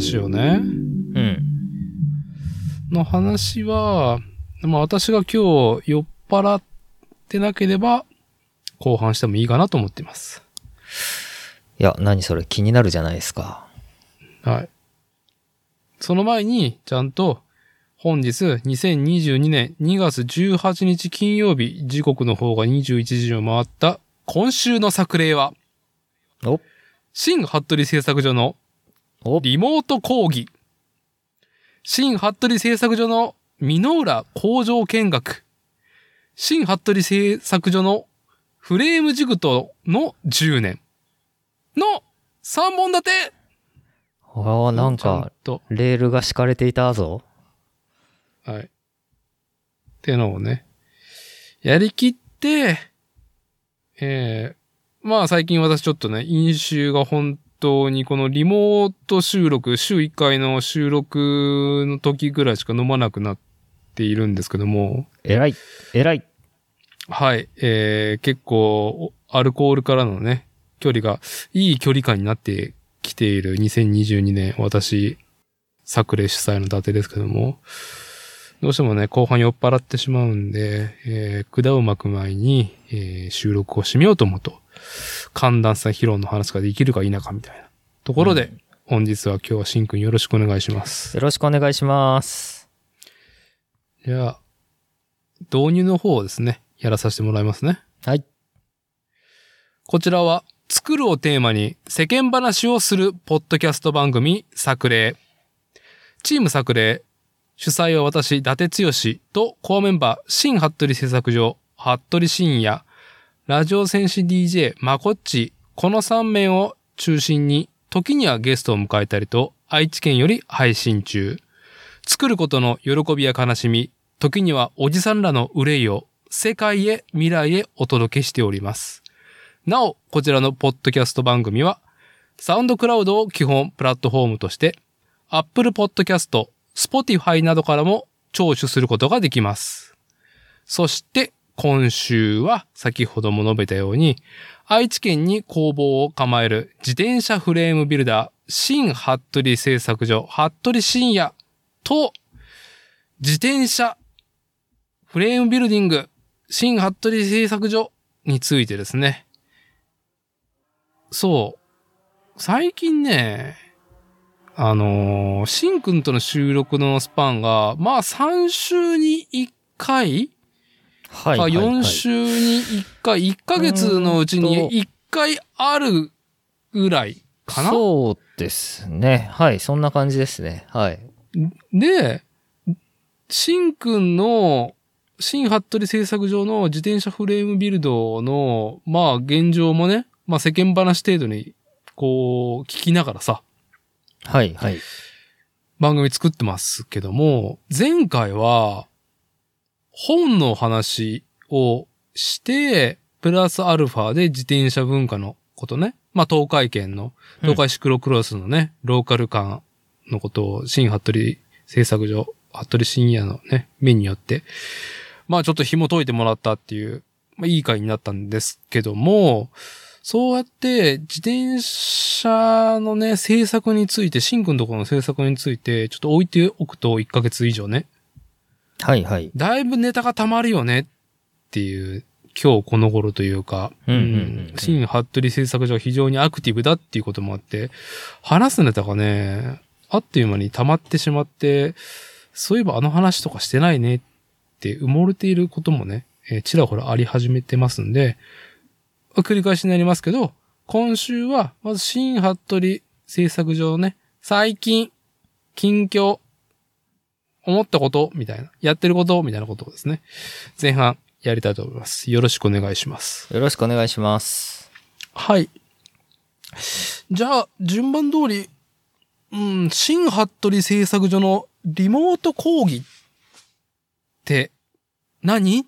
話をね、うん。の話は、まあ私が今日酔っ払ってなければ、後半してもいいかなと思っています。いや、何それ気になるじゃないですか。はい。その前に、ちゃんと、本日、2022年2月18日金曜日、時刻の方が21時を回った、今週の作例は、お新服部製作所のおリモート講義。新服部製作所の箕浦工場見学。新服部製作所のフレームジグトの10年。の3本立てああ、なんか、と。レールが敷かれていたぞ。はい。ってのをね、やりきって、ええまあ最近私ちょっとね、飲酒が本当にこのリモート収録、週1回の収録の時ぐらいしか飲まなくなっているんですけども、偉い。偉い。はい、えー、結構、おアルコールからのね、距離が、いい距離感になってきている2022年、私、作例主催の伊達ですけども、どうしてもね、後半酔っ払ってしまうんで、えー、管を巻く前に、えー収録を締めようと思うと、寒暖差疲労の話ができるか否かみたいなところで、本日は今日はしんくんよろしくお願いします。よろしくお願いします。じゃあ、導入の方をですね、やらさせてもらいますね。はい。こちらは、作るをテーマに世間話をするポッドキャスト番組、作例。チーム作例。主催は私、伊達剛とコアメンバー、新服部製作所、服部深也、ラジオ戦士 DJ、まこっち、この3名を中心に、時にはゲストを迎えたりと、愛知県より配信中。作ることの喜びや悲しみ、時にはおじさんらの憂いを世界へ未来へお届けしております。なお、こちらのポッドキャスト番組は、サウンドクラウドを基本プラットフォームとして、Apple Podcast、Spotify などからも聴取することができます。そして、今週は先ほども述べたように、愛知県に工房を構える自転車フレームビルダー、新服部製作所、服部深也と、自転車フレームビルディング、新服部製作所についてですね。そう。最近ね、あのー、シンくんとの収録のスパンが、まあ3週に1回はい。かはいはい4週に1回、1ヶ月のうちにうーんと1回あるぐらいかな？そうですね。はい。そんな感じですね。はい。で、シンくんの、新服部製作所の自転車フレームビルドの、まあ現状もね、まあ世間話程度に、こう、聞きながらさ、はい。はい。番組作ってますけども、前回は、本の話をして、プラスアルファで自転車文化のことね。まあ東海圏の、東海シクロクロスのね、ローカル感のことを、新服部製作所、服部深夜のね、目によって、まあちょっと紐解いてもらったっていう、まあいい回になったんですけども、そうやって自転車のね、制作について、シンくんとこの制作について、ちょっと置いておくと1ヶ月以上ね、はい。はい。だいぶネタが溜まるよねっていう、今日この頃というか、新服部製作所が非常にアクティブだっていうこともあって、話すネタがね、あっという間に溜まってしまって、そういえばあの話とかしてないねって埋もれていることもね、えーちらほらあり始めてますんで、繰り返しになりますけど、今週は、まず新服部製作所のね、最近、近況、思ったこと、みたいな、やってること、みたいなことをですね、前半やりたいと思います。よろしくお願いします。よろしくお願いします。はい。じゃあ、順番通り、うん、新服部製作所のリモート講義って何？っ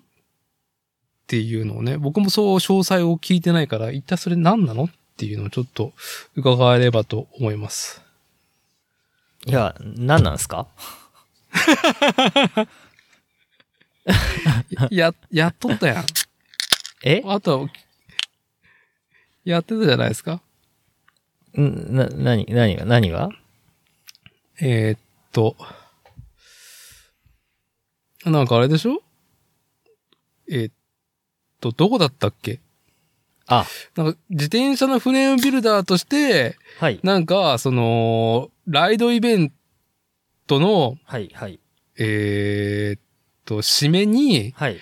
ていうのをね、僕もそう詳細を聞いてないから、一体それ何なの？っていうのをちょっと伺えればと思います。いや、何なんですか？や、やっとったやん。え？あと、やってたじゃないですか？んな、何、何が、何が？えーっと、なんかあれでしょ？えーっと、どこだったっけ？あ、なんか自転車のフレームビルダーとして、はい。なんか、その、ライドイベントの、はい、はい。えーっと、締めに、はい。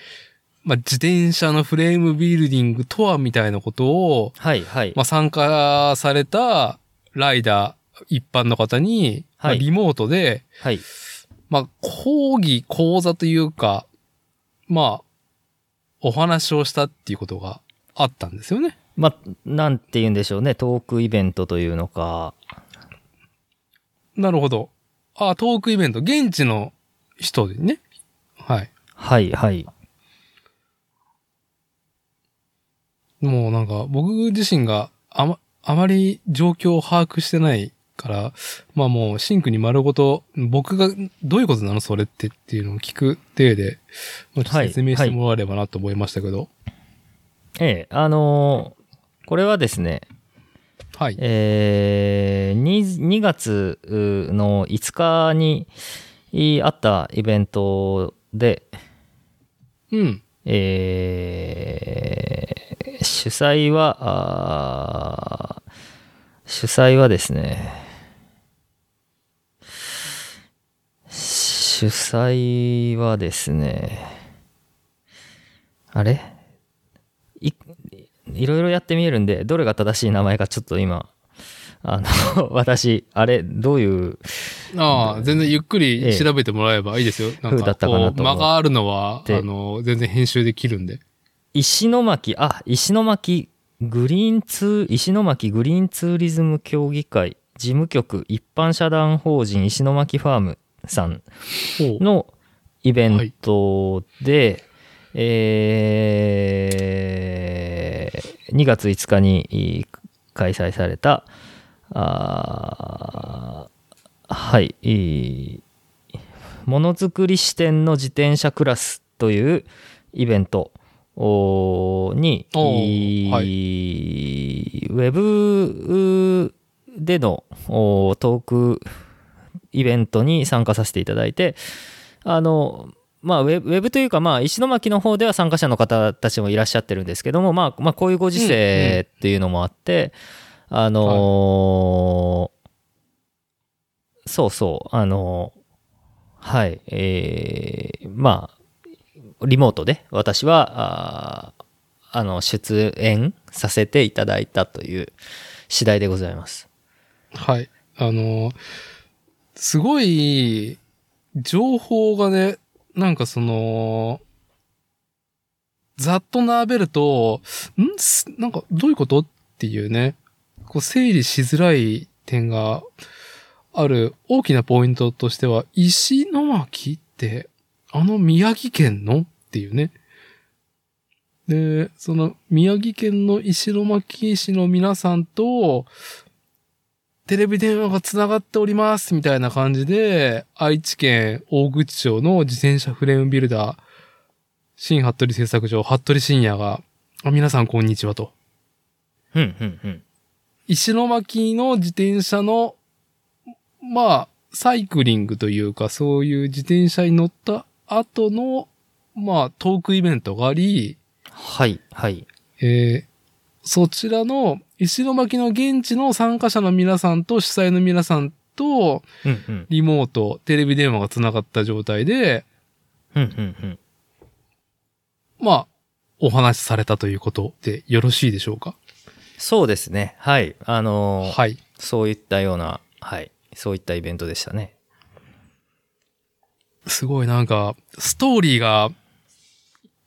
まあ、自転車のフレームビルディングとはみたいなことを、はい、はい。まあ、参加されたライダー、一般の方に、リモートで、はい。まあ、講義、講座というか、まあ、お話をしたっていうことがあったんですよね。まあ、なんて言うんでしょうね。トークイベントというのか。なるほど。あ、トークイベント、現地の人でね。はい。はい、はい。もうなんか、僕自身があま、あまり状況を把握してないから、まあもう、シンクに丸ごと、僕がどういうことなのそれってっていうのを聞く体で、まあちょっとはい説明してもらえればなと思いましたけど。ええ、あのーこれはですね、はい。えー、2, 2月の5日にあったイベントで、うん。えー主催は、主催はですね、主催はですね、あれ？い、いろいろやってみえるんで、どれが正しい名前かちょっと今、あの、私、あれ、どういう、ああ、全然ゆっくり調べてもらえばいいですよ。なん風だったかなと間があるのは、であの、全然編集できるんで。石巻、あ、石巻グリーンツー、石巻グリーンツーリズム協議会事務局一般社団法人石巻ファームさんのイベントで、えー2月5日にい開催された、あーはい、いものづくり視点の自転車クラスというイベントに、はい。ウェブでのトークイベントに参加させていただいて、あの、まあ、ウェブというか、まあ、石巻の方では参加者の方たちもいらっしゃってるんですけども、まあ、まあ、こういうご時世っていうのもあって、あのーそうそう、あのーはい、えーまあ、リモートで私は、あーあの、出演させていただいたという次第でございます。はい。あの、すごい、情報がね、なんかその、ざっと並べると、ん？なんかどういうこと？っていうね、こう整理しづらい点がある。大きなポイントとしては、石巻って、あの宮城県の？っていうね。で、その宮城県の石巻市の皆さんと、テレビ電話が繋がっております、みたいな感じで、愛知県大口町の自転車フレームビルダー、新服部製作所、服部深也が、あ皆さんこんにちはと。うん、うん、うん。石巻の自転車の、まあ、サイクリングというか、そういう自転車に乗った後の、まあ、トークイベントがあり、はい、はい。えーそちらの石巻の現地の参加者の皆さんと主催の皆さんと、うん、うん、リモート、テレビ電話が繋がった状態で、うん、うん、うん。まあ、お話しされたということでよろしいでしょうか？そうですね。はい。あのーはい。そういったような、はい。そういったイベントでしたね。すごいなんか、ストーリーが、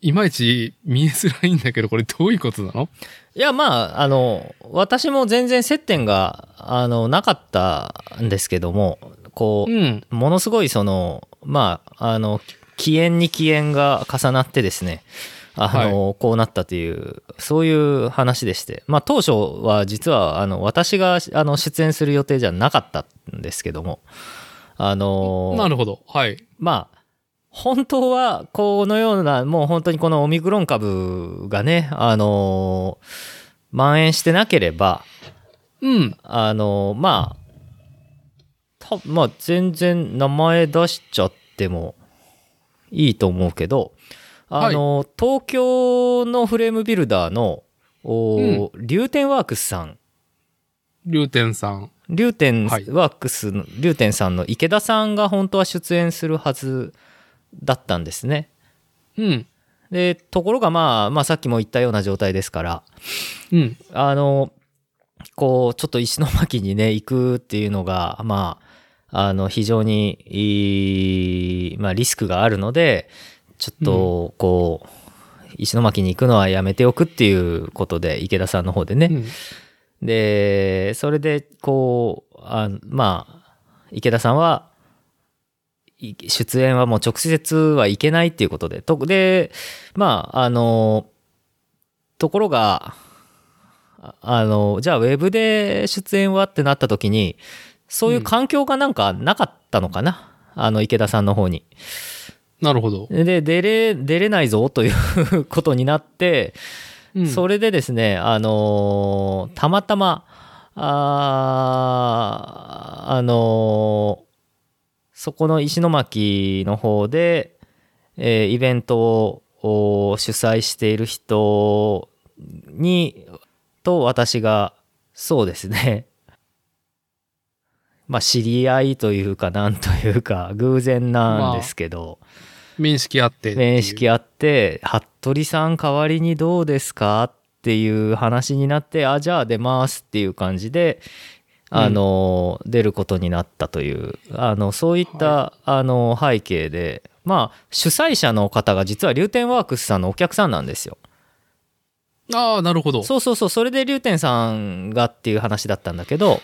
いまいち見えづらいんだけど、これどういうことなの？いや、まあ、あの、私も全然接点が、あの、なかったんですけども、こうん。う、ものすごいその、まあ、あの、起源に起源が重なってですね、あの、こうなったという、そういう話でして、まあ、当初は実は、あの、私が、あの、出演する予定じゃなかったんですけども、あの、なるほど。はい。まあ、本当は、このような、もう本当にこのオミクロン株がね、あのー蔓延してなければ、うん。あの、まあ、たまあ、全然名前出しちゃってもいいと思うけど、あの、東京のフレームビルダーの、おリューテンワークスさん、龍天さん。リューテンワはいークスの、リューテンさんの池田さんが本当は出演するはずだったんですね。うん。で、ところがまあ、まあさっきも言ったような状態ですから、うん。あの、こう、ちょっと石巻にね、行くっていうのが、まあ、あの、非常にまあ、リスクがあるので、ちょっと、こう、石巻に行くのはやめておくっていうことで、池田さんの方でね。うん。で、それで、こう、あまあ、池田さんは、い出演はもう直接はいけないっていうことで、とで、まあ、あの、ところが、ああの、じゃあウェブで出演はってなった時に、そういう環境がなんかなかったのかな、あの池田さんの方に。なるほど。で、出れ、出れないぞという ことになって、うん。それでですね、あのーたまたま、あーあのーそこの石巻の方で、えーイベントをお主催している人に、と私が、そうですね、まあ知り合いというか、なんというか、偶然なんですけど、面識あって。面識あって「服部さん代わりにどうですか?」っていう話になって「あじゃあ出ます」っていう感じで。あの出ることになったというあのそういった、あの背景でまあ主催者の方が実はリューテンワークスさんのお客さんなんですよ。ああ、なるほど。そうそうそうそれでリューテンさんがっていう話だったんだけど、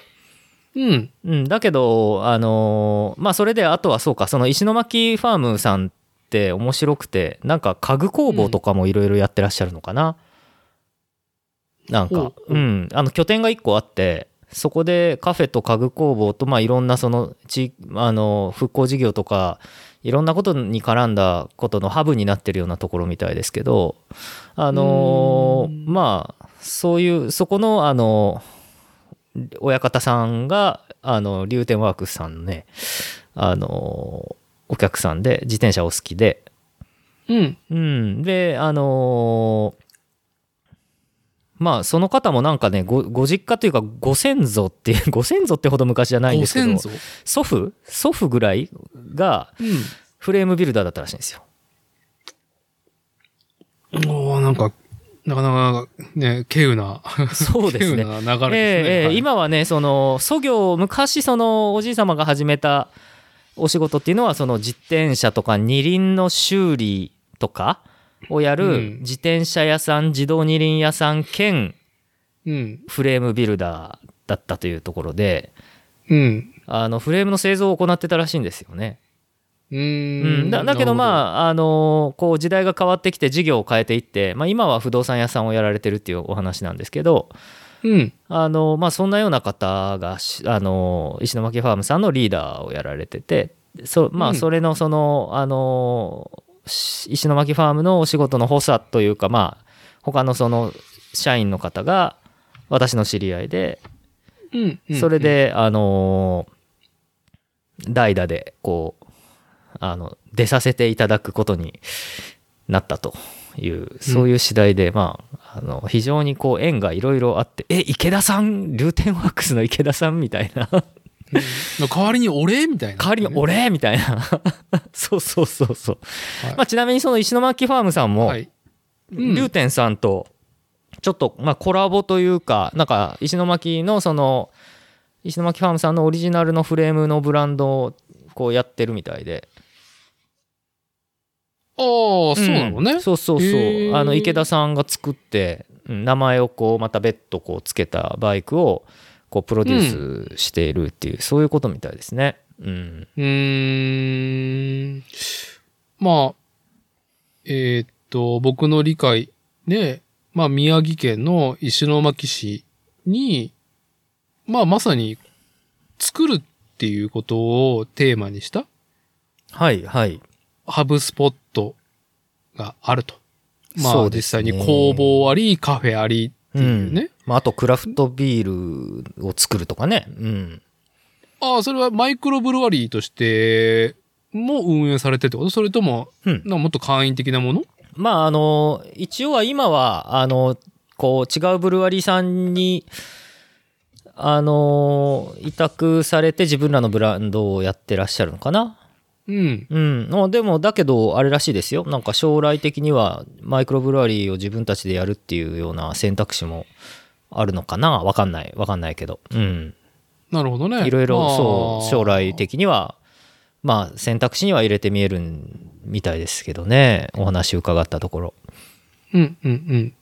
うん。うん、だけどあのまあそれであとはそうかその石巻ファームさんって面白くてなんか家具工房とかもいろいろやってらっしゃるのかな、なんかほううんあの拠点が1個あってそこでカフェと家具工房とまあいろんなその地あの復興事業とかいろんなことに絡んだことのハブになってるようなところみたいですけどあのうん。まあそういうそこのあの親方さんがあのリューテンワークスさんのねあのお客さんで自転車お好きで。うん。うん。であのまあその方もなんかねごご実家というかご先祖っていう ご先祖ってほど昔じゃないんごですけど先祖？祖父祖父ぐらいがうフレームビルダーだったらしいんですよ。ん。おーなんか、なかなかね、稀有な、そうですね流れですね。ええええはい今はねその祖業昔そのおじい様が始めたお仕事っていうのはその自転車とか二輪の修理とかをやうんる自転車屋さん自動二輪屋さん兼うん。フレームビルダーだったというところでうん。あのフレームの製造を行ってたらしいんですよね。ううん。だだけどあ、まああのこう時代が変わってきて事業を変えていって、まあ、今は不動産屋さんをやられてるっていうお話なんですけどうん。あのまあそんなような方がしあの石巻ファームさんのリーダーをやられててそ,、まあ、うんそれのそのあのし石巻ファームのお仕事の補佐というかまあ他のその社員の方が私の知り合いでそれ、で、あの代打でこうあの出させていただくことになったというそういう次第で、まああの非常にこう縁がいろいろあって「え池田さんルーテンワークスの池田さん」みたいな。う ん代わりに俺？みたいな。代わりに「俺!」みたいな。そうそうそうそう、はい。まあ、ちなみにその石巻ファームさんも、はい。うん。リューテンさんとちょっとまあコラボというかなんか石巻のその石巻ファームさんのオリジナルのフレームのブランドをこうやってるみたいで。ああ、そうなのね。ん。そうそうそう。あの池田さんが作ってうん名前をこうまた別途こうつけたバイクをこうプロデュースしているっていう、そういうことみたいですねうんうーん。まあ、えーっと、僕の理解で、まあ、宮城県の石巻市に、まあ、まさに、作るっていうことをテーマにしたはいはいハブスポットがあると。まあ、ね際に工房あり、カフェありいうね。まあ、あとクラフトビールを作るとかね。うん。ああ、それはマイクロブルワリーとしても運営されてるってこと？それとも、うんもっと簡易的なもの？まあ、あの、一応は今は、あの、こう、違うブルワリーさんに、あの、委託されて自分らのブランドをやってらっしゃるのかな。うん。うん。あでも、だけど、あれらしいですよ。なんか将来的には、マイクロブルワリーを自分たちでやるっていうような選択肢もあるのかなわかんない。わかんないけど。うん。なるほどね。いろいろ、まあそう、将来。的には、まあ、選択肢には入れて見えるみたいですけどね。お話伺ったところ。うんうんうん。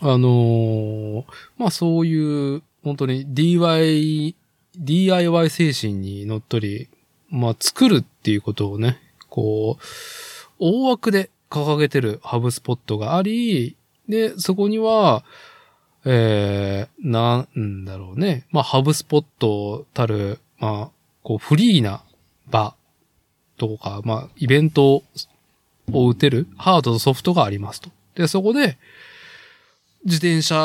あのーまあそういう、本当に DIY、DIY 精神にのっとり、まあ作るっていうことをね、こう、大枠で掲げてるハブスポットがあり、で、そこには、えー、なんだろうね。まあ、ハブスポットたる、まあ、こう、フリーな場とか、まあ、イベントを打てるハードとソフトがありますと。で、そこで、自転車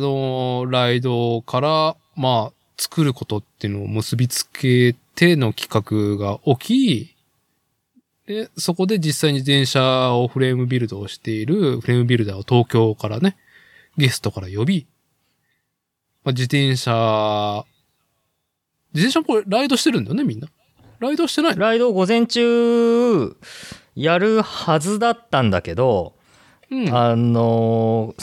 のライドから、まあ、作ることっていうのを結びつけての企画が起き、で、そこで実際に自転車をフレームビルドをしているフレームビルダーを東京からね、ゲストから呼び、まあ、自転車、自転車これライドしてるんだよね、みんな。ライドしてないの？ライド午前中、やるはずだったんだけど、うん。あの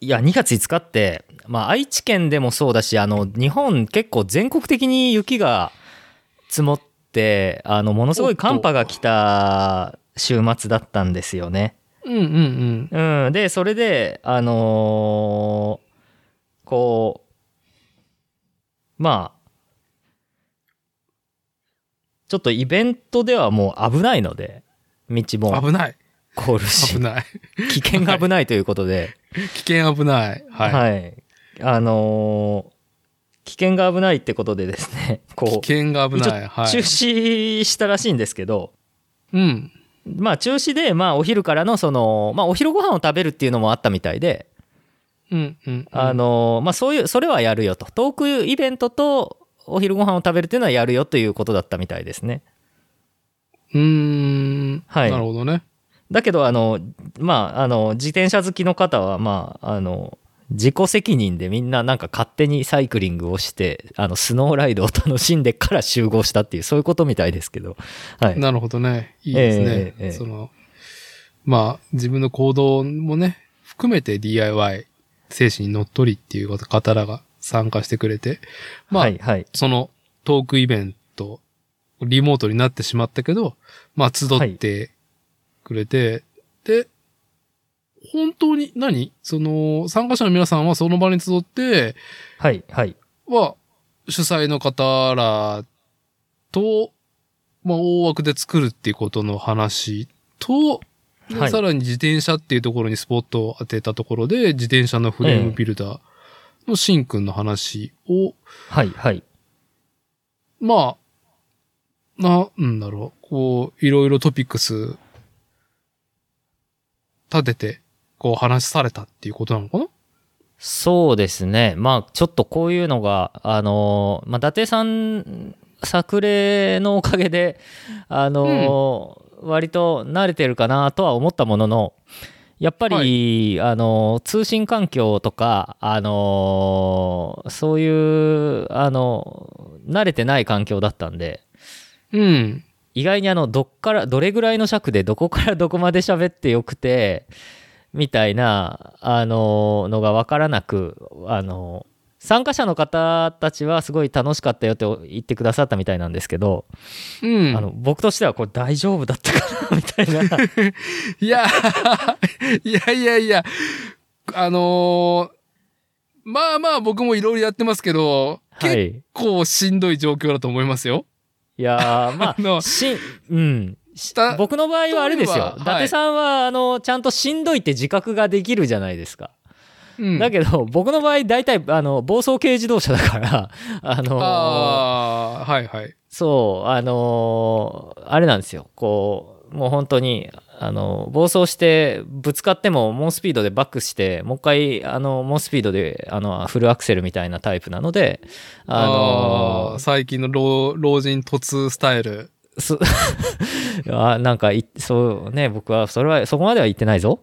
いや、2月5日って、まあ、愛知県でもそうだし、あの、日本結構全国的に雪が積もって、あの、ものすごい寒波が来た週末だったんですよね。うんうんうん。うん。で、それで、あのーこう、まあ、ちょっとイベントではもう危ないので、道も危ない。凍るし危、ない。危険が危ないということで、危険危ない。はい。はい。あのー危険が危ないってことでですね、こ危険が危ない。はい。中止したらしいんですけど、うん。まあ中止で、まあお昼からのその、まあお昼ご飯を食べるっていうのもあったみたいで、うんうん。あ、のーまあそういう、それはやるよと。トークイベントとお昼ご飯を食べるっていうのはやるよということだったみたいですね。うーん。はいなるほどね。だけど、あの、まあ、あの、自転車好きの方は、まあ、あの、自己責任でみんななんか勝手にサイクリングをして、あの、スノーライドを楽しんでから集合したっていう、そういうことみたいですけど。はい。なるほどね。いいですね。ええええその、まあ、自分の行動もね、含めて DIY 精神にのっとりっていう方らが参加してくれて、まあ、はい、はい。そのトークイベント、リモートになってしまったけど、まあ、集ってくれて、で、本当に何？その、参加者の皆さんはその場に集って、はい、はい。は、主催の方らと、まあ、大枠で作るっていうことの話と、ではいさらに自転車っていうところにスポットを当てたところで、自転車のフレームビルダーのシンくんの話を、はい、はい。まあ、なんだろう、こう、いろいろトピックス立てて、こう話されたっていうことなのかな？そうですね。まあ、ちょっとこういうのが、あの、まあ、伊達さん、作例のおかげで、あの、割と慣れてるかなとは思ったものの、やっぱり、あの、通信環境とか、あの、そういう、あの、慣れてない環境だったんで、うん。意外にあの、どっから、どれぐらいの尺でどこからどこまで喋ってよくて、みたいな、あの、のがわからなく、あの、参加者の方たちはすごい楽しかったよって言ってくださったみたいなんですけど、うん。あの、僕としてはこれ大丈夫だったかなみたいな。いや、いやいやいや、あのーまあまあ僕もいろいろやってますけど、結はい。構しんどい状況だと思いますよ。いやー、まあ のあ、し、うん。した、僕の場合はあれですよ。例えば伊達さんは、あの、ちゃんとしんどいって自覚ができるじゃないですか。うんだけど、僕の場合、大体、あの、暴走軽自動車だから、あのーああ、はいはい。そう、あのーあれなんですよ。こう、もう本当に、あの、暴走してぶつかっても猛スピードでバックして、もう一回、あの、猛スピードで、あの、フルアクセルみたいなタイプなので、ああのー、最近の老老人突スタイル。す あなんかい、そうね、僕は、それは、そこまでは言ってないぞ。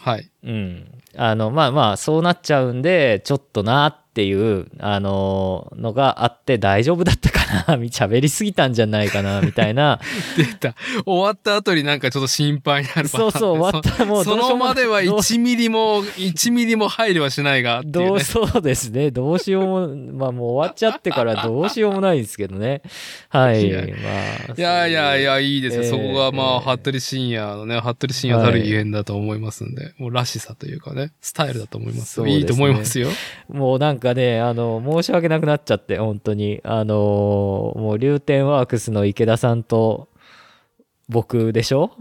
はい。うん。あの、まあまあ、そうなっちゃうんで、ちょっとなっていう、あの、のがあって、大丈夫だったかな 喋りすぎたんじゃないかなみたいな。出た。終わった後になんかちょっと心配になるそうそう、終わった らもうそのまではどう1ミリも、1ミリも配慮はしないがね、どうそうですね。どうしようも、まあもう終わっちゃってからどうしようもないですけどね。はい。いやまあ。いやいやいや、いいですよ。えーそこがまあ、えー服部深夜のね、服部深夜たるゆえんだと思いますんで、もうらしさというかね、スタイルだと思いますねいいと思いますよ。もうなんかね、あの、申し訳なくなっちゃって、本当に。あのーもう、流天ワークスの池田さんと、僕でしょ？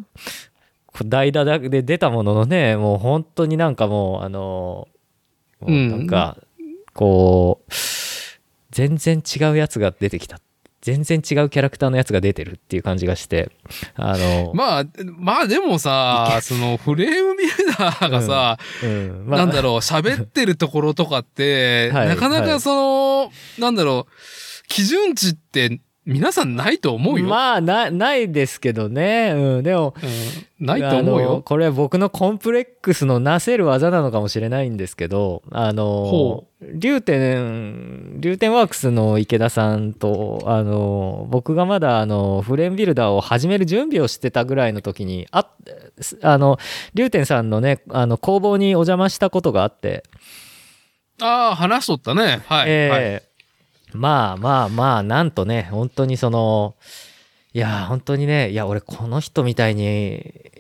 代打で出たもののね、もう本当になんかもう、あのーもうなんか、こう、全然違うやつが出てきた。全然違うキャラクターのやつが出てるっていう感じがして、あのーまあ、まあでもさ、そのフレームビルダーがさ、うん、まあ。なんだろう、喋ってるところとかって、はい。なかなかその、なんだろう、基準値って皆さんないと思うよ。まあ、な、ないですけどね。うん、でも、うん、ないと思うよ。これは僕のコンプレックスのなせる技なのかもしれないんですけど、あのほ、竜天、竜天ワークスの池田さんと、あの、僕がまだあの、フレームビルダーを始める準備をしてたぐらいの時に、あ、あの、竜天さんのね、あの、工房にお邪魔したことがあって、ああ、話しとったね。はい。えはいえまあまあまあ、なんとね、本当にその、いや、本当にね、いや、俺この人みたいに、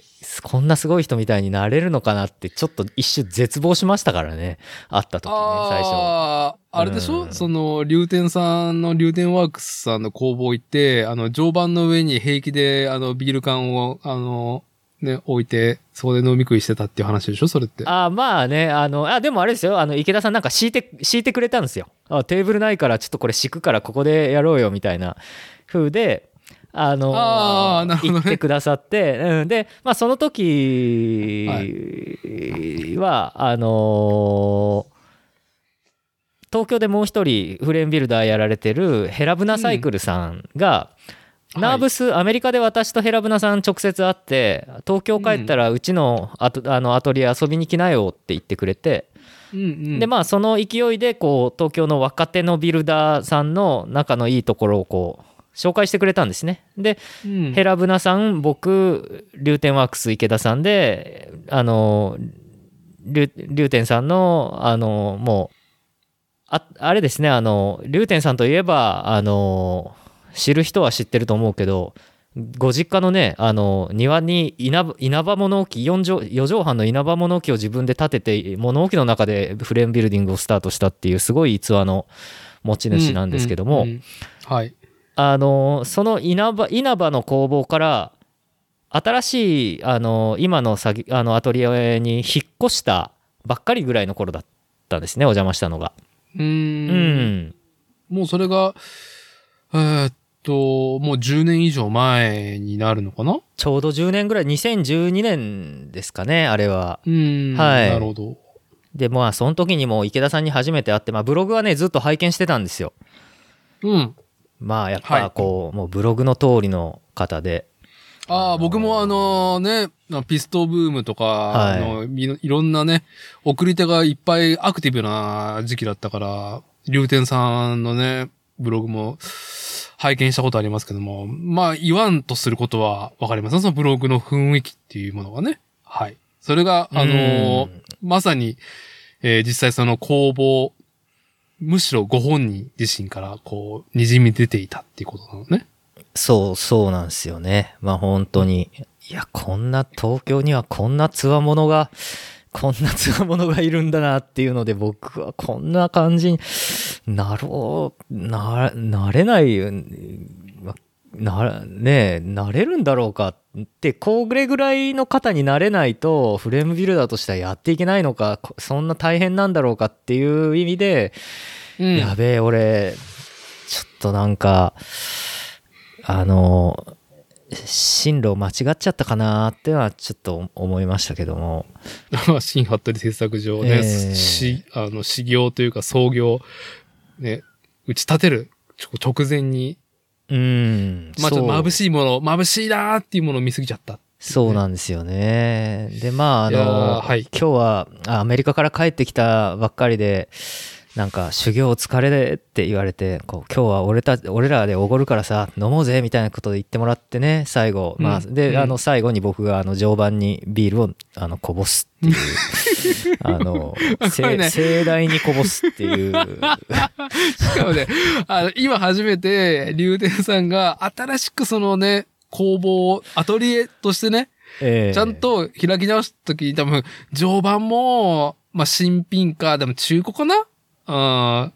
こんなすごい人みたいになれるのかなって、ちょっと一瞬絶望しましたからね、会った時ね、最初。ああ、あれでしょ、うんその、竜天さんの竜天ワークスさんの工房行って、あの、常磐の上に平気で、あの、ビール缶を、あの、ね、置いて、そこで飲み食いしてたっていう話でしょそれって。あまあね、あの、あ、でもあれですよ、あの、池田さんなんか敷いて、敷いてくれたんですよ。あテーブルないからちょっとこれ敷くからここでやろうよみたいな風で、あのあね言ってくださって、うん、で、まあその時は、あの東京でもう一人フレームビルダーやられてるヘラブナサイクルさんが、うんナーブス、アメリカで私とヘラブナさん直接会って東京帰ったらうちのアト,、あのアトリエ遊びに来なよって言ってくれて、うんうん。でまあその勢いでこう東京の若手のビルダーさんの仲のいいところをこう紹介してくれたんですね。で、うん。ヘラブナさん僕龍天ワークス池田さんであの龍龍天さんのあのもうああれですねあの龍天さんといえばあの知る人は知ってると思うけどご実家のねあの庭に稲葉稲葉物置4畳4畳半の稲葉物置を自分で建てて物置の中でフレームビルディングをスタートしたっていうすごい逸話の持ち主なんですけども、うんうんはい。あのその稲葉稲葉の工房から新しいあの今のあのアトリエに引っ越したばっかりぐらいの頃だったんですねお邪魔したのが。うー。うんんもうそれが、えーっと、もう10年以上前になるのかな？ちょうど10年ぐらい2012年ですかねあれは。うん。はいなるほど。でまあその時にもう池田さんに初めて会って、まあ、ブログはねずっと拝見してたんですよ。うん。まあやっはいぱこう、もうブログの通りの方で。ああ、僕もあのね、ピストブームとか、はいいろんなね、送り手がいっぱいアクティブな時期だったから、龍天さんのね、ブログも拝見したことありますけども、まあ言わんとすることはわかりますそのブログの雰囲気っていうものがね。はい。それが、あのまさに、えー実際その工房、むしろご本人自身からこう、滲み出ていたっていうことなのね。そう、そうなんですよね。まあ本当に。いや、こんな、東京にはこんなつわものが、こんなつわものがいるんだなっていうので、僕はこんな感じになろう、な、なれない、まな、ねえ、なれるんだろうかって、これぐらいの方になれないと、フレームビルダーとしてはやっていけないのか、こそんな大変なんだろうかっていう意味で、うん。やべえ、俺、ちょっとなんか、あの、進路を間違っちゃったかなってはちょっと思いましたけども。新服部製作所で、ええし、あの、修行というか創業、ね、打ち立てる直前に、うん。まあちょっと眩い。しいもの、眩しいなーっていうものを見すぎちゃった。そうなんですよね。で、まあ、あの、ーはい今日はあアメリカから帰ってきたばっかりで、なんか修行お疲れでって言われて、こう今日は俺た俺らでおごるからさ、飲もうぜみたいなことで言ってもらってね、最後。まあ、で、うんうんあの、最後に僕があの、常磐にビールをあのこぼすっていう、あの、ねせ盛大にこぼすっていう、しかもね、あの、今初めて、竜天さんが新しくそのね、工房を、アトリエとしてね、ええちゃんと開き直した時に多分、常磐も、まあ、新品か、でも中古かなうん。あ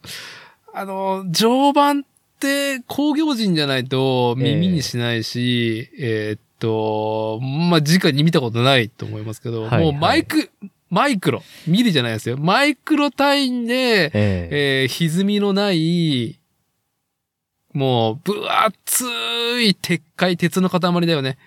の、常磐って工業人じゃないと耳にしないし、えーっと、まあ、直に見たことないと思いますけど、はいもうマイク、マイクロ、ミリじゃないですよ。マイクロ単位で、えええー歪みのない、もう、分厚い鉄塊、鉄の塊だよね。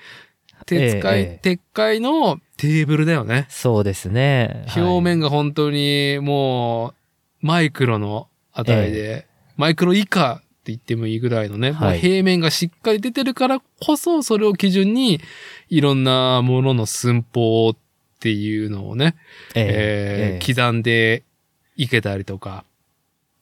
鉄塊、ええ鉄塊のテーブルだよね。そうですね。はい表面が本当にもう、マイクロの値で、マイクロ以下って言ってもいいぐらいのね、はい。平面がしっかり出てるからこそ、それを基準に、いろんなものの寸法っていうのをね、えーええ。刻んでいけたりとか、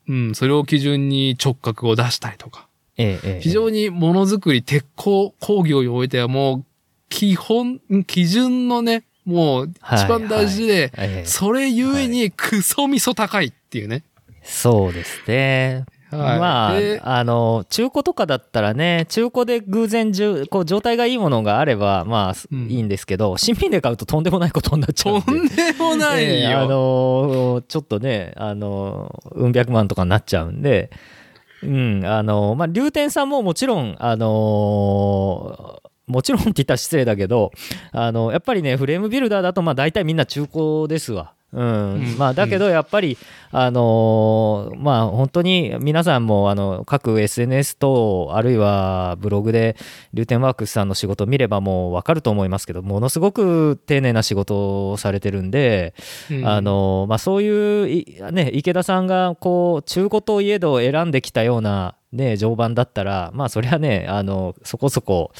うん、それを基準に直角を出したりとか、ええええ。非常にものづくり、鉄工工業においてはもう、基本、基準のね、もう一番大事で、ええそれゆえにクソ味噌高い。っていうね。そうですね。はいまであ、あの、中古とかだったらね、中古で偶然じゅ、こう、状態がいいものがあれば、まあ、うんいいんですけど、新品で買うととんでもないことになっちゃうんで。とんでもないよ。え えあの、ちょっとね、あの、うん百万とかになっちゃうんで、うん、あの、まあ、リューテンさんももちろん、あの、もちろんって言ったら失礼だけど、あの、やっぱりね、フレームビルダーだと、まあ、大体みんな中古ですわ。うんうんまあ、だけどやっぱり、あのーまあ本当に皆さんもあの各 SNS 等あるいはブログでリューテンワークスさんの仕事を見ればもう分かると思いますけどものすごく丁寧な仕事をされてるんで、うん。あのまあ、そういうい、ね、池田さんがこう中古といえど選んできたような、ね、定盤だったら、まあ、そりゃねあのそこそこ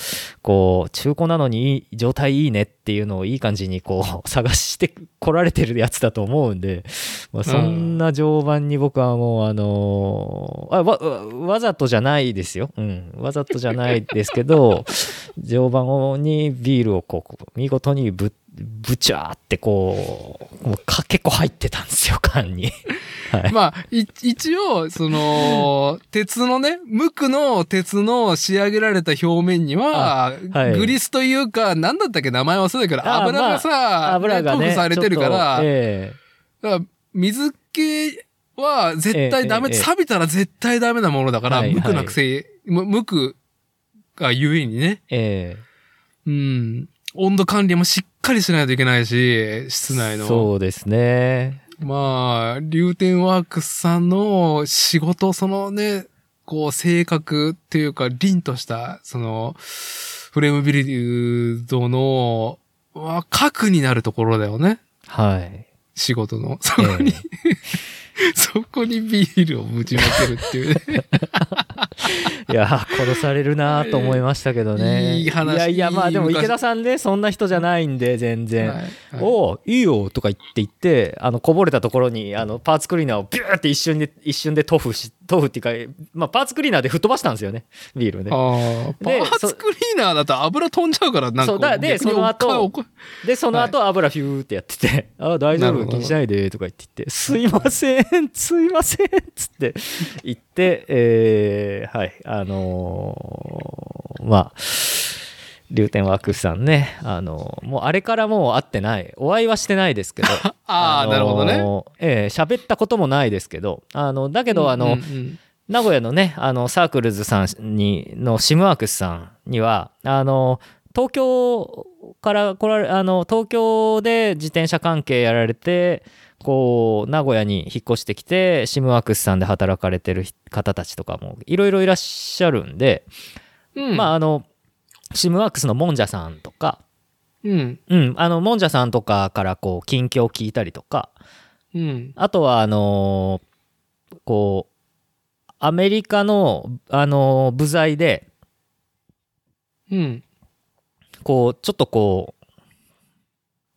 こう中古なのに状態いいねっていうのをいい感じにこう探してこられてるやつだと思うんで、まあ、そんな常磐に僕はもうあのあわわわざとじゃないですよ、うん、わざとじゃないですけど 常磐にビールをこう見事にぶぶちゃーってこうもうか結構入ってたんですよ 缶に。はい。まあ、い一応、その、鉄のね、無垢の鉄の仕上げられた表面には、はい。グリスというか、なんだったっけ名前忘れたけど、あ油がさ、油がね塗布されてるから、とえ。だから水気は絶対ダメ、ええええ錆びたら絶対ダメなものだから、はい無垢なくせ、む無垢がゆえにね、ええうん、温度管理もしっかりしないといけないし、室え内の。そうですね。まあ、流天ワークスさんの仕事、そのね、こう、性格っていうか、凛とした、その、フレームビルドの、は核になるところだよね。はい。仕事の。そこに、えそこにビールをぶちまけるっていうね。え いや殺されるなと思いましたけどね。いい話いやいやまあでも池田さんねそんな人じゃないんで全然。はいはいおういいよとか言って言ってあのこぼれたところにあのパーツクリーナーをビューって一瞬で一瞬で塗布し塗布っていうか、まあ、パーツクリーナーで吹っ飛ばしたんですよねビールね。パでーツクリーナーだと油飛んじゃうから、なんか。そうだでその後でその後油フューってやってて「あ大丈夫？気にしないで」とか言って言って「すいませんすいません」っつって言ってえーはいあのーまあ龍天ワークスさんね。あのーもうあれからもう会ってない。お会いはしてないですけど。ああ、なるほどね。ええ喋ったこともないですけど。あのだけどあの、うんうん。名古屋のねあのサークルズさんにのシムワークスさんにはあの東京から来られあの東京で自転車関係やられてこう名古屋に引っ越してきてシムワークスさんで働かれてる方たちとかもいろいろいらっしゃるんで、うんまああのシムワークスのもんじゃさんとか、うん。うん、あの、もんじゃさんとかからこう、近況を聞いたりとか、うん。あとは、あのーこう、アメリカの、あのー部材で、うん。こう、ちょっとこう、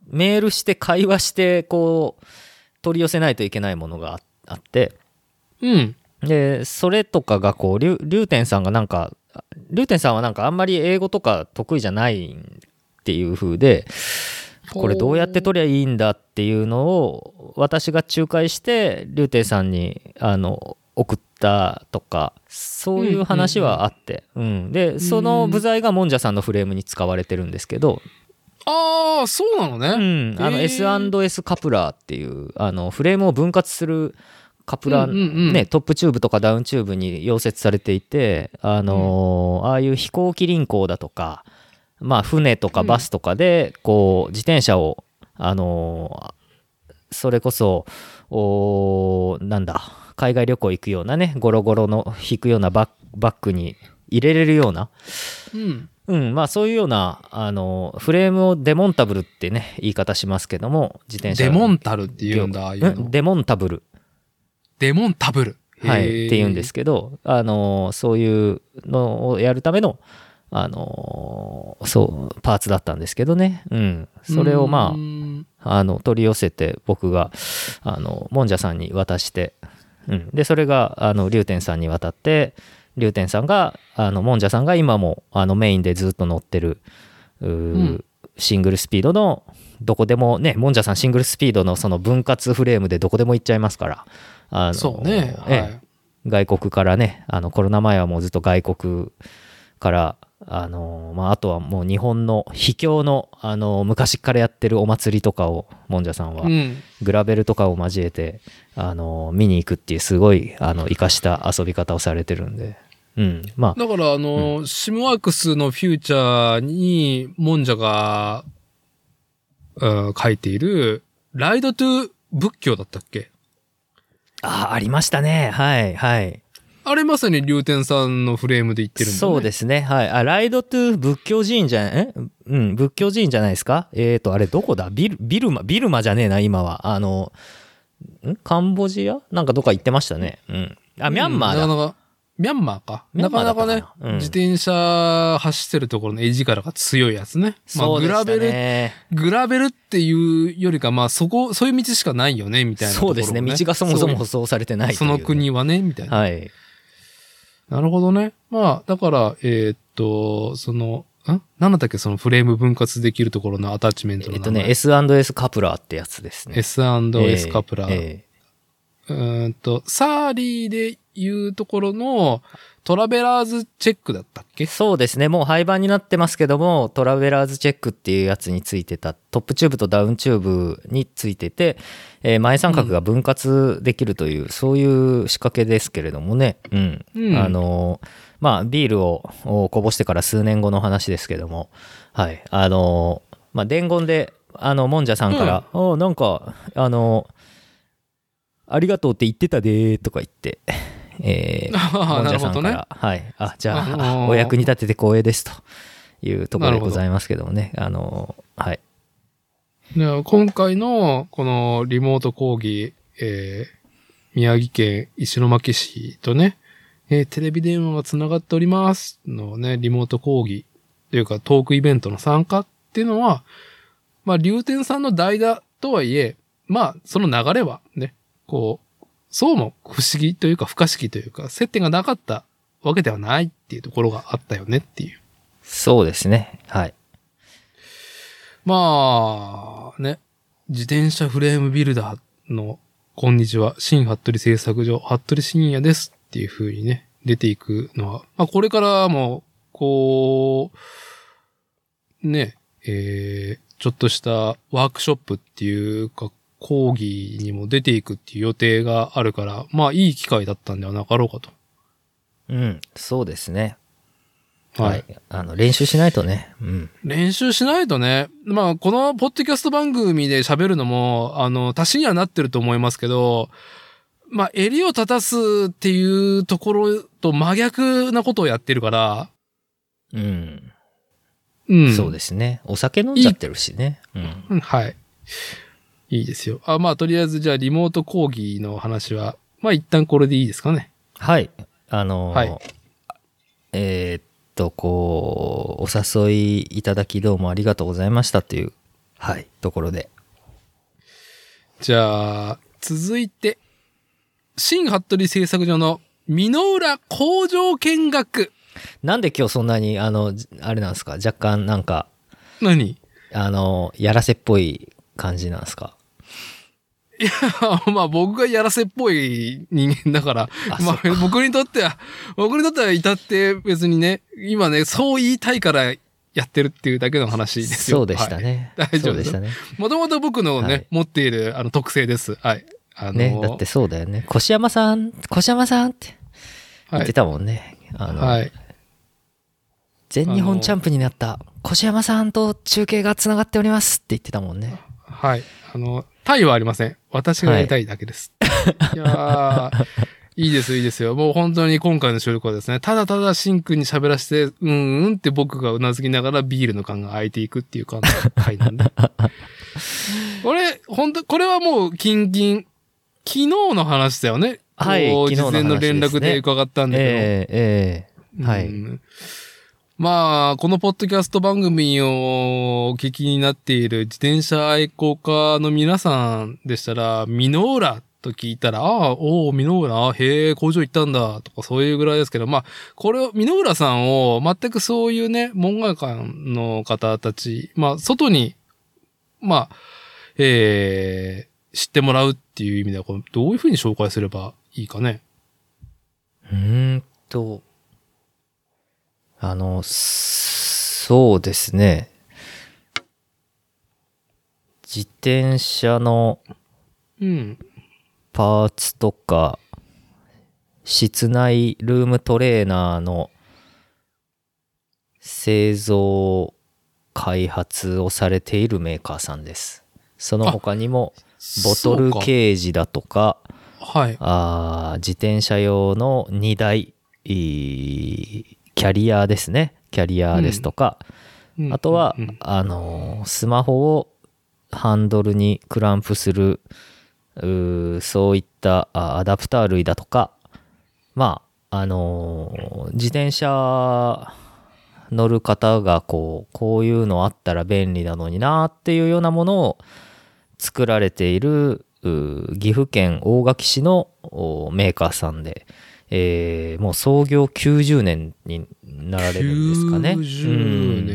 メールして会話して、こう、取り寄せないといけないものがああって、うん。で、それとかがこう、りゅうりゅうてんさんがなんか、りゅうてんさんはなんかあんまり英語とか得意じゃないっていう風で、これどうやって取りゃいいんだっていうのを私が仲介して竜亭さんにあの送ったとかそういう話はあって、うんでその部材がもんじゃさんのフレームに使われてるんですけど、ああ、そうなのうね。ん、あの S&S カプラーっていうあのフレームを分割するカプラー、うんうんうん。ね、トップチューブとかダウンチューブに溶接されていて、あのーああいう飛行機輪行だとか、まあ、船とかバスとかでこう自転車を、あのーそれこそおーなんだ海外旅行行くようなねゴロゴロの引くようなバッバッグに入れれるようなうん。うん、まあそういうような、あの、フレームをデモンタブルってね、言い方しますけども、自転車デモンタルって言うんだ、ああいうの。うんデモンタブル、デモンタブル。はい、って言うんですけど、あの、そういうのをやるための、あの、そう、パーツだったんですけどね。うん。それをまあ、あの、取り寄せて、僕が、あの、もんじゃさんに渡して、うん。で、それが、あの、龍天さんに渡って、龍天さんが、あの、もんじゃさんが今も、あの、メインでずっと乗ってる、うーんシングルスピードの、どこでもね、もんじゃさんシングルスピードのその分割フレームでどこでも行っちゃいますから、あのそうね。ええはい。外国からね、あの、コロナ前はもうずっと外国から、あの、まあ、あとはもう日本の秘境の、あの、昔からやってるお祭りとかを、もんじゃさんはう、ん。グラベルとかを交えて、あの、見に行くっていうすごい、あの、活かした遊び方をされてるんで、うん。まあ、だから、あの、シムワークスのフューチャーに、モンジャが、うん書いている、ライドトゥ仏教だったっけ？あ、ありましたね。はい、はい。あれまさに龍天さんのフレームで言ってるんだよね。そうですね。はい。あ、ライドトゥ仏教寺院じゃえ？うん、仏教寺院じゃないですか？えーと、あれどこだ？ビル、ビルマ、ビルマじゃねえな、今は。あの、ん？カンボジア？なんかどっか行ってましたね。うん。あ、ミャンマーだ。なかなか、ミャンマーか。ミャンマーな？なかなかね、うん自転車走ってるところの絵力が強いやつね。まあ、そうでしたグラベル、ね。グラベルっていうよりか、まあ、そこ、そういう道しかないよね、みたいなところ、そうですね。道がそもそも舗装されてないというその国はね、みたいな。はい。なるほどね。まあ、だから、えーっと、その、ん？何だったっけ？そのフレーム分割できるところのアタッチメントの名前。えっとね、S&S カプラーってやつですね。S&S カプラー。えうーんと、サーリーで言うところのトラベラーズチェックだったっけ？えそうですね。もう廃盤になってますけども、トラベラーズチェックっていうやつについてた、トップチューブとダウンチューブについてて、えー前三角が分割できるという、そういう仕掛けですけれどもね。うん。うんあのーまあ、ビールをおこぼしてから数年後の話ですけども、はい。あのーまあ、伝言で、あの、もんじゃさんから、おなんか、あのーありがとうって言ってたでーとか言って、えー、ああ、もんなるほどねじゃさんから、。はい。あ、じゃああ、のーお役に立てて光栄ですというところでございますけどもね。あのー、はい。ね今回のこのリモート講義、えー宮城県石巻市とね、えーテレビ電話がつながっておりますのね、リモート講義というかトークイベントの参加っていうのは、まあ、竜天さんの代打とはいえ、まあ、その流れはね、こう、そうも不思議というか不可思議というか、接点がなかったわけではないっていうところがあったよねっていう。そうですね。はい。まあ、ね、自転車フレームビルダーの、こんにちは、新服部製作所、服部深夜ですっていう風にね、出ていくのは、まあこれからも、こう、ね、えー、ちょっとしたワークショップっていうか、講義にも出ていくっていう予定があるから、まあいい機会だったんではなかろうかと。うん。そうですね。はいはい。あの、練習しないとね。うん。練習しないとね、まあ、このポッドキャスト番組で喋るのも、あの、足しにはなってると思いますけど、まあ、襟を立たすっていうところと真逆なことをやってるから、うん。うん。そうですね。お酒飲んじゃってるしね。うん。うんはい。いいですよ。あ、まあ、とりあえず、じゃあ、リモート講義の話は、まあ、一旦これでいいですかね。はい。あのーはいえーっと、こう、お誘いいただきどうもありがとうございましたっていう、はい、ところで。じゃあ、続いて、新服部製作所の美濃浦工場見学。なんで今日そんなに、あの、じあれなんですか？若干なんか、何？あの、やらせっぽい感じなんですか？まあ僕がやらせっぽい人間だから、あまあ僕にとっては、僕にとっては至って別にね、今ね、そう言いたいからやってるっていうだけの話ですよ。そうでしたね。大丈夫でしたね。もともと僕のね、はい持っているあの特性です。はい。あのね、だってそうだよね。越山さん、越山さんって言はいって。たもんね。あの、はい。全日本チャンプになった越山さんと中継がつながっておりますって言ってたもんね。はい。あの、タイはありません。私がやりたいだけです。い、やー、いいです、いいですよ。もう本当に今回の収録はですね、ただただシンくんに喋らせて、うんうんって僕がうなずきながらビールの缶が開いていくっていう感じの回なんで。これ、本当これはもう、キンキン、昨日の話だよね。はい事前の連絡で伺ったんだけど。ええええはい。うんまあ、このポッドキャスト番組をお聞きになっている自転車愛好家の皆さんでしたら、ミノーラと聞いたら、ああ、おお、ミノーラ、へえ、工場行ったんだ、とかそういうぐらいですけど、まあ、これを、ミノーラさんを全くそういうね、門外観の方たち、まあ、外に、まあ、えー、知ってもらうっていう意味では、どういうふうに紹介すればいいかね。うーんと、あの、そうですね。自転車のうん。パーツとか、室内ルームトレーナーの製造、開発をされているメーカーさんです。その他にも、ボトルケージだとか、はい。あー自転車用の荷台、キャリアですね。キャリアですとか、うん。あとは、うんうんあのースマホをハンドルにクランプする、そういったあアダプター類だとか、まあ、あのー自転車乗る方がこう、こういうのあったら便利なのになっていうようなものを作られている岐阜県大垣市のおメーカーさんで、えーもう創業90年になられるんですかね。90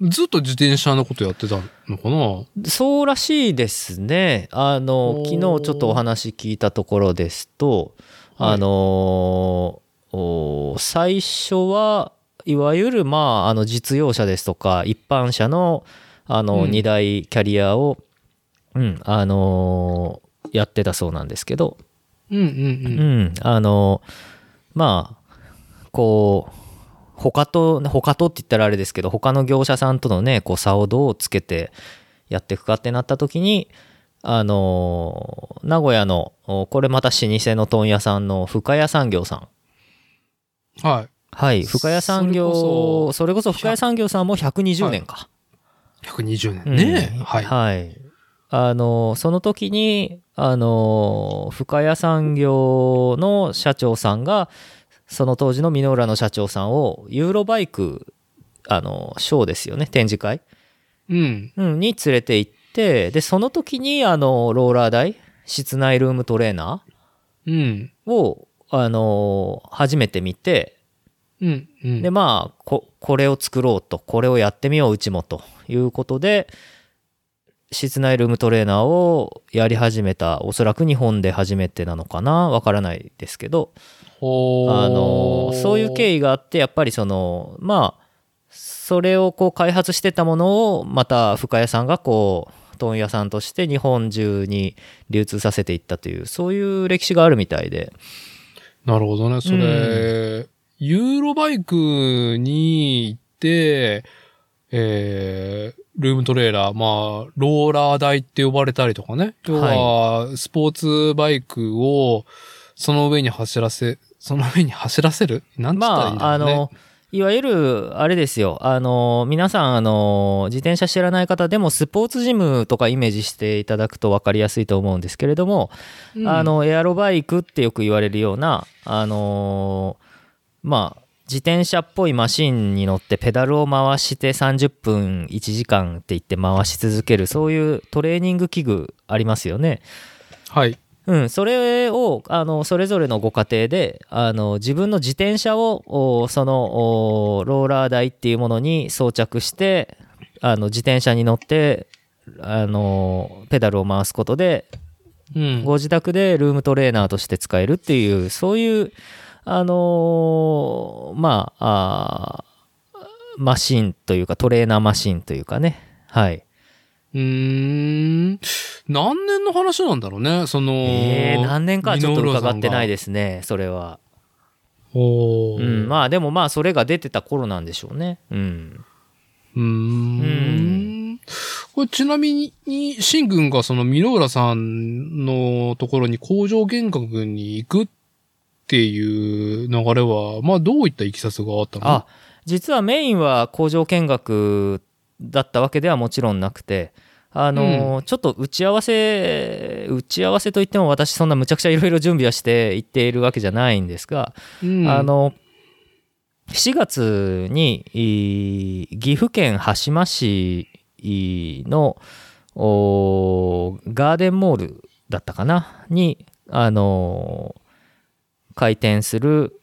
年、ずっと自転車のことやってたのかな？うんそうらしいですね。あの、昨日ちょっとお話聞いたところですと、はいあのーお最初はいわゆるまああの実用車ですとか一般車のあのうん荷台キャリアを、うんあのーやってたそうなんですけど、うんうんううん。ん、あの、まあ、こう、他と、他とって言ったらあれですけど、他の業者さんとのね、こう差をどうつけてやっていくかってなった時に、あの、名古屋の、おこれまた老舗の問屋さんの深谷産業さん。はい。はい、深谷産業、そそれこそ深谷産業さんも120年か。120うん年。ねえ。はい。はい。あの、その時に、あの、深谷産業の社長さんが、その当時のミノーラの社長さんを、ユーロバイク、あの、ショーですよね、展示会、うん。うん、に連れて行って、で、その時に、あの、ローラー台、室内ルームトレーナうん。ーを、あの、初めて見て、うん。うん。で、まあ、こ、これを作ろうと、これをやってみよう、うちも、ということで、室内ルームトレーナーをやり始めた、おそらく日本で初めてなのかな？わからないですけど、あの、そういう経緯があって、やっぱりその、まあ、それをこう開発してたものを、また深谷さんがこう、問屋さんとして日本中に流通させていったという、そういう歴史があるみたいで。なるほどね。それ、ユーロバイクに行って、えー、ルームトレーラー、まあ、ローラー台って呼ばれたりとかね。要は、スポーツバイクを、その上に走らせ、その上に走らせる？なんて言ったらいいんまあ、あだろうね。の、いわゆる、あれですよ、あの、皆さん、あの、自転車知らない方でも、スポーツジムとかイメージしていただくと分かりやすいと思うんですけれども、うんあ、の、エアロバイクってよく言われるような、あの、まあ、自転車っぽいマシンに乗ってペダルを回して30分1時間って言って回し続けるそういうトレーニング器具ありますよね。はい。うん、それをあのそれぞれのご家庭であの自分の自転車をおそのおローラー台っていうものに装着してあの自転車に乗ってあのペダルを回すことでうん。ご自宅でルームトレーナーとして使えるっていうそういうあのーまあマシンというかトレーナーマシンというかねはいうーん。何年の話なんだろうね、その。えー、何年かはちょっと伺ってないでですねそれは。す。おうーん、まあでもまあそれが出てた頃なんでしょうね。うん。うーん。これちなみに、シン君がその、ミノーラさんのところに工場見学に行くっていう流れは、まあどういったいきさつがあったの？あ、実はメインは工場見学だったわけではもちろんなくて、あのーちょっと打ち合わせ、打ち合わせといっても私そんなむちゃくちゃいろいろ準備はして行っているわけじゃないんですが、うん、あの、4月にい岐阜県羽島市のおガーデンモールだったかな？に、あの開店する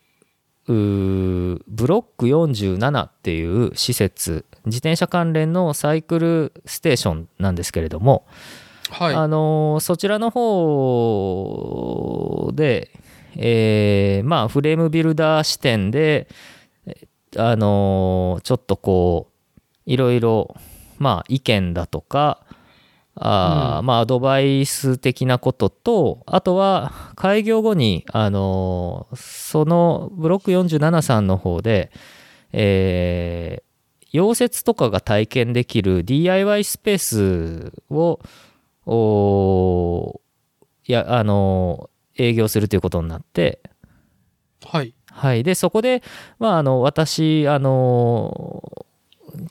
ブロック47っていう施設自転車関連のサイクルステーションなんですけれども、はい。あのそちらの方で、えーまあフレームビルダー視点で、えあのちょっとこういろいろまあ意見だとかあー、まあアドバイス的なこととあとは開業後にあのそのブロック47さんの方で、えー溶接とかが体験できる DIY スペースをやあの営業するということになってはい。はいでそこでまああの私あの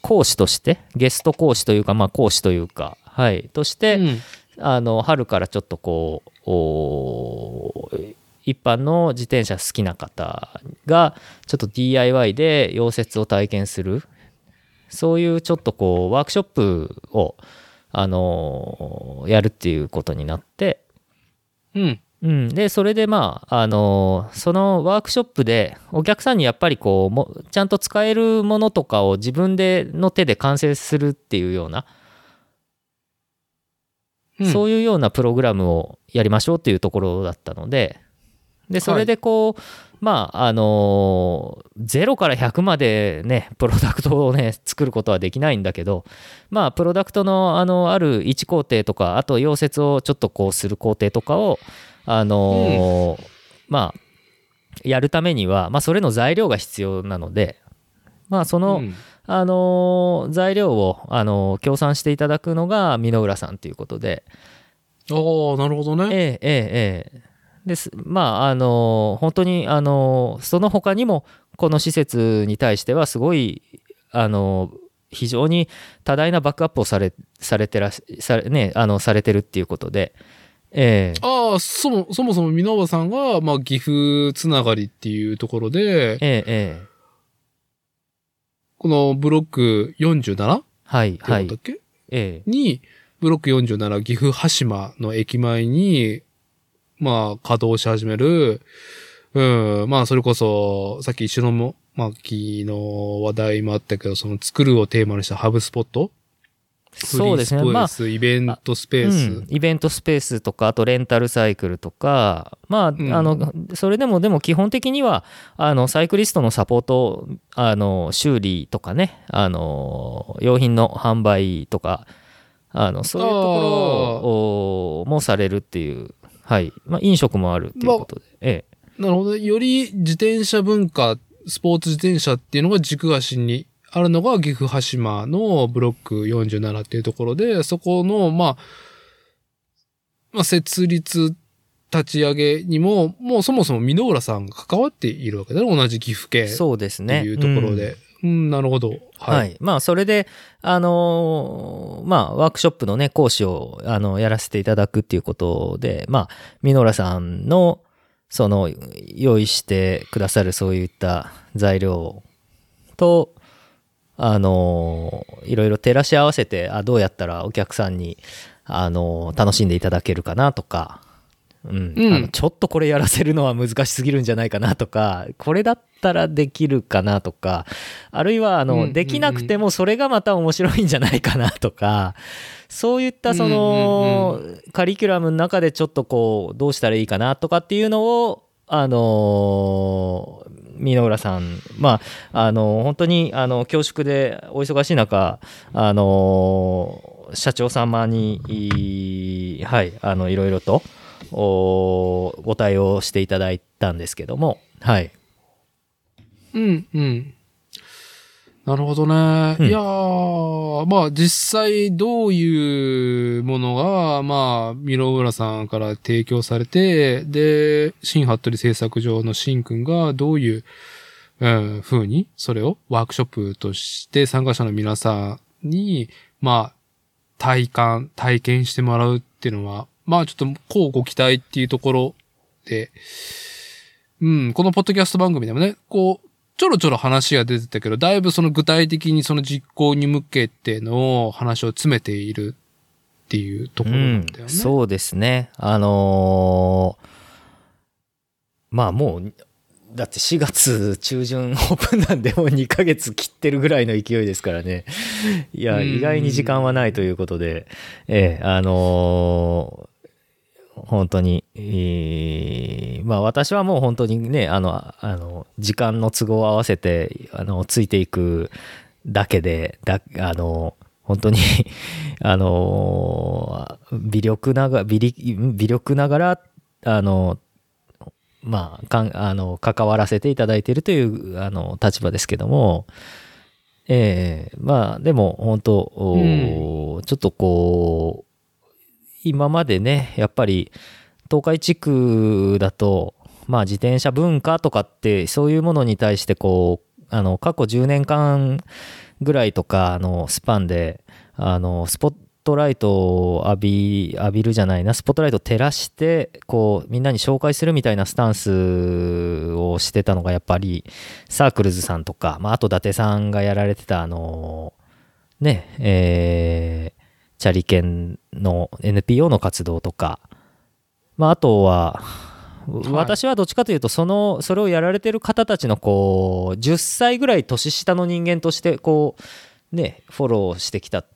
講師としてゲスト講師というかまあ講師というかはい。として、うん。あの春からちょっとこうお一般の自転車好きな方がちょっと DIY で溶接を体験する。そういうちょっとこうワークショップをあのやるっていうことになって、うん。うん、でそれでまああのそのワークショップでお客さんにやっぱりこうもちゃんと使えるものとかを自分での手で完成するっていうようなうん。そういうようなプログラムをやりましょうっていうところだったので、で、それでこう、まあ、あのー0から100までね、プロダクトをね、作ることはできないんだけど、まあ、プロダクトの、あの、ある1工程とか、あと溶接をちょっとこうする工程とかを、あのーまあ、やるためには、まあ、それの材料が必要なので、まあ、その、うんあのー材料を、あのー協賛していただくのが箕浦さんということで、ああ、なるほどね。ええええええ。ですまああの本当にあのその他にもこの施設に対してはすごいあの非常に多大なバックアップをされされてらしされ,、ね、あのされてるっていうことで、ええ。ああ、そも、そもそも箕輪さんが、まあ、岐阜つながりっていうところで、ええええこのブロック 47? ってはいはい。だっけ、ええ。に、ブロック47岐阜羽島の駅前に、まあ、稼働し始める、うん、まあ、それこそ、さっき石の巻の話題もあったけど、その作るをテーマにしたハブスポットそうですね。まあイベントスペース。うん、イベントスペースとかあとレンタルサイクルとか。まあ,、ん。あのそれでもでも基本的にはあのサイクリストのサポートあの修理とかね。あの用品の販売とか。あのそういうところもされるっていう、はい。まあ、飲食もあるっていうことで、ええ、なるほどね。より自転車文化、スポーツ自転車っていうのが軸足にあるのが岐阜羽島のブロック47っていうところで、そこの、まあ、まあ、設立立ち上げにも、もうそもそも箕浦さんが関わっているわけだね。同じ岐阜県そうですね。っていうところで。うん、なるほど。はい。はい。まあ、それで、あのーまあ、ワークショップのね、講師を、あの、やらせていただくっていうことで、まあ、ミノラさんの、その、用意してくださるそういった材料と、あのーいろいろ照らし合わせて、あ、どうやったらお客さんに、あのー楽しんでいただけるかなとか、うん、うん。あのちょっとこれやらせるのは難しすぎるんじゃないかなとか、これだったらできるかなとか、あるいはあの、うんうんうん。できなくてもそれがまた面白いんじゃないかなとか、そういったその、カリキュラムの中でちょっとこう、どうしたらいいかなとかっていうのを、あのー、箕浦さん、まあ、あの本当に、あの、恐縮でお忙しい中、あの社長様に、はい、あの、いろいろと、おご対応していただいたんですけども、はい。うん、うん。なるほどね。うんいやー、まあ実際どういうものが、まあ、ミロ浦さんから提供されて、で、新服部製作所の新君がどういう、うん、風に、それをワークショップとして参加者の皆さんに、まあ、体感、体験してもらうっていうのは、まあちょっと、こうご期待っていうところで、うん、このポッドキャスト番組でもね、こう、ちょろちょろ話が出てたけど、だいぶその具体的にその実行に向けての話を詰めているっていうところなんだよね。うん、そうですね。あのーまあもう、だって4月中旬オープンなんでもう2ヶ月切ってるぐらいの勢いですからね。いや、うん意外に時間はないということで、ええ、あのー本当に、えーまあ私はもう本当にね、あの、あの、時間の都合を合わせて、あの、ついていくだけで、だ、あの、本当に あの微力なが微力微力ながらあのまあかんあの関わらせていただいているというあの立場ですけどもええまあでも本当、おちょっとこう今までねやっぱり東海地区だとまあ自転車文化とかってそういうものに対してこうあの過去10年間ぐらいとかのスパンであのスポットライトを浴び浴びるじゃないなスポットライトを照らしてこうみんなに紹介するみたいなスタンスをしてたのがやっぱりサークルズさんとか、まあ、あと伊達さんがやられてたあのねえーチャリ犬の NPO の活動とか、まあ、あとは私はどっちかというとそのそれをやられてる方たちのこう10歳ぐらい年下の人間としてこうねフォローしてきたっ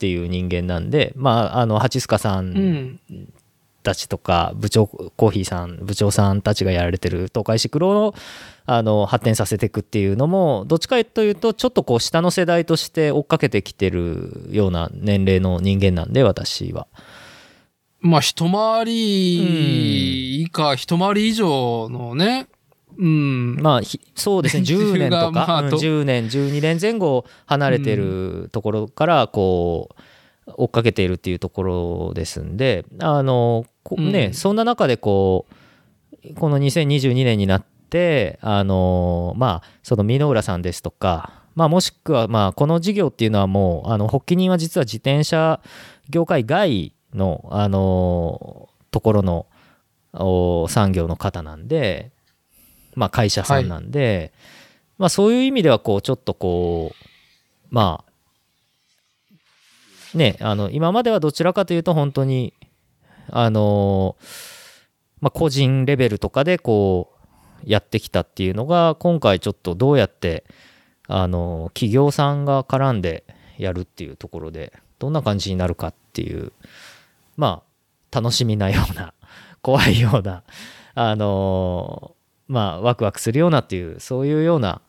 ていう人間なんでまああの八須賀さうんん。たちとか部長コーヒーさん部長さんたちがやられてる東海シクロをあの発展させていくっていうのもどっちかというとちょっとこう下の世代として追っかけてきてるような年齢の人間なんで私は。まあ、一回り以下、一回り以上のね、うん。まあ、ひそうですね、10年とか、まあと10年、12年前後離れてるところから、こう、追っかけているっていうところですんで、あの、こね、うん。そんな中で、こう、この2022年になって、あの、まあ、その箕浦さんですとか、まあ、もしくは、まあ、この事業っていうのはもう、あの、発起人は実は自転車業界外の、あの、ところの、お産業の方なんで、まあ、会社さんなんで、まあ、そういう意味ではこうちょっとこうまあねあの今まではどちらかというと本当にあのまあ、個人レベルとかでこうやってきたっていうのが今回ちょっとどうやってあの企業さんが絡んでやるっていうところでどんな感じになるかっていうまあ楽しみなような 怖いようなあのまあワクワクするようなっていうそういうような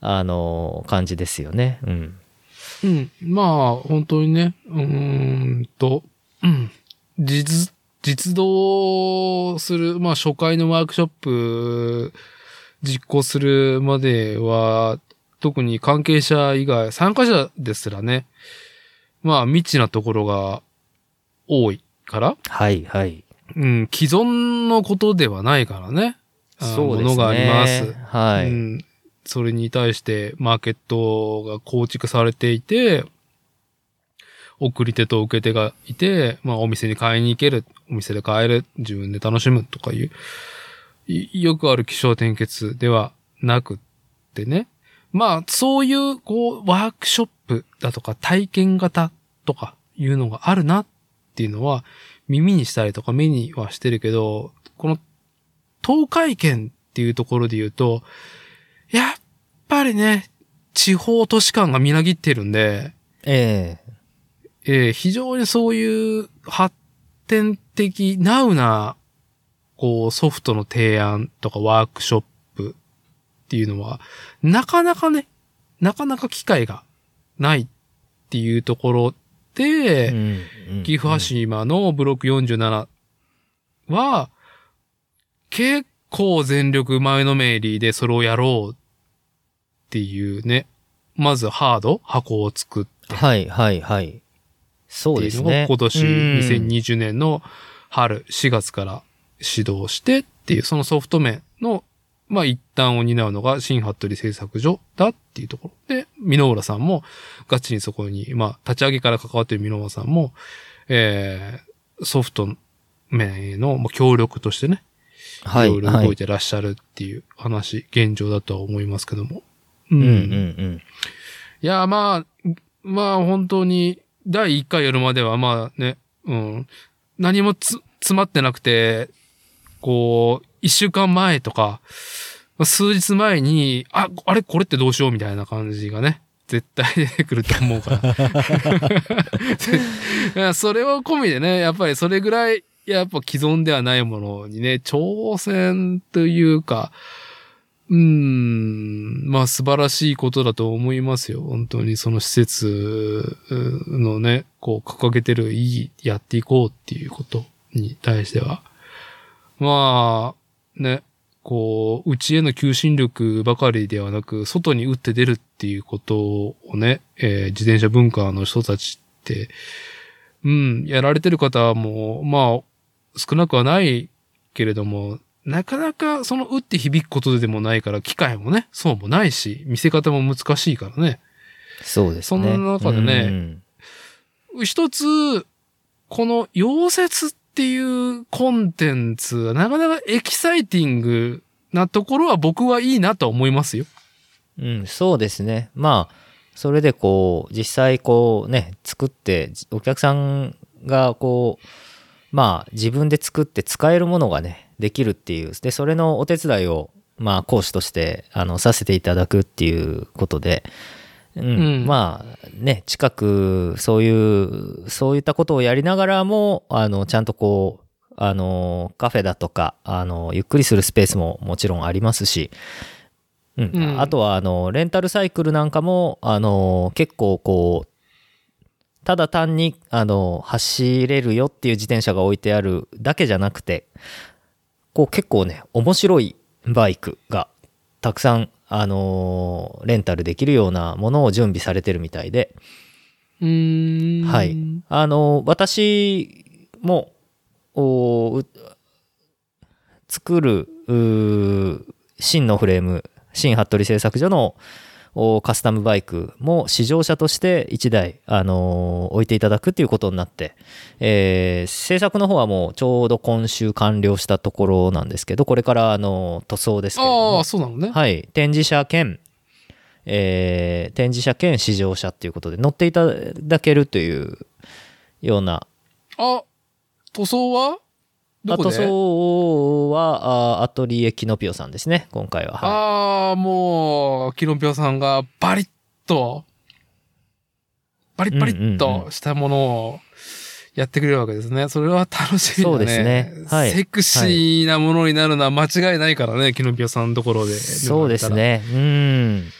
あの感じですよね。うん。うん。まあ、本当にね、うーんと、うん。実、実動する、まあ、初回のワークショップ、実行するまでは、特に関係者以外、参加者ですらね、まあ、未知なところが多いから、はいはい。うん、既存のことではないからね。あそうですね。ものがあります。はい。うん。それに対してマーケットが構築されていて、送り手と受け手がいて、まあお店に買いに行ける、お店で買える、自分で楽しむとかいう、よくある気象転結ではなくってね。まあそういう、こう、ワークショップだとか体験型とかいうのがあるなっていうのは耳にしたりとか目にはしてるけど、この東海圏っていうところで言うと、やっぱりね、地方都市感がみなぎってるんで、ええ。ー非常にそういう発展的、ナウな、こう、ソフトの提案とかワークショップっていうのは、なかなかね、なかなか機会がないっていうところで、えうんうん。岐阜羽島のブロック47は、結構全力前のめりでそれをやろうっていうね、まずハード、箱を作ってはい、はい、はい。そうですね。今年うん2020年の春4月から指導してっていう、そのソフト面の、まあ一端を担うのが新服部製作所だっていうところ。で、箕浦さんもガチにそこに、まあ立ち上げから関わってる箕浦さんも、えー、ソフト面へのまあ協力としてね、はいい、ろいろ動いはい。てらっしゃるっていう話、現状だとは思いますけども。ううん、うん、うん。いや、まあ、まあ本当に、第1回やるまではまあね、うん、何もつ、詰まってなくて、こう、一週間前とか、数日前に、あ、あれこれってどうしようみたいな感じがね、絶対出てくると思うから。それを込みでね、やっぱりそれぐらい、やっぱ既存ではないものにね、挑戦というか、うーん、まあ素晴らしいことだと思いますよ。本当にその施設のね、こう掲げてるいい、やっていこうっていうことに対しては。まあ、ね、こう、内への求心力ばかりではなく、外に打って出るっていうことをね、えー自転車文化の人たちって、うん、やられてる方も、まあ、少なくはないけれども、なかなかその打って響くことでもないから、機会もね、そうもないし、見せ方も難しいからね。そうですね。そんな中でねうん一つ、この溶接っていうコンテンツはなかなかエキサイティングなところは僕はいいなと思いますよ。うん、そうですね。まあ、それでこう、実際こうね、作って、お客さんがこう、まあ、自分で作って使えるものがね、できるっていう。で、それのお手伝いを、まあ、講師として、あの、させていただくっていうことで、うん、うん。まあ、ね、近く、そういう、そういったことをやりながらも、あの、ちゃんとこう、あの、カフェだとか、あの、ゆっくりするスペースももちろんありますし、うん。うん。あとはあのレンタルサイクルなんかもあの結構こうただ単にあの走れるよっていう自転車が置いてあるだけじゃなくてこう結構ね面白いバイクがたくさんあのレンタルできるようなものを準備されてるみたいでうーん。はいあの私もおう作る真のフレーム新服部製作所のおカスタムバイクも試乗車として1台、あのー置いていただくっていうことになって、えー制作の方はもうちょうど今週完了したところなんですけどこれから、あのー塗装ですけれども。そうなのね。はい、展示車兼、えー展示車兼試乗車っていうことで乗っていただけるというような。あ、塗装は？あ塗装はあアトリエキノピオさんですね。今回は、はああ、もう、キノピオさんがバリッと、バリッバリッうんうんとしたものをやってくれるわけですね。それは楽しみだね。そうですね。はい。セクシーなものになるのは間違いないからね、キノピオさんのところで。い、そうです。ね。うん。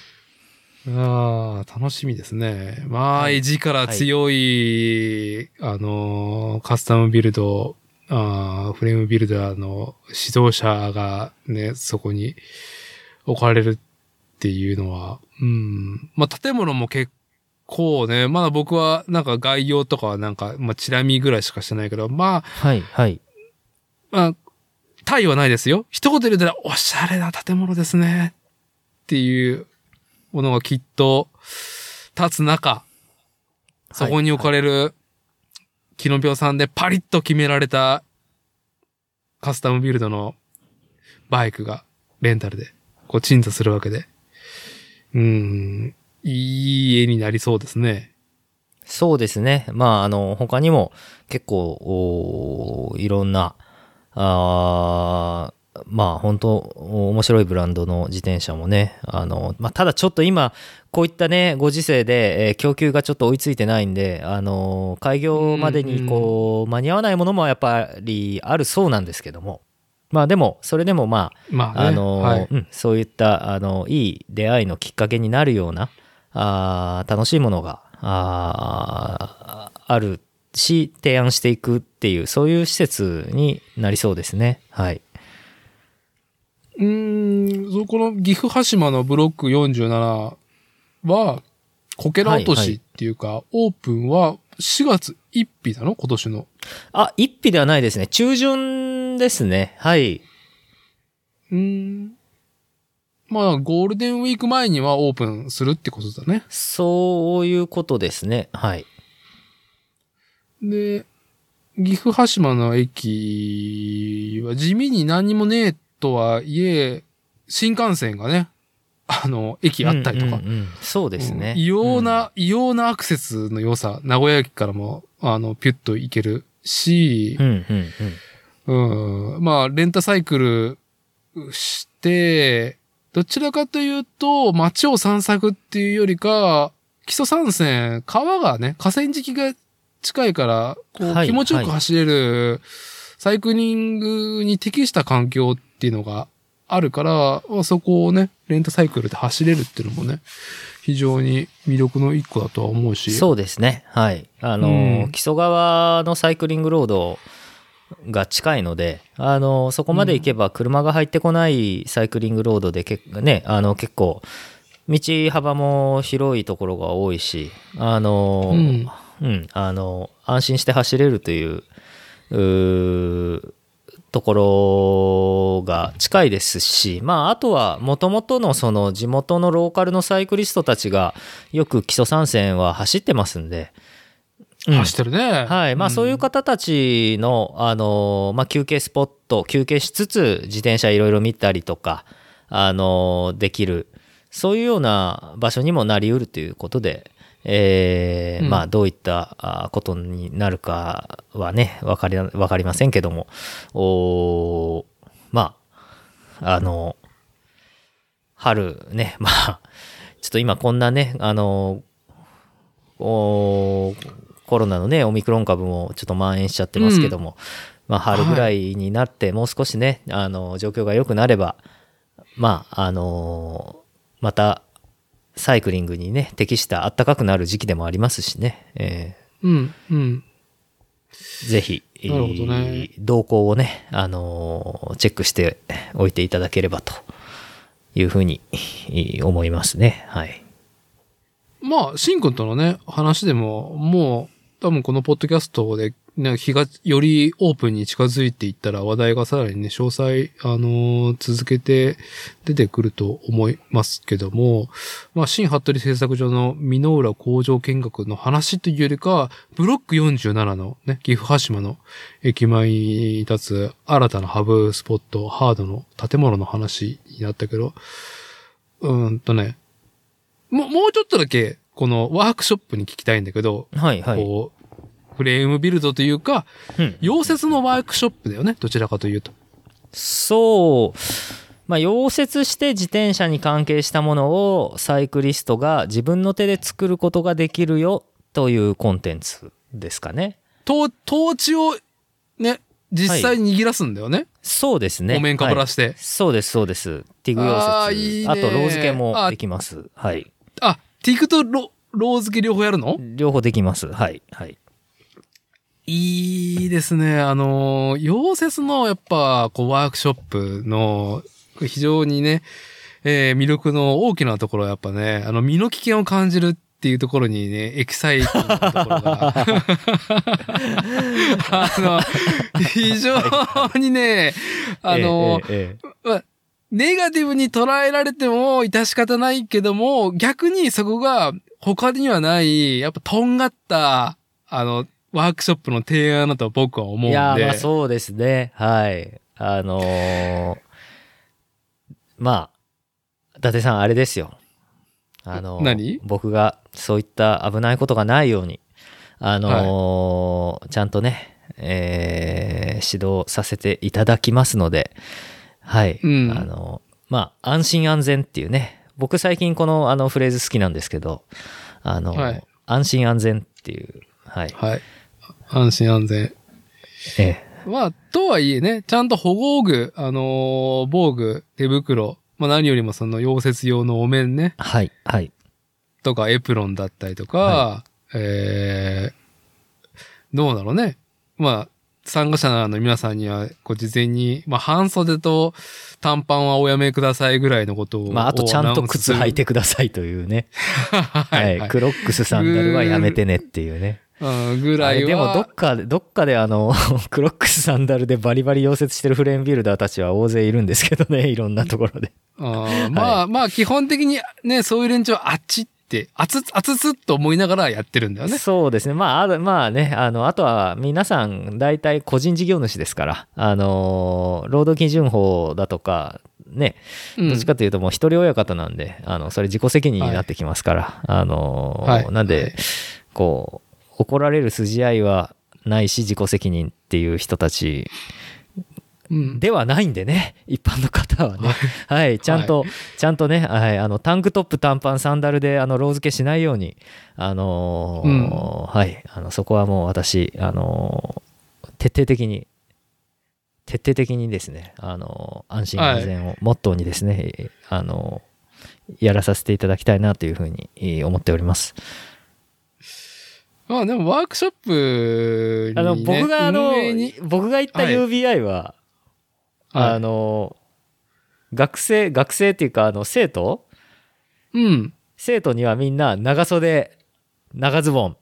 ああ、楽しみですね。まあ、はい。意地から強い、あのー、カスタムビルド、あーフレームビルダーの指導者がね、そこに置かれるっていうのは、うん。まあ、建物も結構ね、まだ僕はなんか概要とかはなんか、まあ、チラ見ぐらいしかしてないけど、まあ、はいはいまあ、タイはないですよ。一言で言ったら、おしゃれな建物ですね。っていうものがきっと、立つ中、そこに置かれる、キノピオさんでパリッと決められた、カスタムビルドのバイクが、レンタルで、こう鎮座するわけで。うん、いい絵になりそうですね。そうですね。まあ、あの、他にも結構、おいろんな、あーまあ、本当面白いブランドの自転車もね、あの、まあ、ただちょっと今、こういったね、ご時世で、えー供給がちょっと追いついてないんで、あの、開業までにこう、間に合わないものもやっぱりあるそうなんですけども、まあでも、それでもまあ、まあね。あの、はい。うん、そういったあのいい出会いのきっかけになるようなあー楽しいものがあーあるし提案していくっていうそういう施設になりそうですねはい。うーん、そこの岐阜羽島のブロック47は、こけら落としっていうか、オープンは4月1日なの今年の。あ一匹ではないですね中旬ですねはい。うーん。まあ、ゴールデンウィーク前にはオープンするってことだね。そういうことですねはい。で、岐阜羽島の駅は地味に何にもねえとはいえ、新幹線がね、あの、駅あったりとかうん、うんうん。そうですね。うん。異様な、異様なアクセスの良さ、名古屋駅からも、あの、ピュッと行けるしう、ん、うんうん。うん、まあ、レンタサイクルして、どちらかというと、街を散策っていうよりか、基礎山線、川がね、河川敷が近いから、こう、はい気持ちよく走れる、サイクリングに適した環境っていうのがあるから、まあそこをね、レンタサイクルで走れるっていうのもね、非常に魅力の一個だとは思うし。そうですね。はい。あの、うん木曽川のサイクリングロードが近いので、あの、そこまで行けば車が入ってこないサイクリングロードで結構ね、あの、結構、道幅も広いところが多いし、あの、うんうん、あの、安心して走れるという、うーところが近いですし、まあ、あとは、もともとのその地元のローカルのサイクリストたちが、よく基礎参戦は走ってますんで、うん走ってるね。はい。まあ、んそういう方たちの、あの、まあ、休憩スポット、休憩しつつ、自転車いろいろ見たりとか、あの、できる、そういうような場所にもなりうるということで、えーうん。まあ、どういったあことになるかはね、わかり、わかりませんけども、おーまあ、あの、春ね、まあ、ちょっと今こんなね、あの、おコロナのね、オミクロン株もちょっと蔓延しちゃってますけども、まあ、春ぐらいになって、もう少しね、あの、状況が良くなれば、まあ、あのまた、サイクリングにね、適した暖かくなる時期でもありますしね、えうん、うん。ーぜひ、えーなるほどね動向をね、あのチェックしておいていただければというふうにえー思いますね。はい。まあ、シンくんとのね、話でも、もう、多分このポッドキャストで、ね、日がよりオープンに近づいていったら話題がさらにね、詳細、あのー続けて出てくると思いますけども、まあ、新服部製作所の美濃浦工場見学の話というよりかは、ブロック47のね、岐阜羽島の駅前に立つ新たなハブスポット、ハードの建物の話になったけど、うーんとね、もう、もうちょっとだけ、このワークショップに聞きたいんだけど、はい、はい。こう、フレームビルドというか、うん溶接のワークショップだよね、どちらかというと。そう、まあ、溶接して自転車に関係したものをサイクリストが自分の手で作ることができるよというコンテンツですかね。トトーチをね、実際に握らすんだよね。そうですね。お面かぶらはいして。そうです、そうです。ティグ溶接。いいねあと、ロー付けもあできます。はい。あ、ティクとロロー付け両方やるの？両方できます。はい。はい。いいですね。あの、溶接のやっぱ、こう、ワークショップの、非常にね、えー魅力の大きなところはやっぱね、あの、身の危険を感じるっていうところにね、エキサイティングなところが。あの、非常にね、あの、えええネガティブに捉えられても致し方ないけども、逆にそこが他にはない、やっぱとんがった、あの、ワークショップの提案だと僕は思うんで。いや、まあそうですね。はい。あのーまあ、伊達さんあれですよ。あのー何？僕がそういった危ないことがないように、あのーちゃんとね、えー指導させていただきますので、はい。うんあのーまあ、安心安全っていうね、僕最近このあのフレーズ好きなんですけど、あのーはい安心安全っていう、はい。はい。安心安全。ええまあ、とはいえね、ちゃんと保護具、あのー防具、手袋、まあ何よりもその溶接用のお面ね、はい、はい。とかエプロンだったりとか、はえー、どうだろうね。まあ、参加者の皆さんには、こう事前に、まあ半袖と短パンはおやめくださいぐらいのことを。まあ、あとちゃんと靴履いて。てくださいというね。ははいい。はいクロックスサンダルはやめてねっていうね。うん、ぐらいは。でもどっかで、どっかであの、クロックスサンダルでバリバリ溶接してるフレームビルダーたちは大勢いるんですけどね、いろんなところで。あーまあ、まあ、基本的にね、そういう連中はあっちって、あつ、あつつっと思いながらやってるんだよね。そうですね。まあ、あまあね、あの、あとは皆さん大体個人事業主ですから、あの、労働基準法だとか、ね、うんどっちかというともう一人親方なんで、あの、それ自己責任になってきますから、あの、はいなんで、はいこう、怒られる筋合いはないし、自己責任っていう人たちうん。ではないんでね、一般の方はね。はい、ちゃんと、ちゃんとね、はい、あの、タンクトップ、短パン、サンダルで、あの、ロー付けしないように、あのはい、あの、そこはもう私、あのー徹底的に、徹底的にですね、あのー安心安全をモットーにですね、えーあのーやらさせていただきたいなというふうにえー思っております。まあでもワークショップに、ね、あの、僕があの僕が行ったはい UBI は、はいあのー学生、学生っていうか、あの、生徒？うん。生徒にはみんな長袖、長ズボン、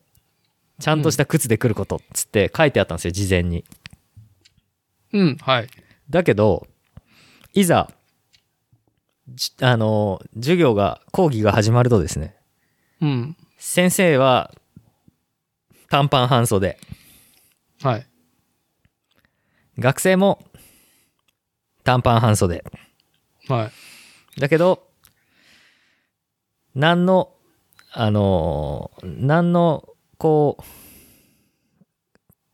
ちゃんとした靴で来ることっつって書いてあったんですよ、事前に。うん、はい。だけど、いざ、じあの、授業が、講義が始まるとですね、うん。先生は短パン半袖、はい。学生も短パン半袖。はい。だけど、何の、あのー、何の、こう、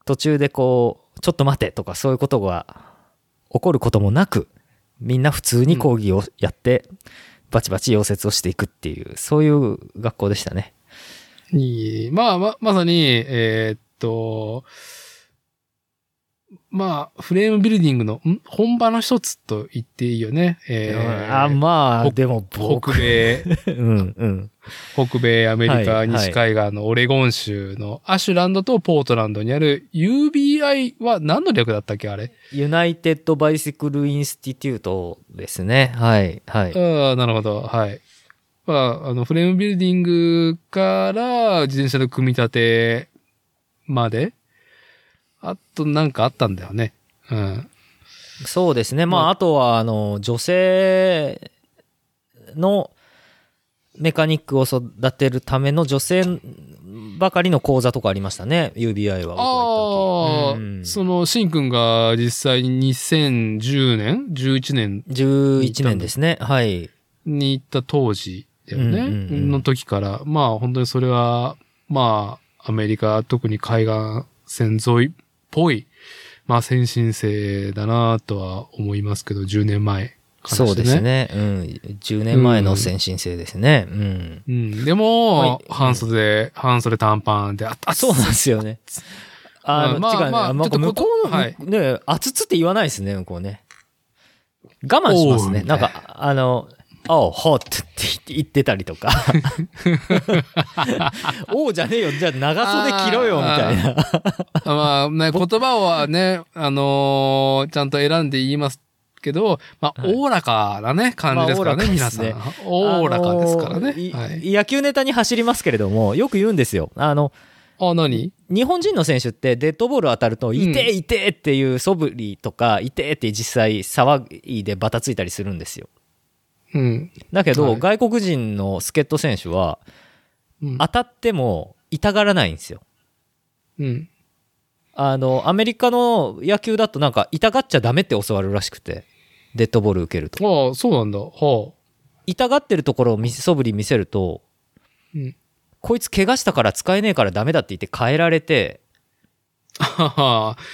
途中でこう、ちょっと待てとかそういうことが起こることもなく、みんな普通に講義をやって、バチバチ溶接をしていくっていう、そういう学校でしたね。いい。まあ、ま、まさに、えーっと、まあ、フレームビルディングの、ん？本場の一つと言っていいよね。えーあ、まあ、北でも僕、北米、うんうん。北米アメリカはい西海岸のオレゴン州のアシュランドとポートランドにある UBI は何の略だったっけあれ？ United Bicycle Institute ですね。はい、はい。ああ、なるほど。はい。まあ、あの、フレームビルディングから自転車の組み立てまで、あとなんかあったんだよね。うん。そうですね。まあ、まああとは、あの、女性のメカニックを育てるための女性ばかりの講座とかありましたね。UBI はああ。うんその、シンくんが実際に2010年 ?11 年11年ですね。はい。に行った当時だよね。うんうんうんの時から、まあ本当にそれは、まあ、アメリカ、特に海岸線沿いっぽい、まあ先進性だなとは思いますけど、10年前ね。そうですね。うん。10年前の先進性ですね。うん。うん。でも、はい半袖、半袖短パンで、あ、あそうなんですよね。あの、まあ違うね。まあまあ向こうの、はいね、熱つって言わないですね、向こうね。我慢しますね。なんか、あの、おう、ホットって言ってたりとか。おうじゃねえよ。じゃあ長袖着ろよ、みたいな。まあね、言葉はね、あのーちゃんと選んで言いますけど、まあ、はいおおらかなね、感じですからね、まあ皆さん。おあのおらかですからね。いはい。野球ネタに走りますけれども、よく言うんですよ。あの、あ、何？日本人の選手ってデッドボール当たると、んいていてっていう素振りとか、いてって実際騒いでバタついたりするんですよ。うん。だけど、はい外国人の助っ人選手は、うん。当たっても痛がらないんですよ。うん。あの、アメリカの野球だとなんか痛がっちゃダメって教わるらしくて、デッドボール受けると。ああ、そうなんだ。は痛がってるところを見せ素振り見せると、うんこいつ怪我したから使えねえからダメだって言って変えられて、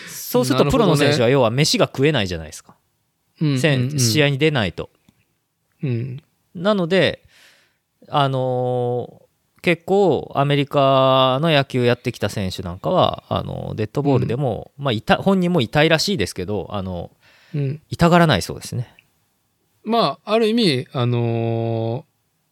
そうするとプロの選手は要は飯が食えないじゃないですか。うんせんうんうん試合に出ないと。うん。なので、あのー結構アメリカの野球やってきた選手なんかは、あのデッドボールでも、まあ痛本人も痛いらしいですけど、あのうん。痛がらないそうですね。まあ、ある意味、あのー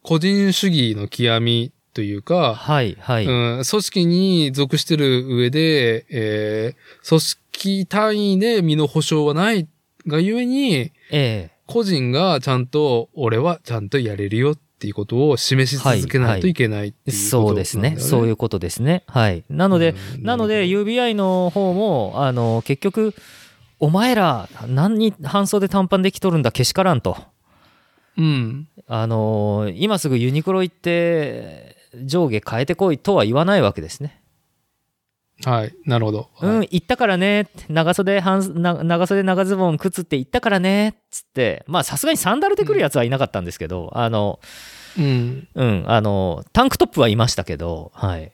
個人主義の極みというか、はい、はい。うん、組織に属してる上で、えー組織単位で身の保証はないがゆえに、え個人がちゃんと、俺はちゃんとやれるよっていうことを示し続けないといけないってえいうことそうですね。そういううことですね。はい。なので、うんなので UBI の方も、あの、結局、お前ら何に半袖短パンできとるんだけしからんと。うん。あの今すぐユニクロ行って上下変えてこいとは言わないわけですね。はい。なるほど。うん、はい行ったからね。長袖半、な長袖長ズボン靴って行ったからね。つって、まあさすがにサンダルで来るやつはいなかったんですけど、あの、うん。うん、あの、タンクトップはいましたけど、はい。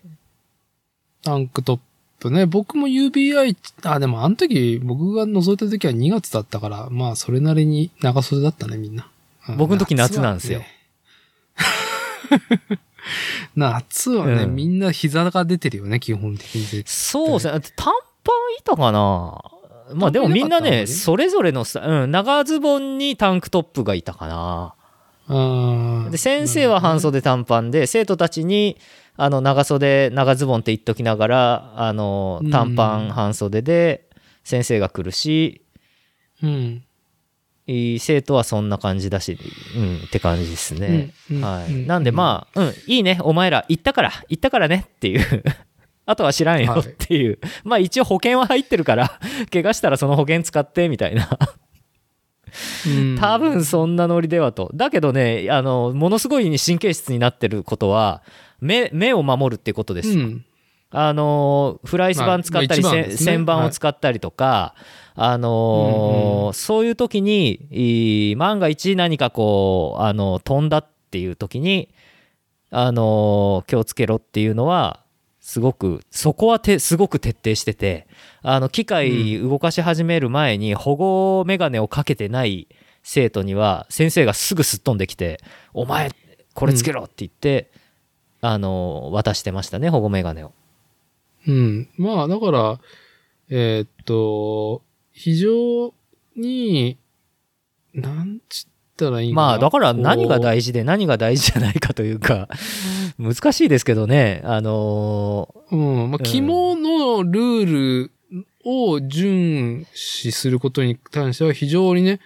タンクトップね。僕も UBI、あ、でもあの時、僕が覗いた時は2月だったから、まあそれなりに長袖だったね、みんな。うん僕の時夏なんですよ。夏はね、うんみんな膝が出てるよね、基本的に絶対。そうですね。短パンいたかな？まあでもみんなね、短パンいなかったあんまり？それぞれのさ、うん、長ズボンにタンクトップがいたかな。あーで先生は半袖短パンで、生徒たちにあの長袖長ズボンって言っときながらあのうん短パン半袖で先生が来るし、うん。いい生徒はそんな感じだし、うん、って感じですね。はい、うん。なんでまあ、うん、いいね。お前ら行ったから行ったからねっていう。あとは知らんよはい。っていう、まあ一応保険は入ってるから怪我したらその保険使ってみたいな。うん。多分そんなノリではと。だけどね、あの、ものすごい神経質になってることは、目、目を守るってことです。あの、フライス板使ったり、せまあまあ一番ですね。線板を使ったりとか、あのうんうそういう時に、い万が一何かこう、あの、飛んだっていう時に、あの気をつけろっていうのは、すごく、そこはて、すごく徹底してて、あの、機械動かし始める前に保護メガネをかけてない生徒には、先生がすぐすっ飛んできて、お前、これつけろって言って、あの渡してましたね、保護メガネを。うん。まあ、だから、えーっと、非常に、なんちったらいい。まあ、だから何が事大事で何が大事じゃないかというか、難しいですけどね、あのうん。まあ、うん肝のルールを遵守することに関しては非常にね、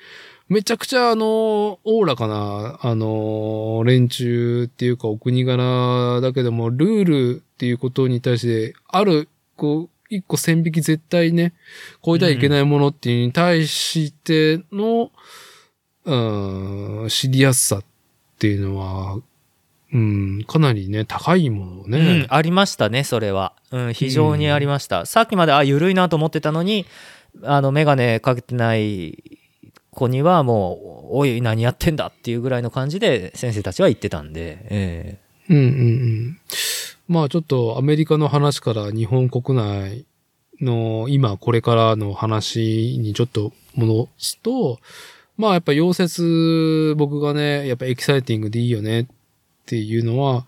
めちゃくちゃあの、おおらかな、あの、連中っていうかお国柄だけども、ルールっていうことに対して、ある、こう、一個線引き絶対ね、超えてはいけないものっていうのに対しての、うん、知りやすさっていうのは、うん、かなりね、高いものね。うんありましたね、それは。うん、非常にありました。さっきまで、あ、緩いなと思ってたのに、あの、メガネかけてない子にはもう、おい、何やってんだっていうぐらいの感じで先生たちは言ってたんで、えうんうんうん。まあちょっとアメリカの話から日本国内の今これからの話にちょっと戻すと、まあやっぱ溶接僕がね、やっぱエキサイティングでいいよねっていうのは、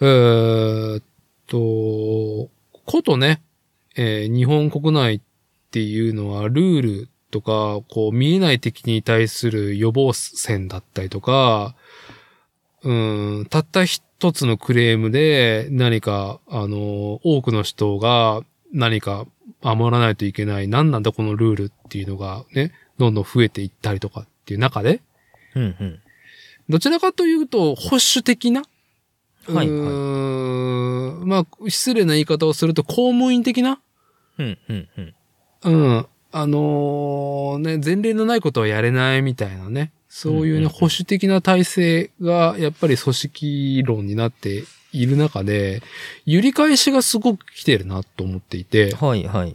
えーっと、ことね、えー日本国内っていうのはルールとか、こう見えない敵に対する予防線だったりとか、うん、たった一つのクレームで何か、あの、多くの人が何か守らないといけない、何なんだこのルールっていうのがね、どんどん増えていったりとかっていう中で、うんうん。どちらかというと、保守的な、はいはいうーんまあ、失礼な言い方をすると、公務員的な、うんうんうん。うん、あのーね、前例のないことはやれないみたいなね、そういうね、保守的な体制が、やっぱり組織論になっている中で、揺り返しがすごく来てるなと思っていて、はいはい。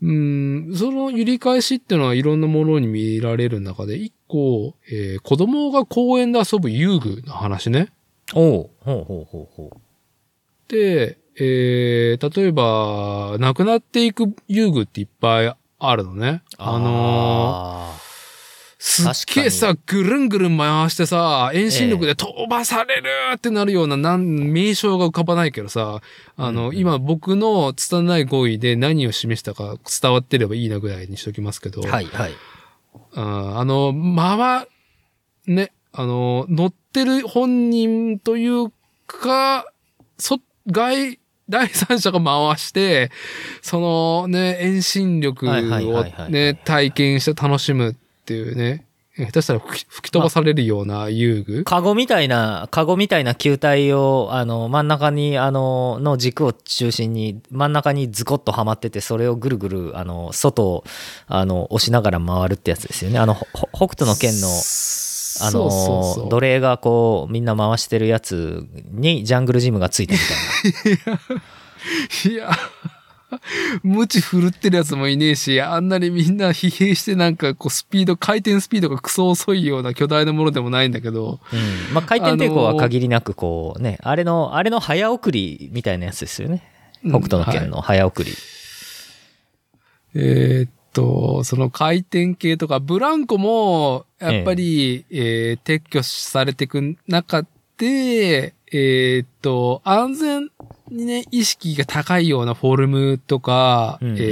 うん、その揺り返しっていうのはいろんなものに見られる中で、一個、えー子供が公園で遊ぶ遊具の話ね。おうほうほうほうほう。で、えー例えば、亡くなっていく遊具っていっぱいあるのね。あのーあすっげえさ、ぐるんぐるん回してさ、遠心力で飛ばされるってなるような、なん、名称が浮かばないけどさ、あの、うんうん。今僕の拙い語彙で何を示したか伝わってればいいなぐらいにしときますけど、ーはいはい。ああの、まね、あの、乗ってる本人というか、そ、外、第三者が回して、そのね、遠心力をね、体験して楽しむっていうね、下手したら吹き飛ばされるような遊具？カゴみたいな、カゴみたいな球体を、あの、真ん中に、あの、の軸を中心に、真ん中にズコッとはまってて、それをぐるぐる、あの、外を、あの、押しながら回るってやつですよね。あの、北斗の剣の、あの、奴隷がこう、みんな回してるやつに、ジャングルジムがついてるみたいな。いや、無知振るってるやつもいねえし、あんなにみんな疲弊してなんかこうスピード、回転スピードがクソ遅いような巨大なものでもないんだけど、うん。まあ、回転抵抗は限りなく、こうね、あれの、あれの早送りみたいなやつですよね。北斗の剣の早送り。えーっと、その回転系とか、ブランコも、やっぱり、えー撤去されていく中で、えーっと、安全にね、意識が高いようなフォルムとか、うんうんうん。え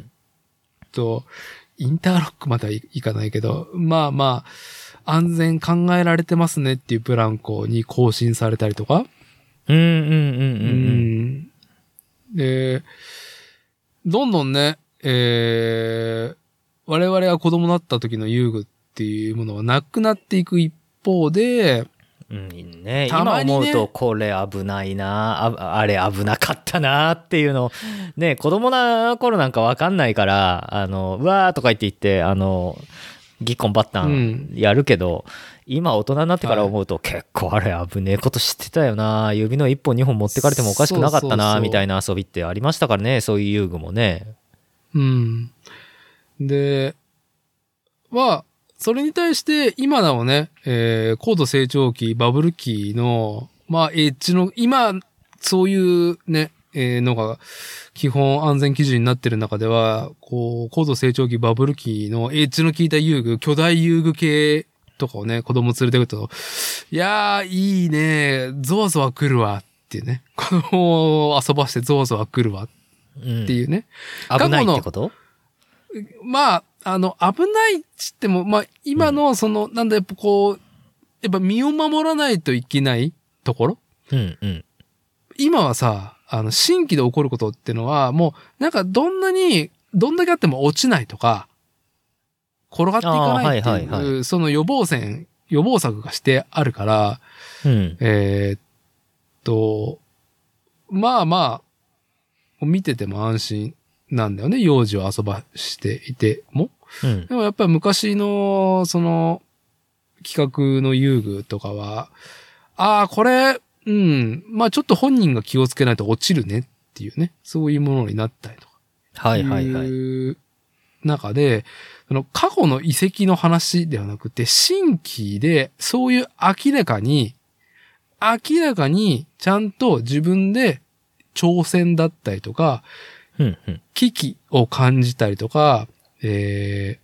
ーっと、インターロックまではいいかないけど、まあまあ、安全考えられてますねっていうブランコに更新されたりとか、うんうんうんうんううん。んで、どんどんね、えー、我々が子供だった時の遊具っていうものはなくなっていく一方で、うんね、今思うとこれ危ないな。ああれ危なかったなっていうのをね子供な頃なんか分かんないからあのうわーとか言って言ってあのギッコンバッタうンん。やるけど、今大人になってから思うと結構あれ危ねえこと知ってたよな。指の1本2本持ってかれてもおかしくなかったなみたいな遊びってありましたからね。そういう遊具もね。うん。で、は、それに対して今なおね、えー、高度成長期、バブル期の、まあ、エッジの、今、そういうね、えーのが、基本安全基準になってる中では、こう、高度成長期、バブル期のエッジの効いた遊具、巨大遊具系とかをね、子供連れてくると、いやー、いいね、ゾワゾワ来るわっていうね、子供を遊ばしてゾワゾワ来るわうんっていうね、危ないってこと？まあ、あの、危ないっつっても、まあ、今の、その、なんだ、やっぱこう、やっぱ身を守らないといけないところ？うんうん。今はさ、あの、新規で起こることっていうのは、もう、なんか、どんなに、どんだけあっても落ちないとか、転がっていかないっていう、はいはいはその予防線、予防策がしてあるから、うん。えーっと、まあまあ、見てても安心なんだよね。幼児を遊ばしていても。うんでもやっぱり昔の、その、企画の遊具とかは、ああ、これ、うん、まあちょっと本人が気をつけないと落ちるねっていうね、そういうものになったりとか。はいはいはいいう中で、その過去の遺跡の話ではなくて、新規で、そういう明らかに、明らかにちゃんと自分で挑戦だったりとか、うんうん危機を感じたりとか、え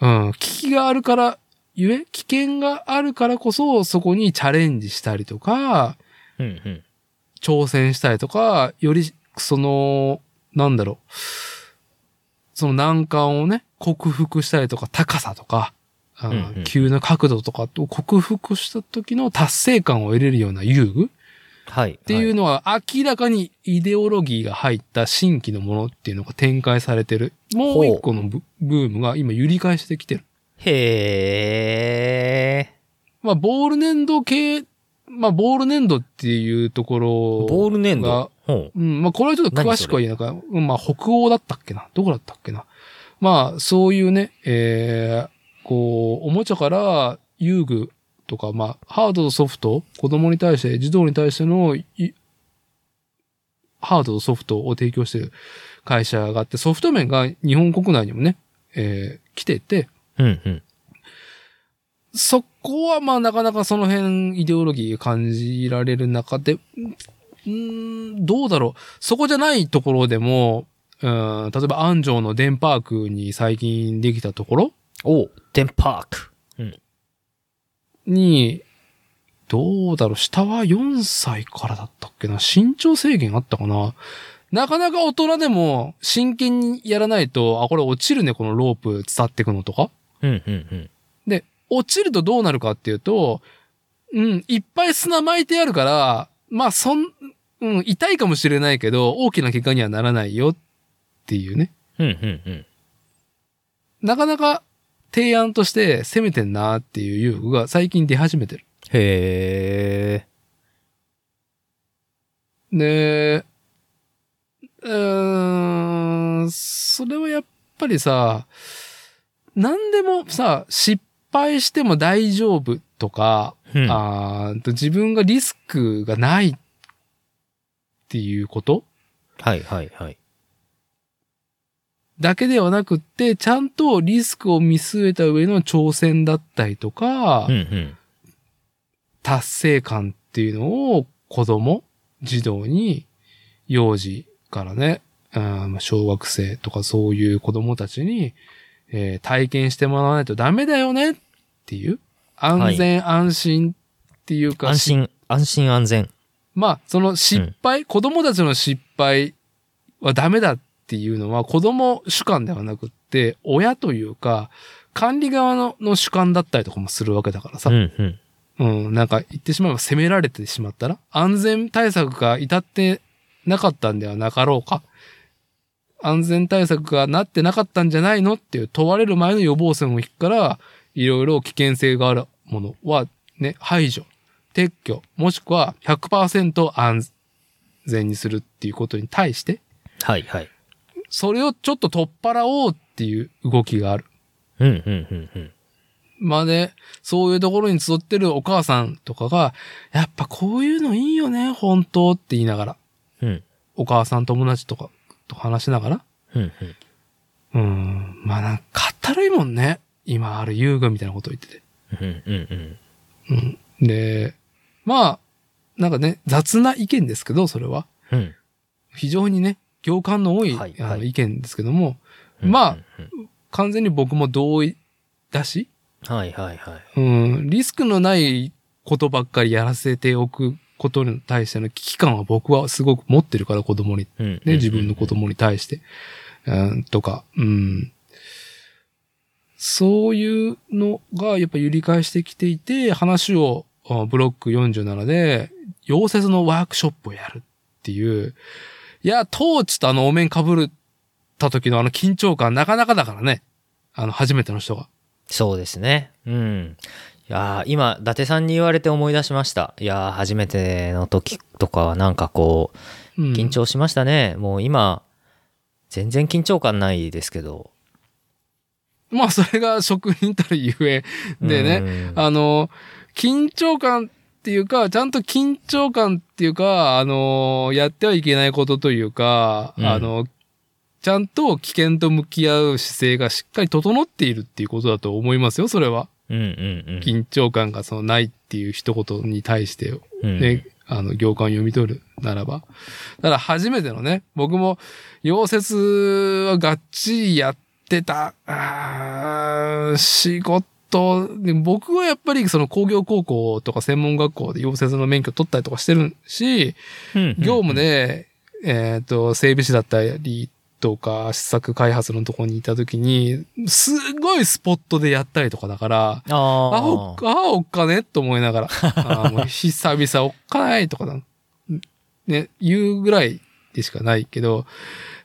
ー、うん、危機があるから、ゆえ、危険があるからこそ、そこにチャレンジしたりとか、うんうん挑戦したりとか、より、その、なんだろう、その難関をね、克服したりとか、高さとか、あうんうん急な角度とかを克服した時の達成感を得れるような遊具はい。っっていうのは明らかにイデオロギーが入った新規のものっていうのが展開されてる。もう一個のブブームが今揺り返してきてる。へー。まあ、ボール粘土系、まあ、ボール粘土っていうところボール粘が土？ほうん、まあ、これはちょっと詳しくは言えないかまあ、北欧だったっけな？どこだったっけな？まあ、そういうね、えー、こう、おもちゃから遊具とか、まあ、ハードとソフト、子供に対して、児童に対してのい、ハードとソフトを提供してる会社があって、ソフト面が日本国内にもね、えー、来てて、う。うんうん。そこはまあなかなかその辺イデオロギー感じられる中で、うーん、どうだろう。そこじゃないところでも、うん、例えば安城のデンパークに最近できたところおデンパーク。に、どうだろう、下は4歳からだったっけな？身長制限あったかな？なかなか大人でも真剣にやらないと、あ、これ落ちるね、このロープ伝ってくのとか。うんうんうん。で、落ちるとどうなるかっていうと、うん、いっぱい砂巻いてあるから、まあ、そん、うん、痛いかもしれないけど、大きな怪我にはならないよっていうね。うんうんうん。なかなか提案として攻めてんなっていう遊具が最近出始めてる。へで、うーん、それはやっぱりさ、何でもさ、失敗しても大丈夫とか、ー。うん。あーと自分がリスクがないっていうこと？はいはいはい。だけではなくって、ちゃんとリスクを見据えた上の挑戦だったりとか、うんうん。達成感っていうのを子供、児童に、幼児からね、小学生とかそういう子供たちに、えー体験してもらわないとダメだよねっていう、安全安心っていうか、安心、安心安全。まあ、その失敗、子供たちの失敗はダメだっていうのは子供主観ではなくって、親というか、管理側のの主観だったりとかもするわけだからさ。うんうん。うん、なんか言ってしまえば責められてしまったら、安全対策が至ってなかったんではなかろうか。安全対策がなってなかったんじゃないのっていう問われる前の予防線を引くから、いろいろ危険性があるものはね、排除、撤去、もしくは100%安全にするっていうことに対して、はいはい。それをちょっと取っ払おうっていう動きがある。うんうんうんうん。まあね、そういうところに集ってるお母さんとかが、やっぱこういうのいいよね、本当って言いながら。うん。お母さん友達とかと話しながら。うんううん。ん。まあなんか、かったるいもんね。今ある遊具みたいなこと言ってて。うんうんうん。うん。で、まあ、なんかね、雑な意見ですけど、それは。うん。非常にね、行間の多い、はいはいあの意見ですけども、うんまあうん完全に僕も同意だし、うんはいはいはい。うん、リスクのないことばっかりやらせておくことに対しての危機感は僕はすごく持ってるから、子供に。うん。ね、自分の子供に対して。うん、とか、うん。そういうのがやっぱ揺り返してきていて、話をあブロック47で、溶接のワークショップをやるっていう。いや、トーチとあのお面被るた時のあの緊張感なかなかだからね。あの、初めての人が。そうですね。うん。いやー今、伊達さんに言われて思い出しました。いやー初めての時とかはなんかこう、うん、緊張しましたね。もう今、全然緊張感ないですけど。まあ、それが職人たるゆえでね、ねあの、緊張感っていうか、ちゃんと緊張感っていうか、あの、やってはいけないことというか、うんあの、ちゃんと危険と向き合う姿勢がしっかり整っているっていうことだと思いますよ、それは。うんうんうん。緊張感がそのないっていう一言に対して、うんね、あの、行間を読み取るならば。だから初めてのね、僕も、溶接はがっちりやってた、仕事、で僕はやっぱりその工業高校とか専門学校で溶接の免許取ったりとかしてるし、うんうん業務で、えっ、と、整備士だったりとか、試作開発のとこにいた時に、すごいスポットでやったりとかだから、ああ、おっあ。おっかねと思いながら、あーもう久々おっかないとかだ。ね、言うぐらいでしかないけど、やっ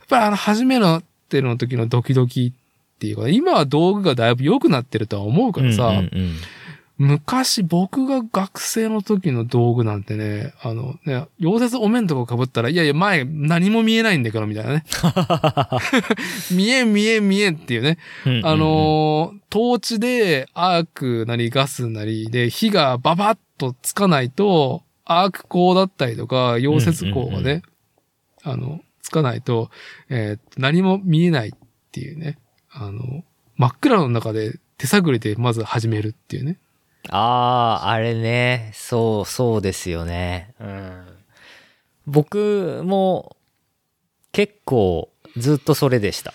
ぱりあの、初めのっての時のドキドキっていうか、今は道具がだいぶ良くなってるとは思うからさ、うんうんうん昔僕が学生の時の道具なんてね、あのね、溶接お面とか被ったら、いやいや前何も見えないんだけど、みたいなね。見えん見えん見えんっていうね。うんうんうんあのー、トーチでアークなりガスなりで火がババッとつかないと、アーク光だったりとか、溶接光がね、あの、つかないと、えー何も見えないっていうね。あの、真っ暗の中で手探りでまず始めるっていうね。ああ、あれね。そう、そうですよね。うん。僕も結構ずっとそれでした。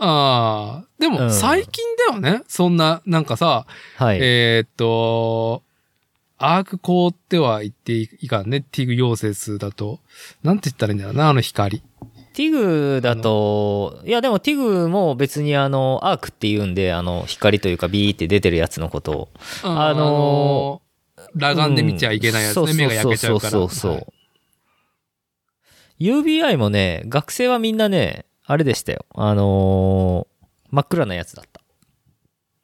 ああ、でもうん最近だよね。そんな、なんかさ、はい。えーっと、アーク光っては言っていかんね。ティグ溶接だと。なんて言ったらいいんだろうな、あの光。ティグだと、いやでもティグも別にあの、アークって言うんで、あの、光というかビーって出てるやつのことを。ああの裸眼で見ちゃいけないやつね。うん目が焼けちゃうから。そうそうそうそうはい UBI もね、学生はみんなね、あれでしたよ。あのー真っ暗なやつだった。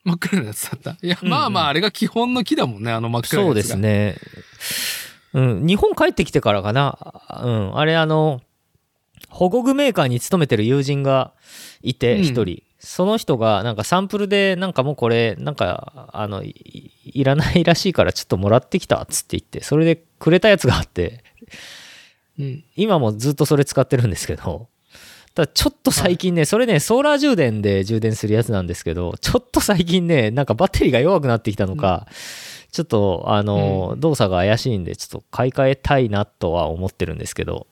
真っ暗なやつだった。いや、うんうんまあまあ、あれが基本の木だもんね、あの真っ暗なやつが。そうです。ね。うん、日本帰ってきてからかな。うん、あれあの、保護具メーカーに勤めてる友人がいて、うん一人。その人が、なんかサンプルで、なんかもうこれ、なんか、あの、いいらないらしいからちょっともらってきた、つって言って、それでくれたやつがあって、うん。今もずっとそれ使ってるんですけど、ただちょっと最近ね、それね、ソーラー充電で充電するやつなんですけど、ちょっと最近ね、なんかバッテリーが弱くなってきたのか、ちょっと、あの、動作が怪しいんで、ちょっと買い替えたいなとは思ってるんですけど、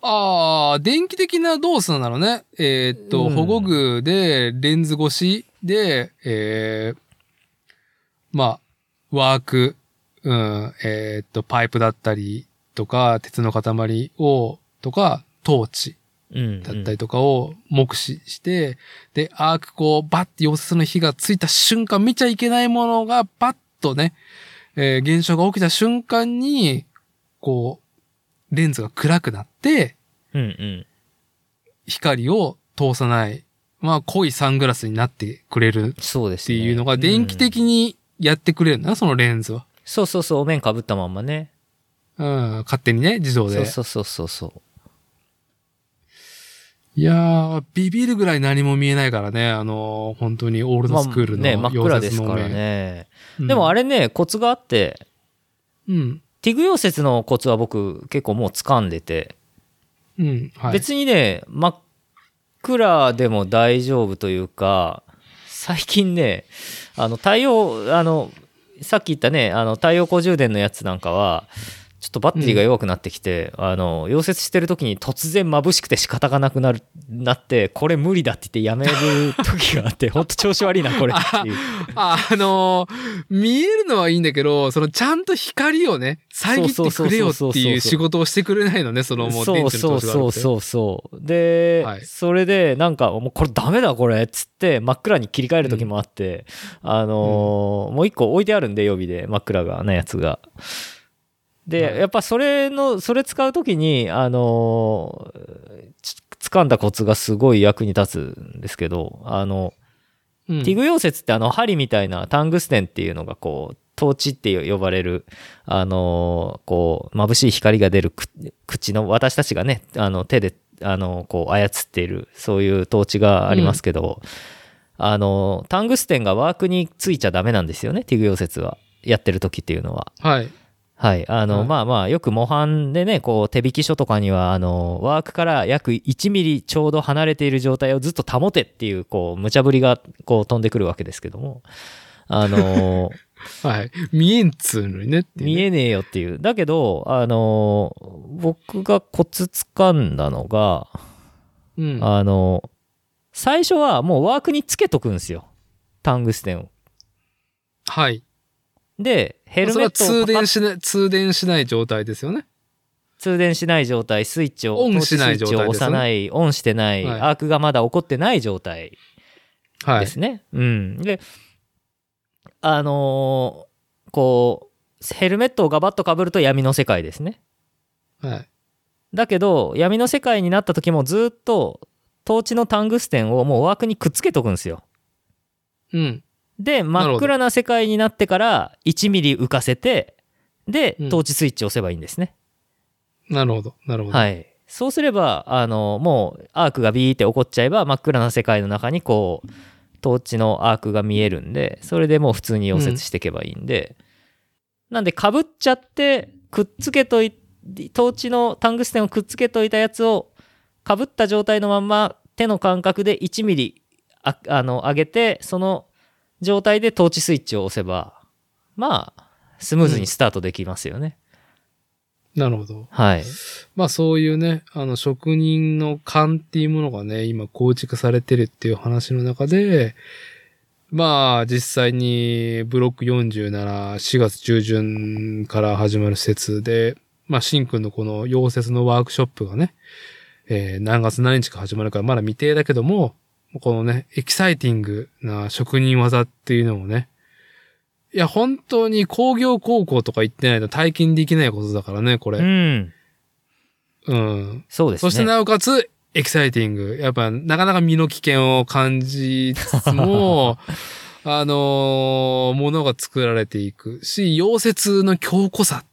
ああ、電気的な動作なのね。えーっと、うん。保護具で、レンズ越しで、えー、まあ、ワーク、うん、えーっと、パイプだったりとか、鉄の塊を、とか、トーチうん、だったりとかを目視して、で、アークこう、バッて溶接の火がついた瞬間、見ちゃいけないものがバッとね、えー現象が起きた瞬間に、こう、レンズが暗くなって、うんうん。光を通さない、まあ、濃いサングラスになってくれるってそうですね。いうのが、電気うん的にやってくれるんだな、そのレンズは。そうそうそう、お面かぶったまんまね。うん、勝手にね、自動で。そうそうそうそうそう。いやー、ビビるぐらい何も見えないからね、あのー本当にオールドスクールのまあね、真っ暗ですから。ね。うんでもあれね、コツがあって、うん。ティグ溶接のコツは僕結構もう掴んでて、うん。はい。別にね、真っ暗でも大丈夫というか、最近ね、あの、太陽、あの、さっき言ったね、あの、太陽光充電のやつなんかは、ちょっとバッテリーが弱くなってきて、あの、溶接してる時に突然眩しくて仕方がなくなる、なって、これ無理だって言ってやめる時があって、ほんと調子悪いな、これっていう。あのー見えるのはいいんだけど、そのちゃんと光をね、遮ってくれよっていう仕事をしてくれないのね、そのもうそう。そうそうそうそう。で、はい。それでなんかもうこれダメだこれっつって真っ暗に切り替える時もあって、あのーもう一個置いてあるんで予備で真っ暗がなやつがで、はいやっぱそれのそれ使う時にあのーつ掴んだコツがすごい役に立つんですけどあの、うんティグ溶接ってあの針みたいなタングステンっていうのがこうトーチって呼ばれるあのーこう眩しい光が出るく口の私たちがねあの手であのこう操っているそういうトーチがありますけど、あのタングステンがワークについちゃダメなんですよねティグ溶接はやってる時っていうのは。はい。はい。あの、はいまあまあ、よく模範でね、こう、手引き書とかには、あの、ワークから約1ミリちょうど離れている状態をずっと保てっていう、こう、無茶ぶりが、こう、飛んでくるわけですけども、あの、はい。見えんつうのにねね、見えねえよっていう。だけど、あの、僕がコツ掴んだのが、うん。あの、最初はもうワークにつけとくんですよ。タングステンを。はい。で、ヘルメットを通電しない、通電しない状態ですよね。通電しない状態、スイッチを、オンしないトーチスイッチを押さない、オンしてない、はいアークがまだ起こってない状態はい。ですね。うん。で、あのーこう、ヘルメットをガバッとかぶると闇の世界ですね。はい。だけど闇の世界になった時もずっとトーチのタングステンをもう枠にくっつけとくんですよ。うん。で真っ暗な世界になってから1ミリ浮かせてでうんトーチスイッチを押せばいいんですね。なるほど。なるほど。はい。そうすればあのもうアークがビーって起こっちゃえば真っ暗な世界の中にこうトーチのアークが見えるんでそれでもう普通に溶接していけばいいんで、なんでかぶっちゃってくっつけといトーチのタングステンをくっつけといたやつをかぶった状態のまんま手の感覚で1ミリああの上げてその状態でトーチスイッチを押せばまあスムーズにスタートできますよね。なるほど。はい。まあそういうね、あの職人の勘っていうものがね、今構築されてるっていう話の中で、まあ実際にブロック47、4月中旬から始まる施設で、まあシンくんのこの溶接のワークショップがね、えー何月何日か始まるからまだ未定だけども、このね、エキサイティングな職人技っていうのをね、いや、本当に工業高校とか行ってないと体験できないことだからね、これ。うん。うん。そうですね。そしてなおかつ、エキサイティング。やっぱ、なかなか身の危険を感じつつも、あのーものが作られていくし、溶接の強固さっ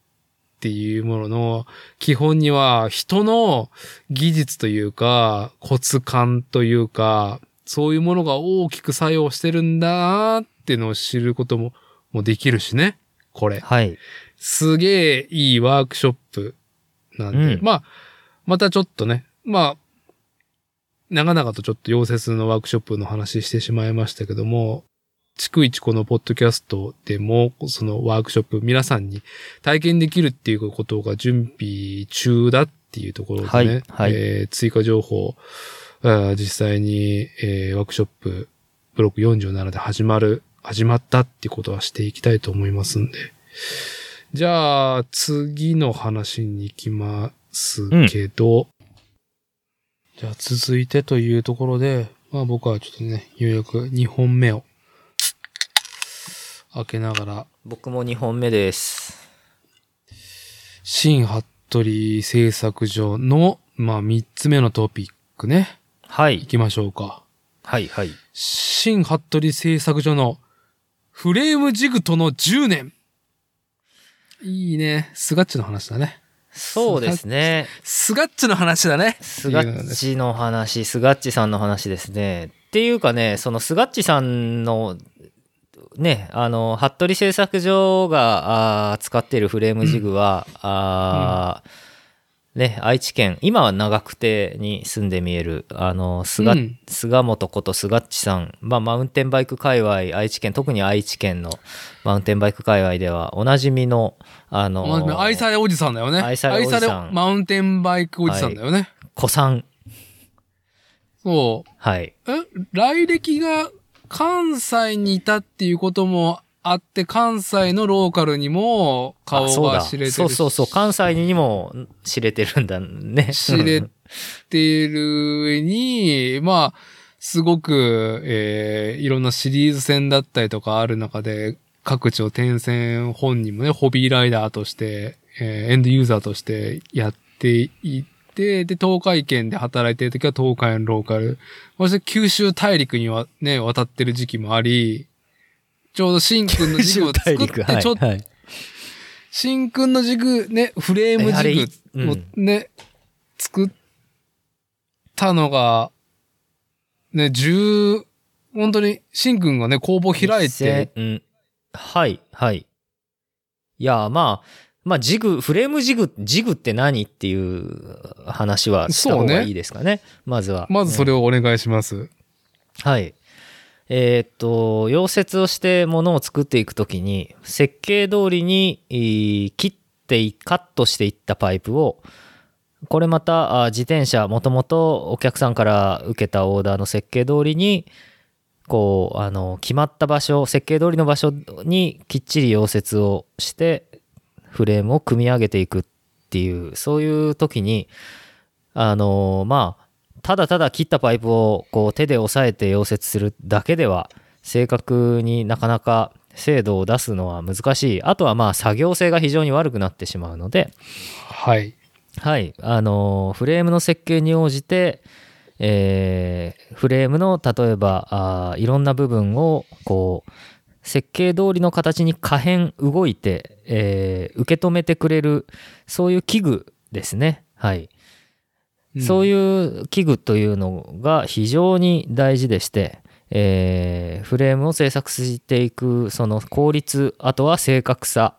ていうものの基本には、人の技術というか、骨感というか、そういうものが大きく作用してるんだなっていうのを知ることも、もできるしね。これ。はい。すげえいいワークショップなんで、うんまあ、またちょっとね、まあ、長々とちょっと溶接のワークショップの話してしまいましたけども、逐一このポッドキャストでも、そのワークショップ皆さんに体験できるっていうことが準備中だっていうところでね、はいはいえー追加情報、あー実際に、えーワークショップブロック47で始まる、始まったってことはしていきたいと思いますんで。じゃあ、次の話に行きますけど、じゃあ続いてというところで、まあ僕はちょっとね、ようやく2本目を。開けながら、僕も2本目です。新服部製作所の、まあ3つ目のトピックね、はい。行きましょうか。はい、はい。新服部製作所のフレームジグとの10年。いいね。スガッチの話だね。そうですね。スガッチの話だね。スガッチの話、スガッチさんの話ですね。っていうかね、そのスガッチさんの、ね、あの、服部製作所が使っているフレームジグは、あーね、愛知県、今は長久手に住んで見える、あの、菅、うん菅本ことスガッチさん、まあ、マウンテンバイク界隈、愛知県、特に愛知県のマウンテンバイク界隈では、おなじみの、あの、まあ愛されおじさんだよね。愛されおじさんマウンテンバイクおじさんだよね。子さん。そう。はい。え来歴が関西にいたっていうこともあって、関西のローカルにも顔が知れてるし。そうそうそう関西にも知れてるんだね 知れてる上に、まあ、すごく、えーいろんなシリーズ戦だったりとかある中で、各地を転戦本人もね、ホビーライダーとして、えーエンドユーザーとしてやっていって、で、東海圏で働いてる時は東海のローカル。そして九州大陸にはね、渡ってる時期もあり、ちょうどシンくんのジグを作って、はいちょっとはい。シンくんのジグ、ね、フレームえあれジグをね、作ったのが、ね、十、本当に、シンくんがね、工房開いて、うん、はいはい。いやまあまあジグフレームジグジグって何っていう話はした方がいいですかね。まずは。まずそれをお願いします。はい。えっと、溶接をして物を作っていくときに、設計通りに切って、カットしていったパイプを、これまた自転車、もともとお客さんから受けたオーダーの設計通りに、こう、あの、決まった場所、設計通りの場所にきっちり溶接をして、フレームを組み上げていくっていう、そういう時に、あの、まあ、ただただ切ったパイプをこう手で押さえて溶接するだけでは正確になかなか精度を出すのは難しい。あとはまあ作業性が非常に悪くなってしまうので、はい。はい、あのフレームの設計に応じて、えーフレームの例えばあーいろんな部分をこう設計通りの形に可変動いて、えー受け止めてくれるそういう器具ですね。はい、そういいう器具というのが非常に大事でして、えーフレームを製作していくその効率あとは正確さ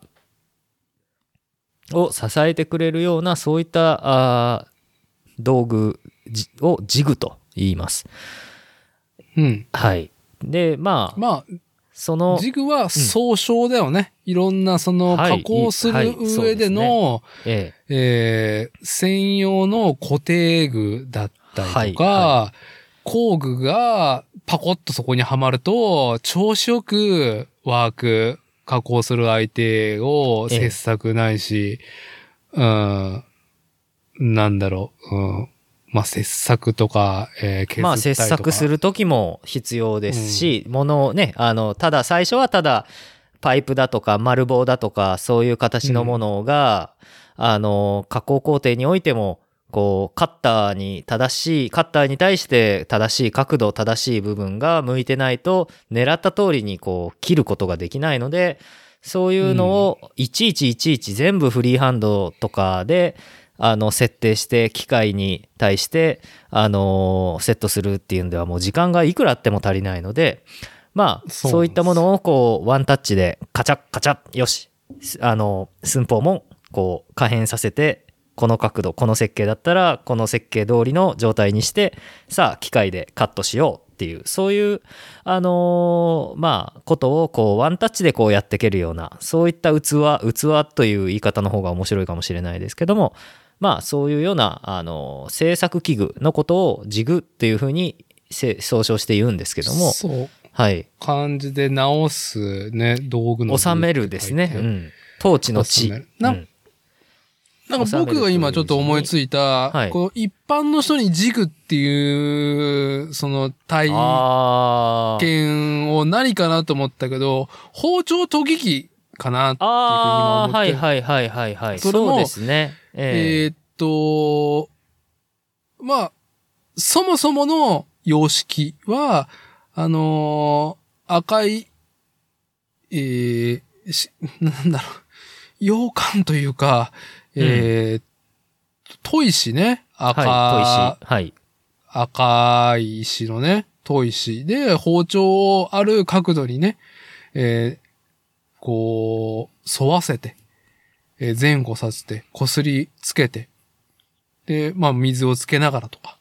を支えてくれるようなそういった道具じをジグと言います。うん。うん。はい。でまあまあ、そのジグは総称だよね。いろんなそのはい。加工すはい。る上での、ええ。ー専用の固定具だったりとか、は工具がパコッとそこにはまると、調子よくワーク、加工する相手をええ。切削ないし、うん、なんだろう、うん、まあ、切削とか、えー、削ったりとか。まあ切削する時も必要ですし、ものをねあのただ最初はただパイプだとか丸棒だとかそういう形のものが、あの加工工程においてもこうカッターに正しいカッターに対して正しい角度正しい部分が向いてないと狙った通りにこう切ることができないのでそういうのをいちいちいちいち全部フリーハンドとかであの設定して機械に対してあのセットするっていうんではもう時間がいくらあっても足りないのでまあそういったものをこうワンタッチでカチャッカチャッよしあの寸法もこう可変させてこの角度この設計だったらこの設計通りの状態にしてさあ機械でカットしようっていうそういうあのーまあことをこうワンタッチでこうやっていけるようなそういった器器という言い方の方が面白いかもしれないですけどもまあそういうようなあのー制作器具のことをジグっていうふうにせ総称して言うんですけどもそう。はい。漢字で直すね、道具の。収めるですね、うん、統治の地。なうん。なんか僕が今ちょっと思いついた、はい。こう一般の人にジグっていう、その体験を何かなと思ったけど、包丁研ぎ器かなっていうふうに思って。はいはいはいはいはい。それもそうですねええ。ーっと、まあ、そもそもの様式は、あのー赤い、えーし、なんだろう、洋館というか、えー、砥石ね。ー赤、はい砥石。はい。赤い石のね、砥石。で包丁をある角度にね、えーこう、沿わせて、えー前後させて、こすりつけて、で、まあ水をつけながらとか、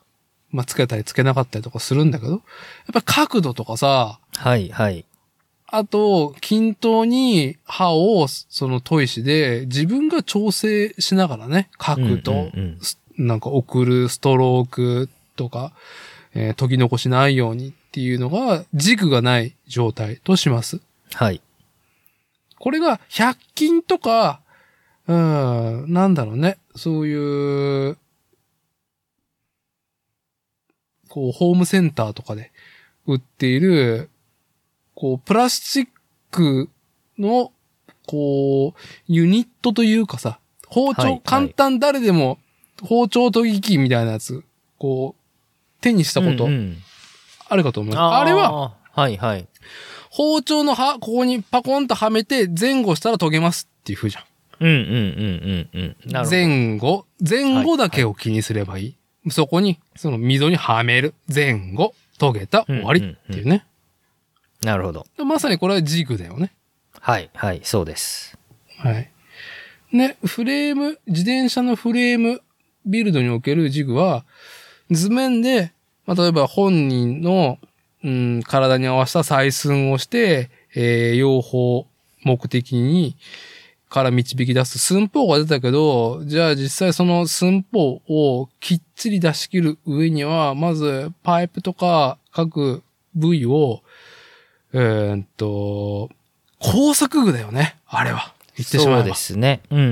まあつけたりつけなかったりとかするんだけど、やっぱ角度とかさ、はいはい。あと、均等に刃を、その砥石で自分が調整しながらね、角度、うんうんなんか送るストロークとか、えー研ぎ残しないようにっていうのが軸がない状態とします。はい。これが100均とか、うん、なんだろうね、そういう、こう、ホームセンターとかで売っている、こう、プラスチックの、こう、ユニットというかさ、包丁、はいはい簡単誰でも包丁研ぎ器みたいなやつ、こう、手にしたことうんうんあるかと思います。あれは、あーはいはい包丁の刃、ここにパコンとはめて前後したら研げますっていう風じゃん。うんうんうんうんうんなるほど前後、前後だけを気にすればいい？そこに、その溝にはめる。前後、研げた、終わりっていうね。なるほどまさにこれはジグだよね。はいはいそうですはい。ね、フレーム、自転車のフレームビルドにおけるジグは、図面で、まあ、例えば本人の、うん、体に合わせた採寸をして、えー、用法、目的に、から導き出す寸法が出たけど、じゃあ実際その寸法をきっちり出し切る上には、まずパイプとか各部位を、えーっと、工作具だよね、あれは。言ってしまえば。そうですね。うんう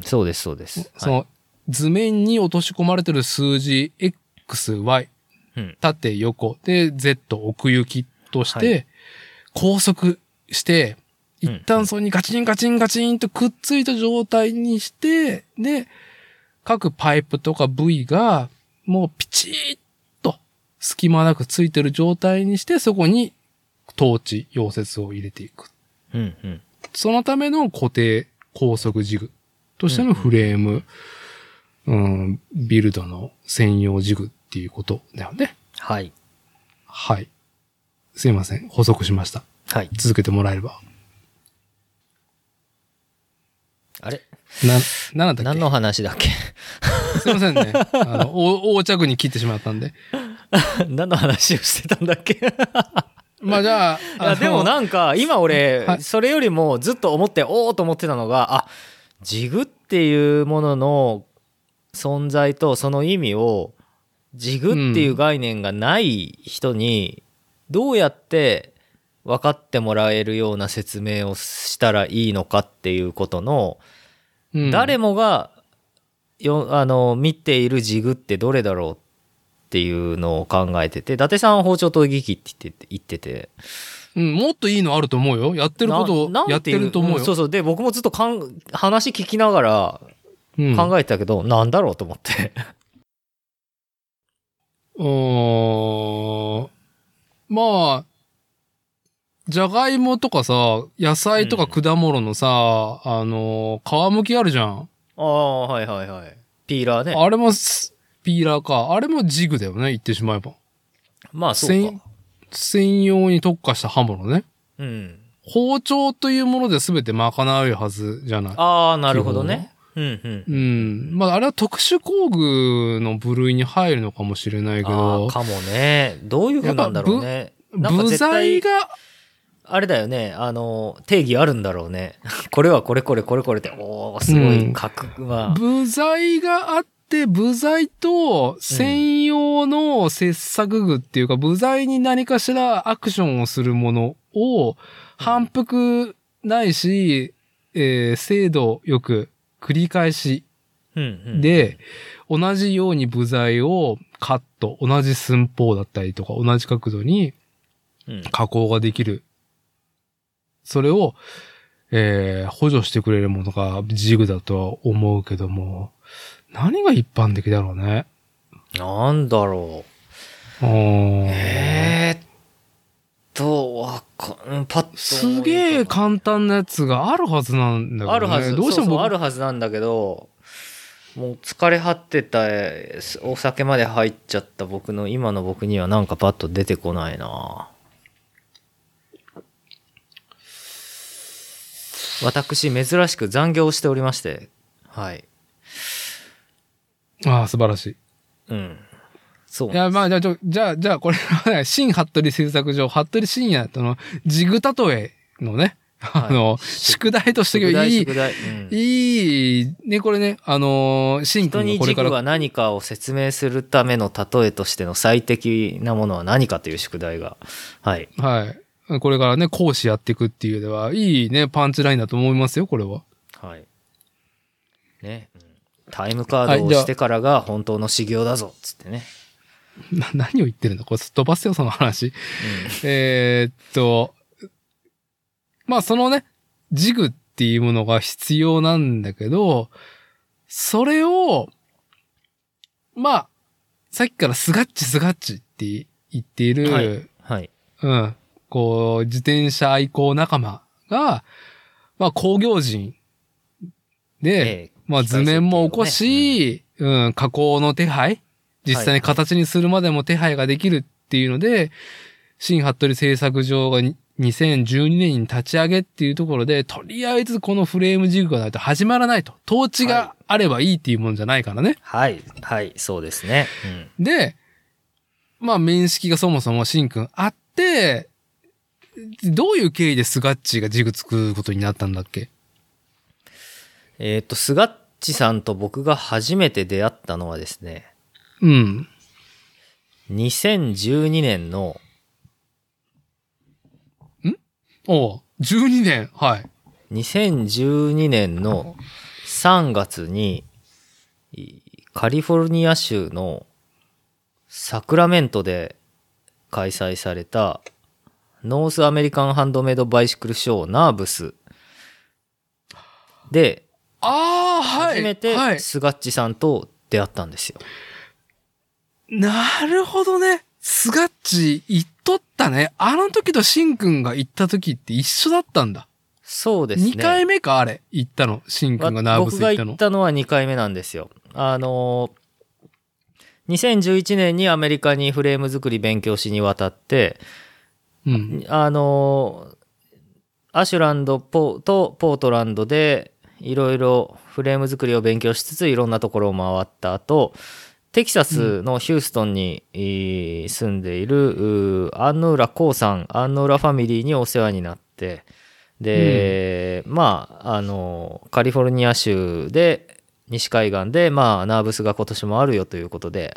ん。そうですそうです。その図面に落とし込まれてる数字 X、Y、うん。縦、横で Z、奥行きとしはて、高速して、一旦そこにガチンガチンガチンとくっついた状態にして、で、各パイプとか部位がもうピチッと隙間なくついてる状態にして、そこにトーチ、溶接を入れていく。うんうん。そのための固定高速ジグとしてのフレーム、うん、ビルドの専用ジグっていうことだよね。はい。はい。すいません。補足しました。はい。続けてもらえれば。あれ？な、なんだっ何の話だっけ？け すいませんね。あの、お横着に切ってしまったんで。何の話をしてたんだっけ？まあじゃあ、いやでもなんか今俺はい。それよりもずっと思っておおと思ってたのがあジグっていうものの存在とその意味をジグっていう概念がない人にどうやって分かってもらえるような説明をしたらいいのかっていうことのうん。誰もがよあの見ているジグってどれだろうっていうのを考えてて伊達さんは包丁研ぎ器って言って言って。てうん、もっといいのあると思うよ。やってることやってると思うよ。んそうそう。で僕もずっとかん話聞きながらうん。考えてたけど、なんだろうと思って。うーんまあ、じゃがいもとかさ、野菜とか果物のさ、あの、皮むきあるじゃん。ああはいはいはいピーラーねあれもす、ピーラーか。あれもジグだよね、言ってしまえば。まあそう専か専用に特化した刃物ね。うん包丁というもので全て賄えるはずじゃない。ああなるほどねうんうんうん。まあ、あれは特殊工具の部類に入るのかもしれないけあどあ、かもねどういうふうなんだろうね部材が、あれだよね。あの定義あるんだろうね。これはこれこれこれこれって。おおすごい。うん。格は、部材があって、部材と専用の切削具っていうか、部材に何かしらアクションをするものを反復ないし、えー精度よく繰り返しうんうん、で、同じように部材をカット、同じ寸法だったりとか、同じ角度にうん。加工ができる。それを、えー補助してくれるものがジグだとは思うけども、何が一般的だろうね？なんだろうえー、っと、わかん、パッとすげえ簡単なやつがあるはずなんだけど、ね。あるはず、どうしても僕そうそうあるはずなんだけど、もう疲れ果ってた、えーお酒まで入っちゃった僕の、今の僕にはなんかパッと出てこないな私、珍しく残業をしておりまして、はい。ああ、素晴らしい。うん。そういや、まあ、じゃあ、じゃあ、じゃあ、これはね、新服部製作所、服部深夜との、ジグ例えのね、あの、宿題としていい、うんいい、ね、これね、あのー、新人君がこれから、に軸が何かを説明するための例えとしての最適なものは何かという宿題が。はい。はい。これからね、講師やっていくっていうでは、いいね、パンチラインだと思いますよ、これは。はい。ね。うんタイムカードを押してからが本当の修行だぞ、つってね。な、何を言ってるんだこれ、すっ飛ばすよ、その話。えーっと、まあ、そのね、ジグっていうものが必要なんだけど、それを、まあ、さっきからスガッチスガッチって言っている、はいはい。うん。こう、自転車愛好仲間が、まあ、工業人で、ええまあ、図面も起こし、うん、加工の手配実際に形にするまでも手配ができるっていうので、新服部製作所がに2012年に立ち上げっていうところで、とりあえずこのフレームジグがないと始まらないと。統治があればいいっていうもんじゃないからね。はい。はい。そうですね。うん。で、まあ面識がそもそもシンくんあって、どういう経緯でスガッチがジグつくことになったんだっけ？えっ、と、スガッチさんと僕が初めて出会ったのはですね、うん。2012年のおう12年。はい。2012年の3月にいカリフォルニア州のサクラメントで開催された North American Handmade Bicycle Show、NAHBS で、ああ、はい。初めてはい。スガッチさんと出会ったんですよ。なるほどね。スガッチ行っとったね。あの時とシンくんが行った時って一緒だったんだ。そうですね。2回目か、あれ。行ったの？シンくんがナーブス僕が行ったの？行ったのは2回目なんですよ。あのー、2011年にアメリカにフレーム作り勉強しに渡って、うん。あのーアシュランドポとポートランドでいろいろフレーム作りを勉強しつついろんなところを回った後テキサスのヒューストンに、えー住んでいるうーアンヌーラ・コーさんアンヌーラファミリーにお世話になってで、まああのカリフォルニア州で西海岸で、まあ、ナーブスが今年もあるよということで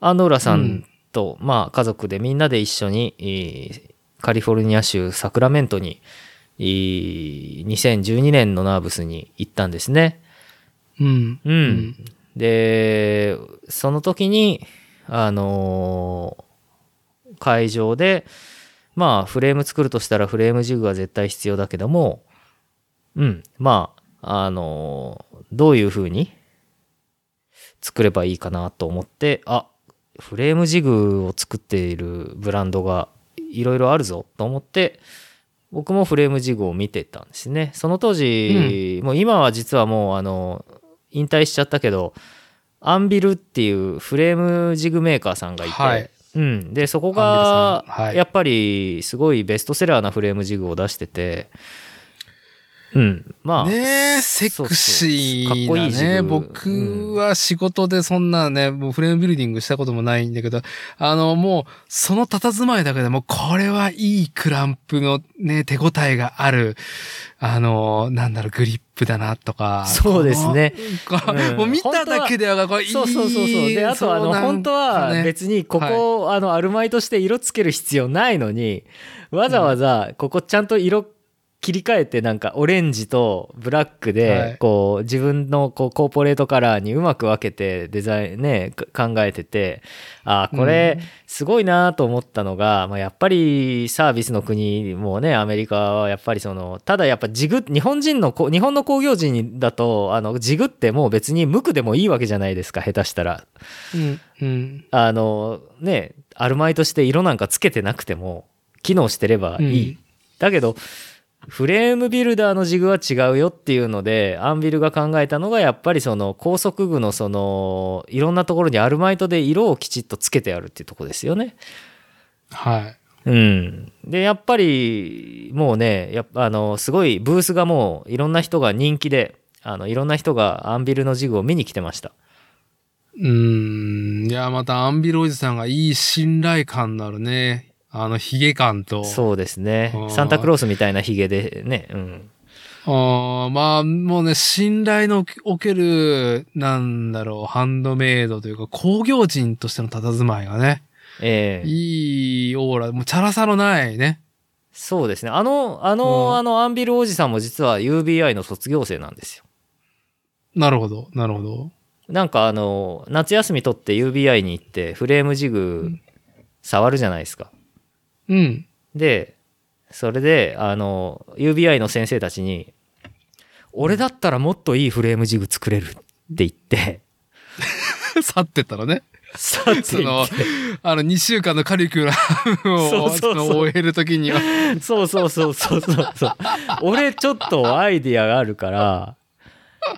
アンヌーラさんと、まあ、家族でみんなで一緒に、えーカリフォルニア州サクラメントに、えー2012年のナーブスに行ったんですね。うん。うん。で、その時に、あのー会場で、まあ、フレーム作るとしたらフレームジグが絶対必要だけども、うん、まあ、あのーどういう風に作ればいいかなと思って、あ、フレームジグを作っているブランドがいろいろあるぞと思って、僕もフレームジグを見てたんですね。その当時、もう今は実はもうあの、引退しちゃったけど、アンビルっていうフレームジグメーカーさんがいて、はい。うん、でそこがやっぱりすごいベストセラーなフレームジグを出してて、うん、まあ、ねえ、セクシーだね。かっこいいジグ僕は仕事でそんなね、もうフレームビルディングしたこともないんだけど、あの、もう、その佇まいだけでも、これはいいクランプのね、手応えがある、あの、なんだろう、グリップだなとか。そうですねうんもう見ただけでは、これいい。そうそうそうそうであとあのね本当は別にここ、あのアルマイとして色つける必要ないのにわざわざここちゃんと色切り替えてなんかオレンジとブラックはでい。こう自分のこうコーポレートカラーにうまく分けてデザインねか考えててあーこれすごいなと思ったのが、まあ、やっぱりサービスの国もねアメリカはやっぱりそのただやっぱジグ日本人のこ日本の工業人だとあのジグってもう別に無垢でもいいわけじゃないですか下手したら。うん、うん。あのねアルマイとして色なんかつけてなくても機能してればいい、うん。だけどフレームビルダーのジグは違うよっていうのでアンビルが考えたのがやっぱりその高速具のそのいろんなところにアルマイトで色をきちっとつけてあるっていうところですよね。はい。うん、でやっぱりもうねやっぱあのすごいブースがもういろんな人が人気であのいろんな人がアンビルのジグを見に来てました。うーん。いや、またアンビルおじさんがいい信頼感のあるね。あの、ヒゲ感と。そうですねサンタクロースみたいなヒゲでね、うん、あーまあ、もうね、信頼のおける、なんだろう、ハンドメイドというか、工業人としての佇まいがね、ええいいオーラ、もうチャラさのないね。そうですねあのあの、うんあのアンビルおじさんも実は UBI の卒業生なんですよ。なるほど、なるほど。なんかあの夏休み取って UBI に行ってフレームジグ触るじゃないですか。うん。で、それで、あの、UBI の先生たちに、俺だったらもっといいフレームジグ作れるって言って、去ってったらね。さってそのあの、2週間のカリキュラムをそうそうそうその終えるときには。そうそうそうそうそうそう。俺ちょっとアイディアがあるから、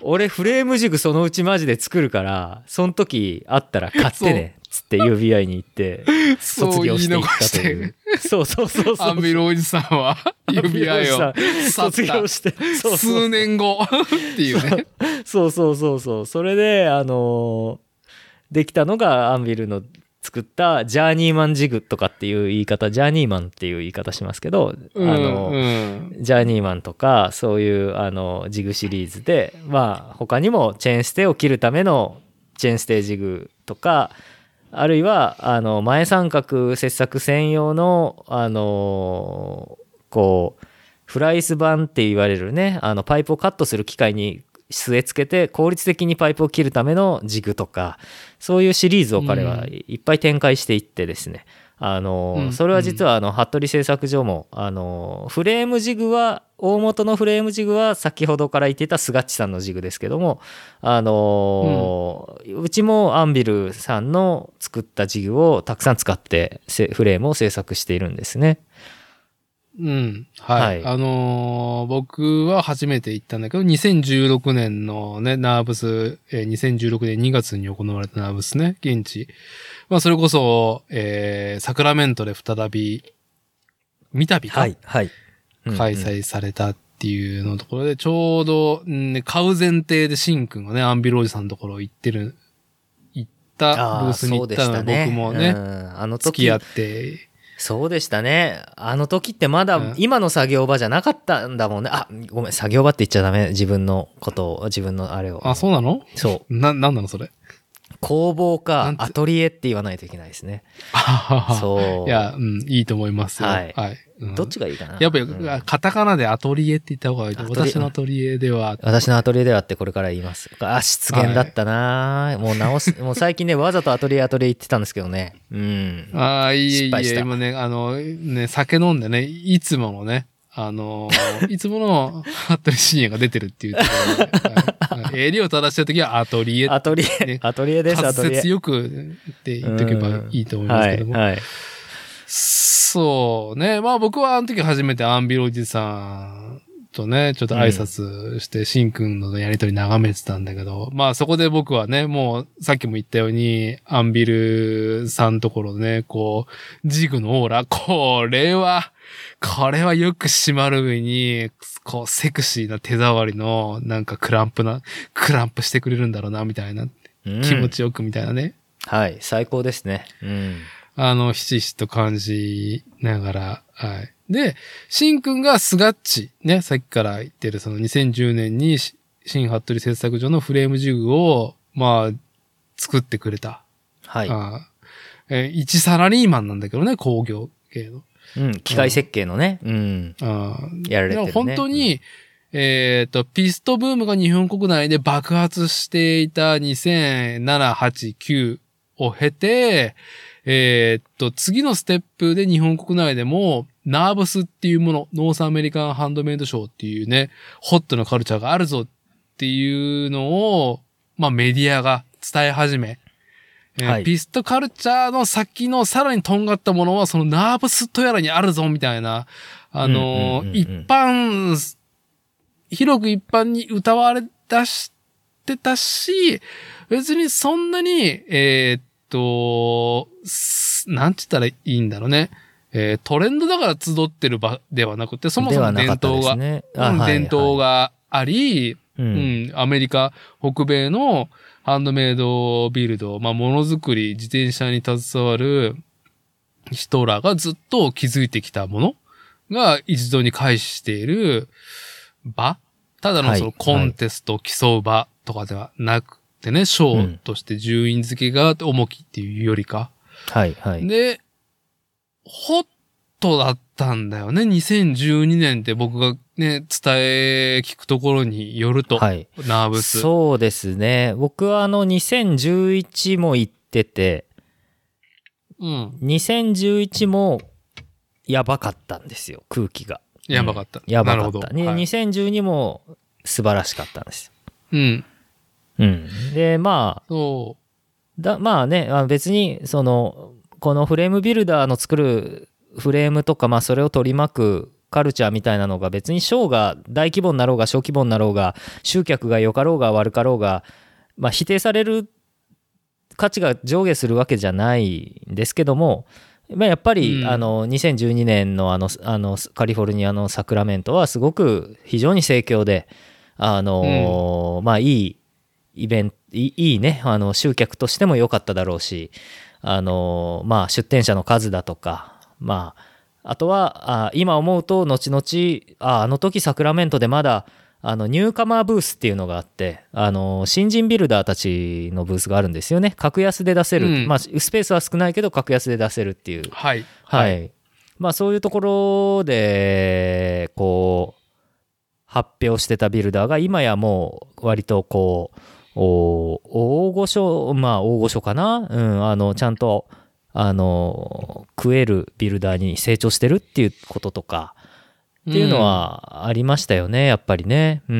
俺フレームジグそのうちマジで作るから、その時あったら買ってね。つって UBI に行って、卒業していったというて、。そうそうそうそう。アンビルおじさんは、指輪を去卒業して、そうそう数年後っていうね。そうそうそうそう。それで、あのーできたのがアンビルの作ったジャーニーマンジグとかっていう言い方、ジャーニーマンっていう言い方しますけど、あの、うんジャーニーマンとか、そういうあのジグシリーズで、まあ他にもチェーンステを切るためのチェーンステージグとか、あるいはあの前三角切削専用の、あのこう、フライス板って言われるね、あのパイプをカットする機械に据え付けて効率的にパイプを切るためのジグとか、そういうシリーズを彼はいっぱい展開していってですね、あの、うんそれは実はあの服部製作所もあのフレームジグは大元のフレームジグは先ほどから言っていたスガッチさんのジグですけどもあの、うちもアンビルさんの作ったジグをたくさん使ってせフレームを制作しているんですね。うん。はい。はいあのー僕は初めて行ったんだけど、2016年のね、ナーブス、えー2016年2月に行われたナーブスね、現地。まあ、それこそ、えーサクラメントで再び、三度か、はい。開催されたっていうのところで、ちょうど、んね、買う前提でシンくんがね、アンビロージさんのところ行ってる、行った、ブースに行ったのそうでした僕もね、うんあの時付き合って、そうでしたね。あの時ってまだうん今の作業場じゃなかったんだもんね。あ、ごめん、作業場って言っちゃダメ。自分のことを、自分のあれを。あ、そうなの？そう。な、なんなのそれ？工房かアトリエって言わないといけないですね。そそう。いや、うん、いいと思いますよ。ははいい。うんどっちがいいかな？やっぱり、うんカタカナでアトリエって言った方がいい私のアトリエでは、私のアトリエではってこれから言います。あ、失言だったな、もう直す、もう最近ね、わざとアトリエアトリエ言ってたんですけどね。うん。ああ、いいえいいえ、今ね、あの、ね、酒飲んでね、いつものね、あのー、いつもの服部深夜が出てるっていうところで、はいはい襟を正してるときはアトリエ、アトリエね、アトリエです、ア滑トリエ。舌よくって言っとけばいいと思いますけども。はい、はい。そうね。まあ僕はあの時初めてアンビルおじさんとね、ちょっと挨拶して、シンくんのやりとり眺めてたんだけど、まあそこで僕はね、もうさっきも言ったように、アンビルさんところでね、こう、ジグのオーラ、これは、これはよく締まる上に、こう、セクシーな手触りの、なんかクランプな、クランプしてくれるんだろうな、みたいな、うん気持ちよくみたいなね。はい、最高ですね。うん。あの、ひしひしと感じながら、はい。で、シンくんがスガッチ、ね、さっきから言ってるその2010年にし新服部製作所のフレームジグを、まあ、作ってくれた。はい。あえー一サラリーマンなんだけどね、工業系の。うん、機械設計のね。うん。あやられてるね本当に、えっ、と、ピストブームが日本国内で爆発していた2007、8、9を経て、えっ、と、次のステップで日本国内でも、ナーブスっていうもの、 North American Handmade Show っていうね、ホットなカルチャーがあるぞっていうのを、まあメディアが伝え始め、えーはい。ピストカルチャーの先のさらにとんがったものは、そのナーブスとやらにあるぞみたいな、あのーうんうんうんうん一般、広く一般に歌われ出してたし、別にそんなに、えーっと、すなんて言ったらいいんだろうね。えートレンドだから集ってる場ではなくて、そもそも伝統が、ね、うん伝統が、があり、ううんん、アメリカ、北米のハンドメイドビルド、まあ、ものづくり、自転車に携わる人らがずっと築いてきたものが一度に回避している場ただのはいそのコンテストを競う場とかではなくてね、賞として順位付けが重きっていうよりか。はい、はい。で、ホットだったんだよね。2012年って僕がね、伝え聞くところによると、はい。ナーブス。そうですね。僕はあの2011も行ってて、うん。2011もやばかったんですよ、空気が。やばかった。やばなるほど。かった。ねはい2012も素晴らしかったんですうん。よ。うん。で、まあ、そだまあね、あ別に、その、このフレームビルダーの作るフレームとか、まあそれを取り巻くカルチャーみたいなのが別にショーが大規模になろうが小規模になろうが集客が良かろうが悪かろうが、まあ、否定される価値が上下するわけじゃないんですけども、まあ、やっぱり、うん。あの2012年のあのあのカリフォルニアのサクラメントはすごく非常に盛況で、あのまあいいイベントいいいいねあの集客としても良かっただろうし、あのまあ、出店者の数だとか、まあ、あとはあ今思うと後々ああの時サクラメントでまだあのニューカマーブースっていうのがあってあの新人ビルダーたちのブースがあるんですよね格安で出せる、うんまあ、スペースは少ないけど格安で出せるっていうう。はい。はい。まあそういうところで、こう、発表してたビルダーが今やもう割とこう、お大御所、まあ大御所かな？うん、あの、ちゃんとあの、食えるビルダーに成長してるっていうこととか、っていうのはありましたよね、やっぱりね。うん。う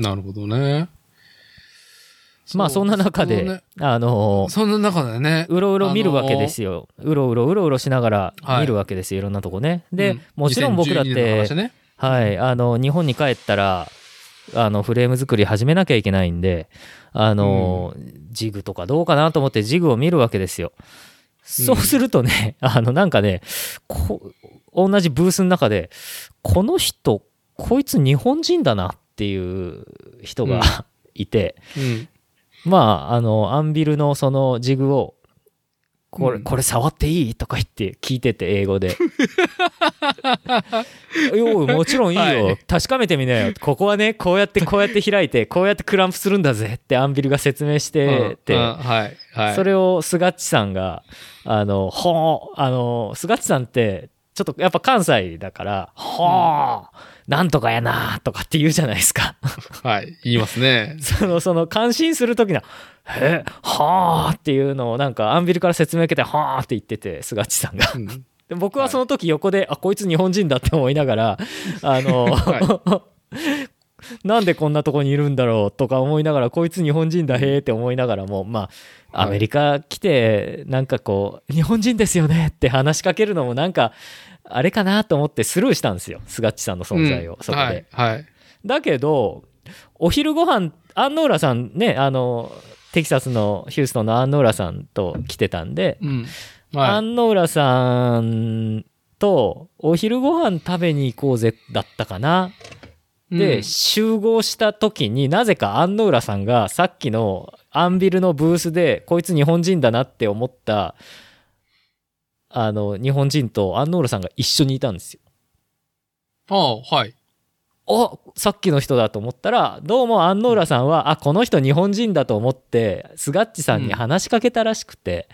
ん。なるほどね。まあそんな中で、ねあの、そんな中でね。うろうろ見るわけですよ。うろうろうろうろしながら見るわけですよ、い、ろんなとこね。で、うんもちろん僕だっ2012年のて話、ねはい、あの、日本に帰ったら、あの、フレーム作り始めなきゃいけないんで、あの、ジグとかどうかなと思ってジグを見るわけですよ。そうするとね、あの、なんかね、こ同じブースの中で、この人、こいつ日本人だなっていう人が、うん。いて、うん。まあ、あの、アンビルのそのジグを、これ、うん。これ触っていい？とか言って聞いてて、英語で。よもちろんいいよ、はい。確かめてみなよ。ここはね、こうやってこうやって開いて、こうやってクランプするんだぜってアンビルが説明してて、うん。うん。はい。はい。それをスガッチさんが、あの、ほー、あの、スガッチさんって、ちょっとやっぱ関西だから、ほー、なんとかやなとかって言うじゃないですか。はい。言いますね。その、その、感心するときの、え、はーっていうのをなんかアンビルから説明受けて、はーって言ってて、スガッチさんが。うんで僕はその時横で、あ、こいつ日本人だって思いながら、あの、は なんでこんなとこにいるんだろうとか思いながら、こいつ日本人だへーって思いながらも、まあ、はいアメリカ来て、なんかこう、日本人ですよねって話しかけるのもなんか、あれかなと思ってスルーしたんですよ。スガッチさんの存在を、うんそこで。はい。はい。だだけど、お昼ご飯アンノーラさんね、あの、テキサスのヒューストンのアンノーラさんと来てたんで、うん。アはンノーラさんとお昼ご飯食べに行こうぜだったかな。い。で、うん集合した時になぜかアンノーラさんがさっきのアンビルのブースでこいつ日本人だなって思ったあの日本人とアンノーラさんが一緒にいたんですよ。ああ、はい。あさっきの人だと思ったらどうもアンノーラさんはあこの人日本人だと思ってスガッチさんに話しかけたらしくて、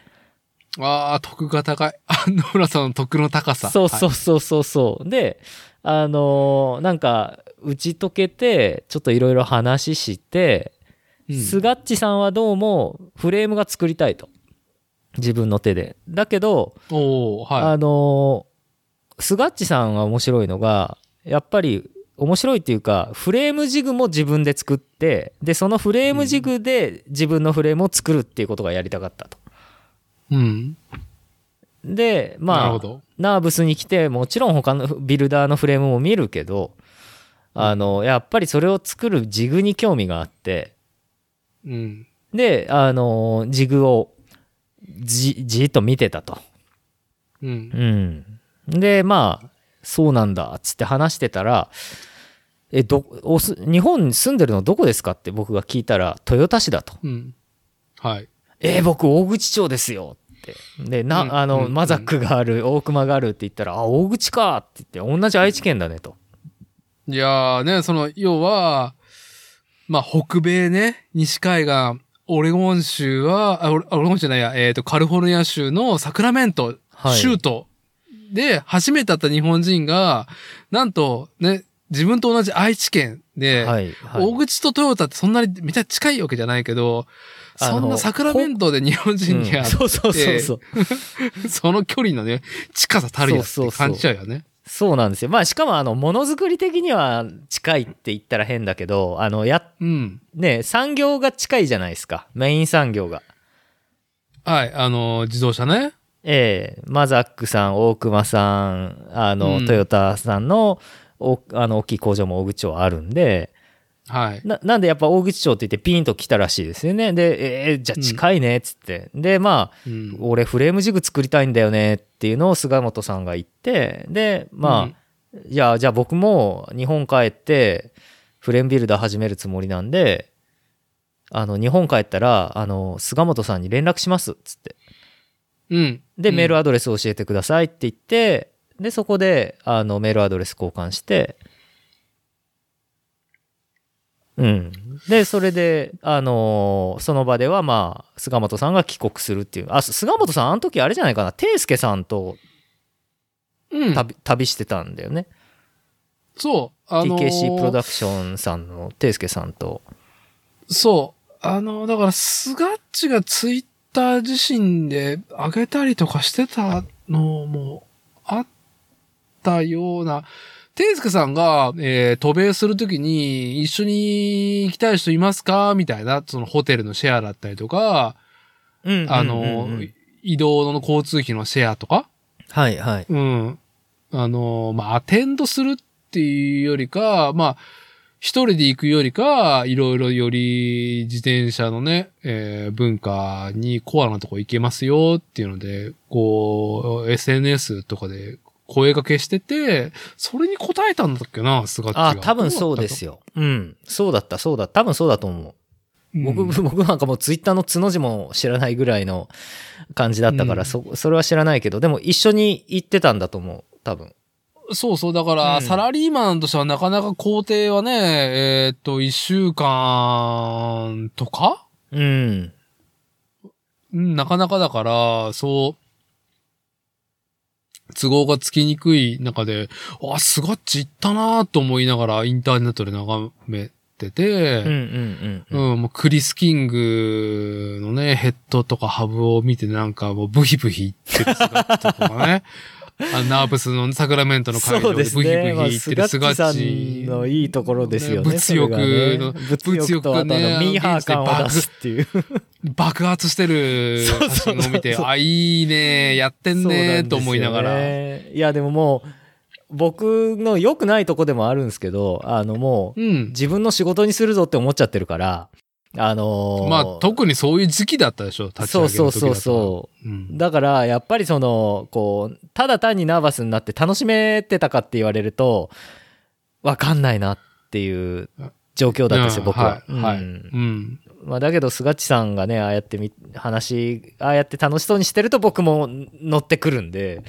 ああ、得が高い。あ野村さんの得の高さ。そうそうそうそうそうであのーなんか打ち解けてちょっといろいろ話して、はい。スガッチさんはどうもフレームが作りたいと自分の手でだけど、はあのースガッチさんは面白いのがやっぱり面白いっていうかフレームジグも自分で作ってでそのフレームジグで自分のフレームを作るっていうことがやりたかったと。い。うん。でまあ。ナーブスに来てもちろん他のビルダーのフレームも見るけどあのやっぱりそれを作るジグに興味があってうん。であのジグをじじーっと見てたと。うんう。ん、でまあそうなんだっつって話してたら「えどおす日本に住んでるのどこですか?」って僕が聞いたら「豊田市だ」とうん。はい。「えー僕大口町ですよ」ってでな、うんあの、うんマザックがある大熊があるって言ったら「あ大口か」って言って同じ愛知県だねと。いやーね、その、要は、まあ、北米ね、西海岸、オレゴン州は、あ、オレゴン州じゃないや、えっ、と、カリフォルニア州のサクラメント、はい州都で初めて会った日本人が、なんとね、自分と同じ愛知県で、はい、はい大口とトヨタってそんなにめっちゃ近いわけじゃないけど、そんなサクラメントで日本人に会っうんそうそうそうそう。て、その距離のね、近さたるやって感じちゃうよね。そうなんですよ。まあしかもあのものづくり的には近いって言ったら変だけど、あのやうん。ね産業が近いじゃないですか。メイン産業が。はい、あの、自動車ね。ええマザックさん、大熊さん、あの、うんトヨタさんのおあの大きい工場も大口町あるんではい。ななんでやっぱ大口町って言ってピンと来たらしいですよね。でえーじゃあ近いねっつって、でまあうん。俺フレームジグ作りたいんだよねっていうのを菅本さんが言って。でまあ、いやじゃあ僕も日本帰ってフレームビルダー始めるつもりなんであの日本帰ったらあの菅本さんに連絡しますっつって。うん。で、うん。メールアドレス教えてくださいって言ってでそこであのメールアドレス交換してうんでそれであのその場ではまあ菅本さんが帰国するっていうあ菅本さんあの時あれじゃないかな圭介さんとうん。旅,、旅してたんだよねそう。あのー TKC プロダクションさんの圭介さんとそう。あの、だから、スガッチがツイッター自身で上げたりとかしてたのもあったような、ていすけさんが、えー、渡米するときに一緒に行きたい人いますか？みたいな、そのホテルのシェアだったりとか、うんあの、うんうんうん移動の交通費のシェアとか、はいはい。うん。あの、まあ、アテンドするっていうよりか、まあ、一人で行くよりか、いろいろより自転車のね、えー文化にコアなとこ行けますよっていうので、こう、SNS とかで声掛けしてて、それに答えたんだっけな、スガッチが。あ、多分そうですよ。うん。そうだった、そうだ。多分そうだと思う。僕、うん僕なんかもうツイッターのつの字も知らないぐらいの感じだったから、うんそ、それは知らないけど、でも一緒に行ってたんだと思う。多分。そうそう。だから、うんサラリーマンとしてはなかなか工程はね、えーっと、一週間とか？うん。うん、なかなかだから、そう、都合がつきにくい中で、あ、スガッチ行ったなと思いながらインターネットで眺めてて、うんうんうんううん。ん、もうクリス・キングのね、ヘッドとかハブを見てなんかもうブヒブヒ言ってる姿とかね。あナーブスのサクラメントの会場でブヒブヒ言ってるスガッチのいいところですよね。物欲のね物欲とあとあ物欲ねのミーハー感を出すっていう。爆発してる写真を見て、あ、いいね、やってんね、と思いながら。ねいや、でももう、僕の良くないとこでもあるんですけど、あのもう、うん。自分の仕事にするぞって思っちゃってるから、あのーまあ、特にそういう時期だったでしょ、立ち上げの時だと。そうそうそうそう。うん。だから、やっぱりその、こう、ただ単にナーバスになって楽しめてたかって言われると、わかんないなっていう状況だったんですよ、うん僕は。はい。はい。ううんん。まあ、だけど、菅地さんがね、ああやってみ、話、ああやって楽しそうにしてると僕も乗ってくるんで、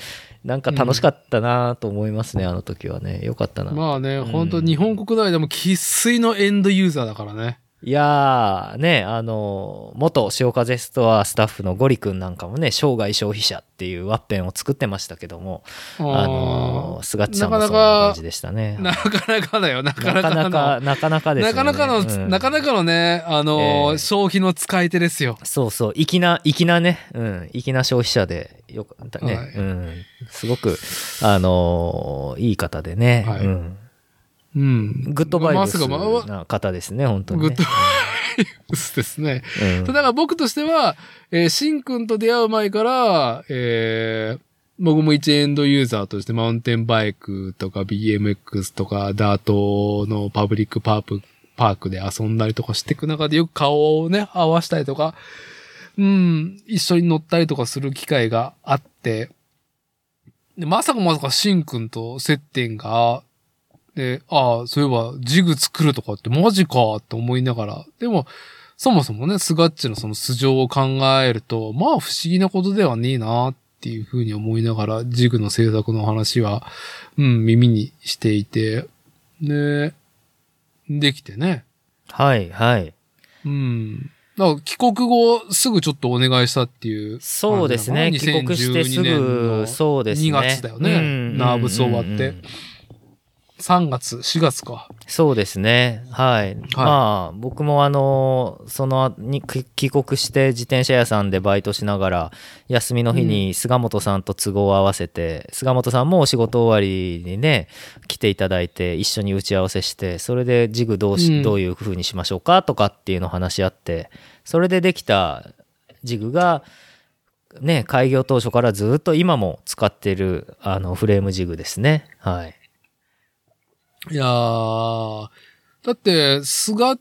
なんか楽しかったなと思いますね、あの時はね。よかったな。まあね、うん本当日本国内でも生粋のエンドユーザーだからね。いやー、ね、あの、元潮風ストアスタッフのゴリ君なんかもね、生涯消費者っていうワッペンを作ってましたけども、あの、菅地さんもそんな感じでしたね。なかなかだよ、なかなかなかの。なか、なかなかですよね。なかなかの、うん。なかなかのね、あのーええ。消費の使い手ですよ。そうそう、粋な、粋なね、うん、粋な消費者で、よかったね、はい。うん、すごく、あのーいい方でね、はい。うん、うん。グッドバイブスな方ですね、本当に、ね。グッドバイブスですね。うんだから僕としては、えー、シンくんと出会う前から、えー、僕も一エンドユーザーとしてマウンテンバイクとか BMX とかダートのパブリックパーク、パークで遊んだりとかしていく中でよく顔をね、合わしたりとか、うん、一緒に乗ったりとかする機会があって、でまさかまさかシンくんと接点が、で、ああ、そういえばジグ作るとかってマジかって思いながら、でも、そもそもね、スガッチのその素性を考えると、まあ不思議なことではねえなっていうふうに思いながら、ジグの制作の話は、うん、耳にしていて、で、できてね。はい、はい。うん。だから帰国後すぐちょっとお願いしたっていう。そうですね、帰国してすぐ、そうですね。2月だよねうんナーブス終わってうんうんうん3月、4月か。そうですね。はい。まあ、僕もあの、そのに帰帰国して自転車屋さんでバイトしながら、休みの日に菅本さんと都合を合わせて、菅本さんもお仕事終わりにね、来ていただいて、一緒に打ち合わせして、それでジグどうし、うんどういう風にしましょうかとかっていうのを話し合って、それでできたジグが、ね、開業当初からずっと今も使ってるあのフレームジグですね。はい。いやー、だって、スガッ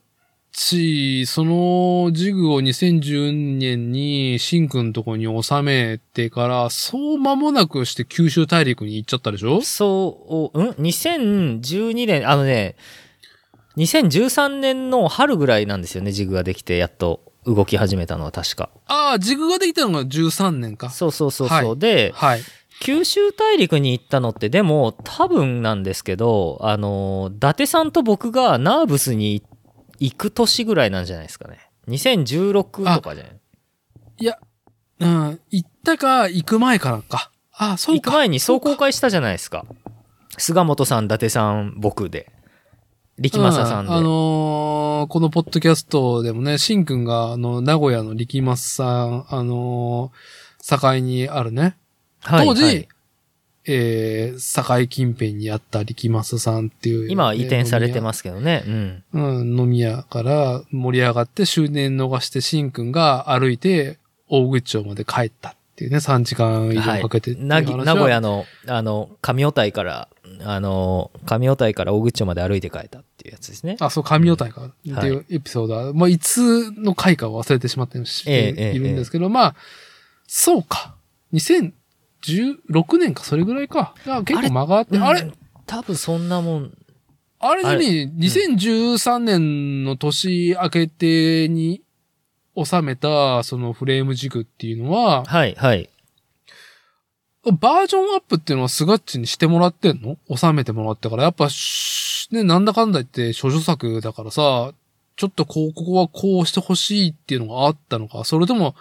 チ、そのジグを2010年にシンくんとこに収めてから、そう間もなくして九州大陸に行っちゃったでしょ？そう、うん ?2012 年、あのね、2013年の春ぐらいなんですよね、ジグができて、やっと動き始めたのは確か。ああ、ジグができたのが13年か。そうそうそうそう。はいで、はい。九州大陸に行ったのって、でも多分なんですけど、あの、伊達さんと僕がナーブスに行く年ぐらいなんじゃないですかね。2016とかじゃない？いや、うん、行ったか行く前からか。ああ、そうか。行く前にそうか壮行会したじゃないですか。菅本さん、伊達さん、僕で。力政さんで。うあのーこのポッドキャストでもね、しんくんが、あの、名古屋の力政さん、あのー境にあるね、はい当時、はいえー、境近辺にあった力政さんっていう、今は移転されてす。ますけどね。うん。うん、飲み屋から盛り上がって終電逃してしんくんが歩いて大口町まで帰ったっていうね、3時間以上かけては、ぎ名古屋の、あの、上尾台から、あの、上尾台から大口町まで歩いて帰ったっていうやつですね。あ、そう、神尾台かっていうエピソードは、まあ、いつの回かは忘れてしまってええええいるんですけど、まあ、そうか。2016年か、それぐらいか。だから結構間があって、あれ？うん多分そんなもん。あれあれ？に、2013年の年明けてに収めた、そのフレーム軸っていうのは、はい、はい。バージョンアップっていうのはスガッチにしてもらってんの？収めてもらってから。やっぱし、ね、なんだかんだ言って諸女作だからさ、ちょっとこう、ここはこうしてほしいっていうのがあったのか。それとも、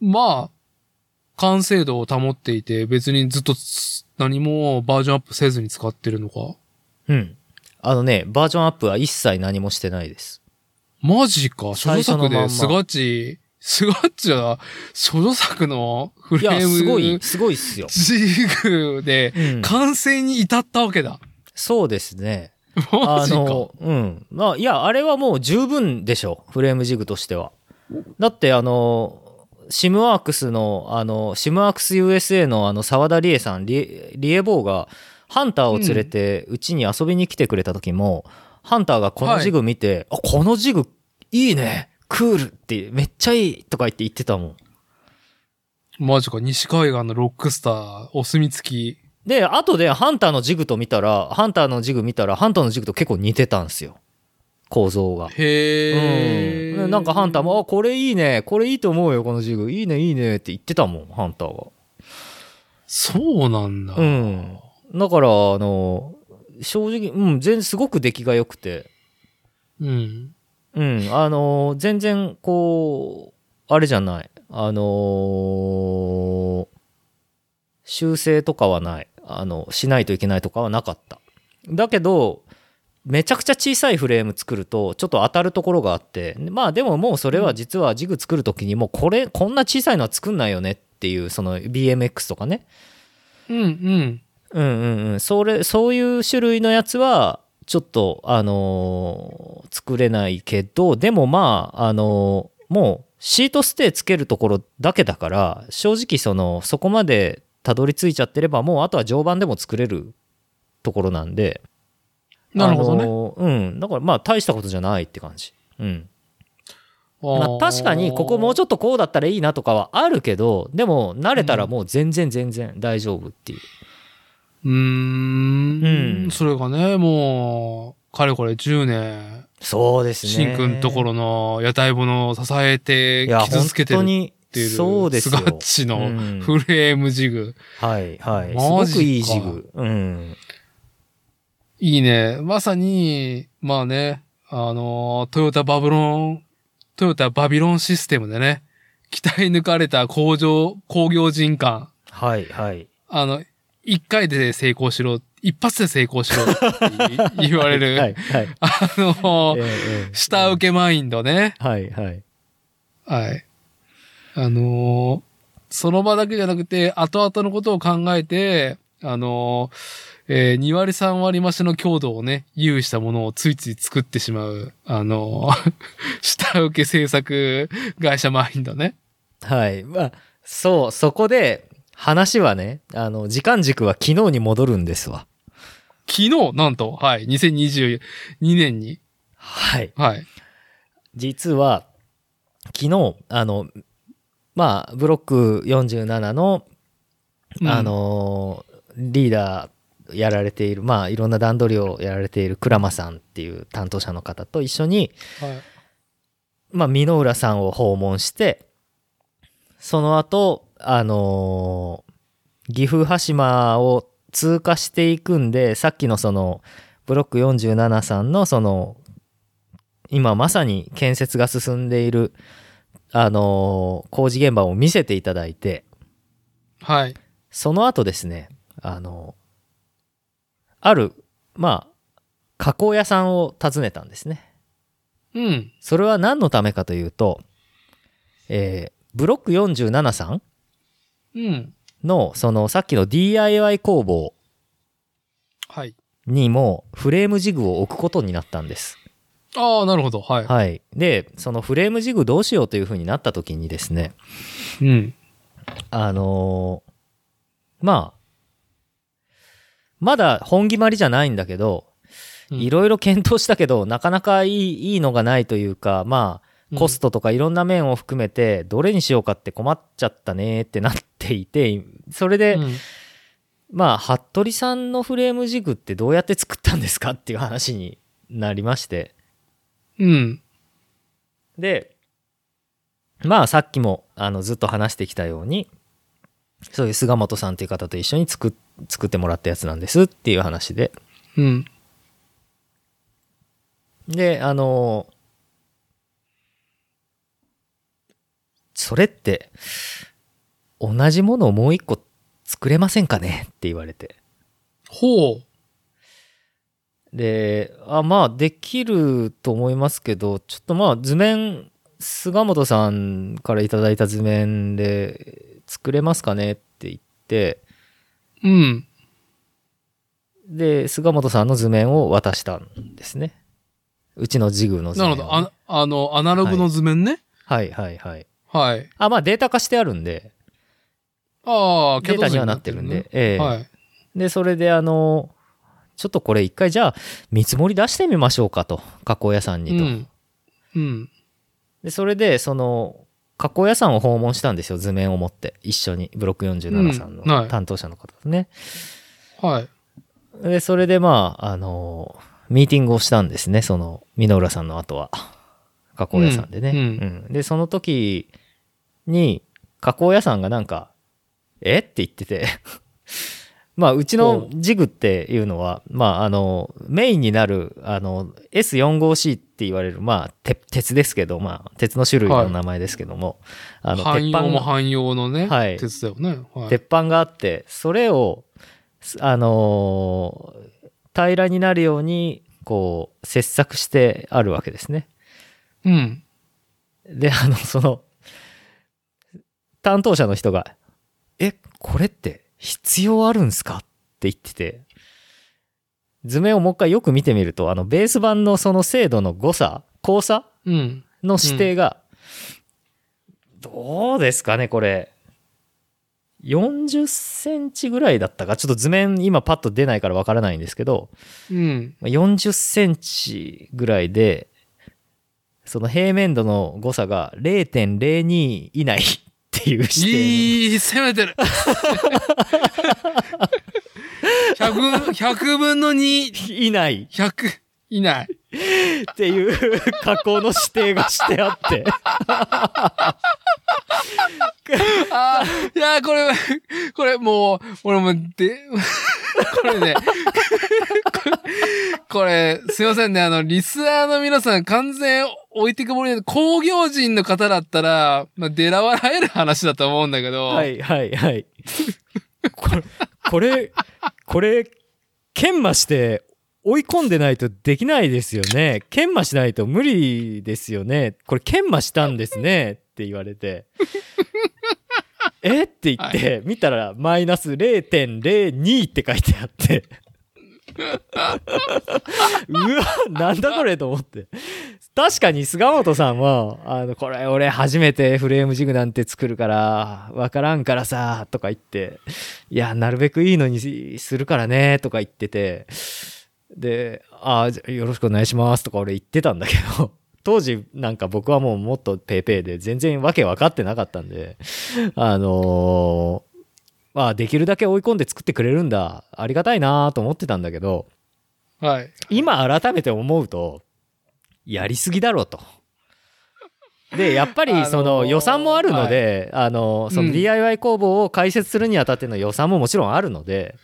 まあ、完成度を保っていて、別にずっとつ何もバージョンアップせずに使ってるのか？うん。あのね、バージョンアップは一切何もしてないです。マジか。初のまんまでスガッチ、スガッチは諸女作のフレームすごい、すごいっすよ。ジグでうん完成に至ったわけだ。そうですね。マジか。あの、うん。まあ、いや、あれはもう十分でしょ。フレームジグとしては。だって、あの、シムワークスの、あの、シムワークス USA のあの、沢田理恵さん、リエリエボーが、ハンターを連れて、うちに遊びに来てくれた時も、ハンターがこのジグ見て、あ、このジグ、いいねクールって、めっちゃいいとか言って言ってたもん。マジか。西海岸のロックスター、お墨付き。で、後でハンターのジグと見たら、ハンターのジグ見たら、ハンターのジグと結構似てたんですよ。構造が。へー。うん、なんかハンターも「あこれいいね。これいいと思うよこのジグ。いいねいいね」って言ってたもんハンターそうなんだ。がうん。だからあの正直うん全然すごく出来が良くて。うん。うん。あの全然こうあれじゃない。あの修正とかはない。あのしないといけないとかはなかった。だけどめちゃくちゃ小さいフレーム作るとちょっと当たるところがあってまあでももうそれは実はジグ作る時にもうこれこんな小さいのは作んないよねっていうその BMX とかね。うん、うん。うんうんうん。それそういう種類のやつはちょっとあのー作れないけどでもまああのーもうシートステイつけるところだけだから正直そのそこまでたどり着いちゃってればもうあとは常磐でも作れるところなんでなるほどね。あのーうん。だからまあ大したことじゃないって感じ。うん。まあ確かにここもうちょっとこうだったらいいなとかはあるけど、でも慣れたらもう全然全然大丈夫っていう。うーん。うんそれがね、もう、かれこれ10年、そうですね。しんくんところの屋台物を支えて傷つけてるっていう、そうですよ。スガッチのうんフレームジグ。はいはい。マジかすごくいいジグ。うん。いいね。まさに、まあね、あの、トヨタバブロン、トヨタバビロンシステムでね、鍛え抜かれた工場、工業人間、はいはい。あの、一回で成功しろ、一発で成功しろって 言われる、はいはい。あの、ええええ下請けマインドね。はいはい。はい。あのーその場だけじゃなくて、後々のことを考えて、あのーえー2割3割増しの強度をね、有したものをついつい作ってしまう、あのー 下請け制作会社マインドね。はい。まあ、そう、そこで、話はね、あの、時間軸は昨日に戻るんですわ。昨日、なんと、はい、2022年に、はい。はい。実は、昨日、あの、まあ、ブロック47の、うんあのーリーダーやられている、まあ、いろんな段取りをやられている鞍馬さんっていう担当者の方と一緒に、はい。まあ、箕浦さんを訪問して、その後、あのー岐阜羽島を通過していくんで、さっきのその、ブロック47さんのその、今まさに建設が進んでいる、あのー工事現場を見せていただいて、はい。その後ですね、あの、ある、まあ、加工屋さんを訪ねたんですね。うん。それは何のためかというと、えーブロック47さんうん。の、そのさっきの DIY 工房はい。にもフレームジグを置くことになったんです。ああ、なるほど。はい。はい。で、そのフレームジグどうしようというふうになった時にですね、うん。あのーまあ、まだ本決まりじゃないんだけど、うんいろいろ検討したけど、なかなかいいいいのがないというか、まあ、コストとかいろんな面を含めて、どれにしようかって困っちゃったねってなっていて、それで、うんまあ、服部さんのフレームジグってどうやって作ったんですかっていう話になりまして。うん。で、まあさっきもあのずっと話してきたように、そういう菅本さんという方と一緒に作っ作ってもらったやつなんですっていう話で。うん。で、あのそれって、同じものをもう一個作れませんかねって言われて。ほう。で、あ、まあ、できると思いますけど、ちょっとまあ、図面、菅本さんからいただいた図面で作れますかねって言って、うん。で、菅本さんの図面を渡したんですね。うちのジグの図面なるほど。ああの、アナログの図面ね。はいはいはい。はい。あ、まあデータ化してあるんで、ああ、データにはなってるんで、ええはい。で、それであの、ちょっとこれ一回じゃあ見積もり出してみましょうかと、加工屋さんにと。うん。うん。で、それで、その、加工屋さんを訪問したんですよ、図面を持って、一緒に、ブロック47さんの担当者の方とね。はい。で、それでまあ、あの、ミーティングをしたんですね、その、箕浦さんの後は。加工屋さんでね。うんうんで、その時に、加工屋さんがなんか、え？って言ってて、まあ、うちのジグっていうのは、まあ、あの、メインになる、あの、S45C って言われる、まあ、て鉄ですけど、まあ、鉄の種類の名前ですけども、あの、汎鉄板用も汎用のね、はい鉄だよね。はい。鉄板があって、それを、すあのー平らになるように、こう、切削してあるわけですね。うん。で、あの、その、担当者の人が、え、これって必要あるんすか？って言ってて、図面をもう一回よく見てみると、あの、ベース板のその精度の誤差、交差うん。の指定が、どうですかね、これ。40センチぐらいだったか、ちょっと図面今パッと出ないからわからないんですけど、うん。まあ40センチぐらいで、その平面度の誤差が0.02以内っていう指定いい、攻めてる。100、100分の2、の以内100以内。っていう加工の指定がしてあって、ああ、いや、これ、これもう、俺もで、これね、これ、すいませんね、あの、リスナーの皆さん完全置いてくぼりで、工業人の方だったら、まあ、出ら笑える話だと思うんだけど、はいはいはい。これ、これ、これ、研磨して追い込んでないとできないですよね。研磨しないと無理ですよね。これ研磨したんですねって言われて。え？って言って、見たらマイナス0.02って書いてあって。うわ、なんだこれと思って。確かに菅本さんは、あの、これ俺初めてフレームジグなんて作るから、わからんからさ、とか言って、いや、なるべくいいのにするからね、とか言ってて、で、ああ、よろしくお願いしますとか俺言ってたんだけど、当時なんか僕はもうもっとペーペーで全然わけ分かってなかったんで、あのーまあできるだけ追い込んで作ってくれるんだ、ありがたいなと思ってたんだけど、はい。今改めて思うと、やりすぎだろうと。で、やっぱあのーりその予算もあるので、あの、そのうん DIY 工房を開設するにあたっての予算ももちろんあるので、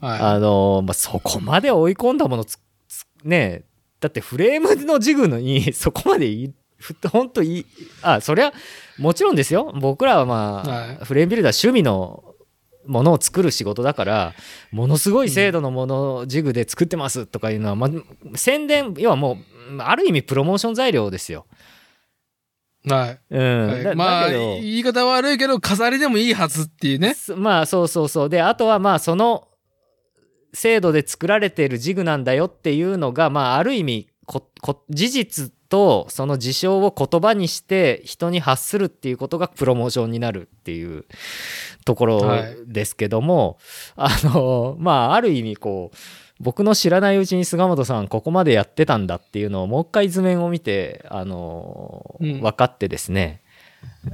はあの、まあ、そこまで追い込んだものつ、つねだってフレームのジグのに そこまでいい、ふほんといい、あ、そりゃ、もちろんですよ。僕らはまあ、はいフレームビルダー趣味のものを作る仕事だからものすごい精度のものジグで作ってますとかいうのは、まあ、宣伝要はもうある意味プロモーション材料ですよ。はい。うんはいだまあ、言い方は悪いけど、飾りでもいいはずっていうね。そまあそうそうそうであとはまあその制度で作られているジグなんだよっていうのがまあある意味ここ事実とその事象を言葉にして人に発するっていうことがプロモーションになるっていうところはい。ですけども、あのまあある意味こう僕の知らないうちに菅本さんここまでやってたんだっていうのをもう一回図面を見てあの、うん。分かってですね。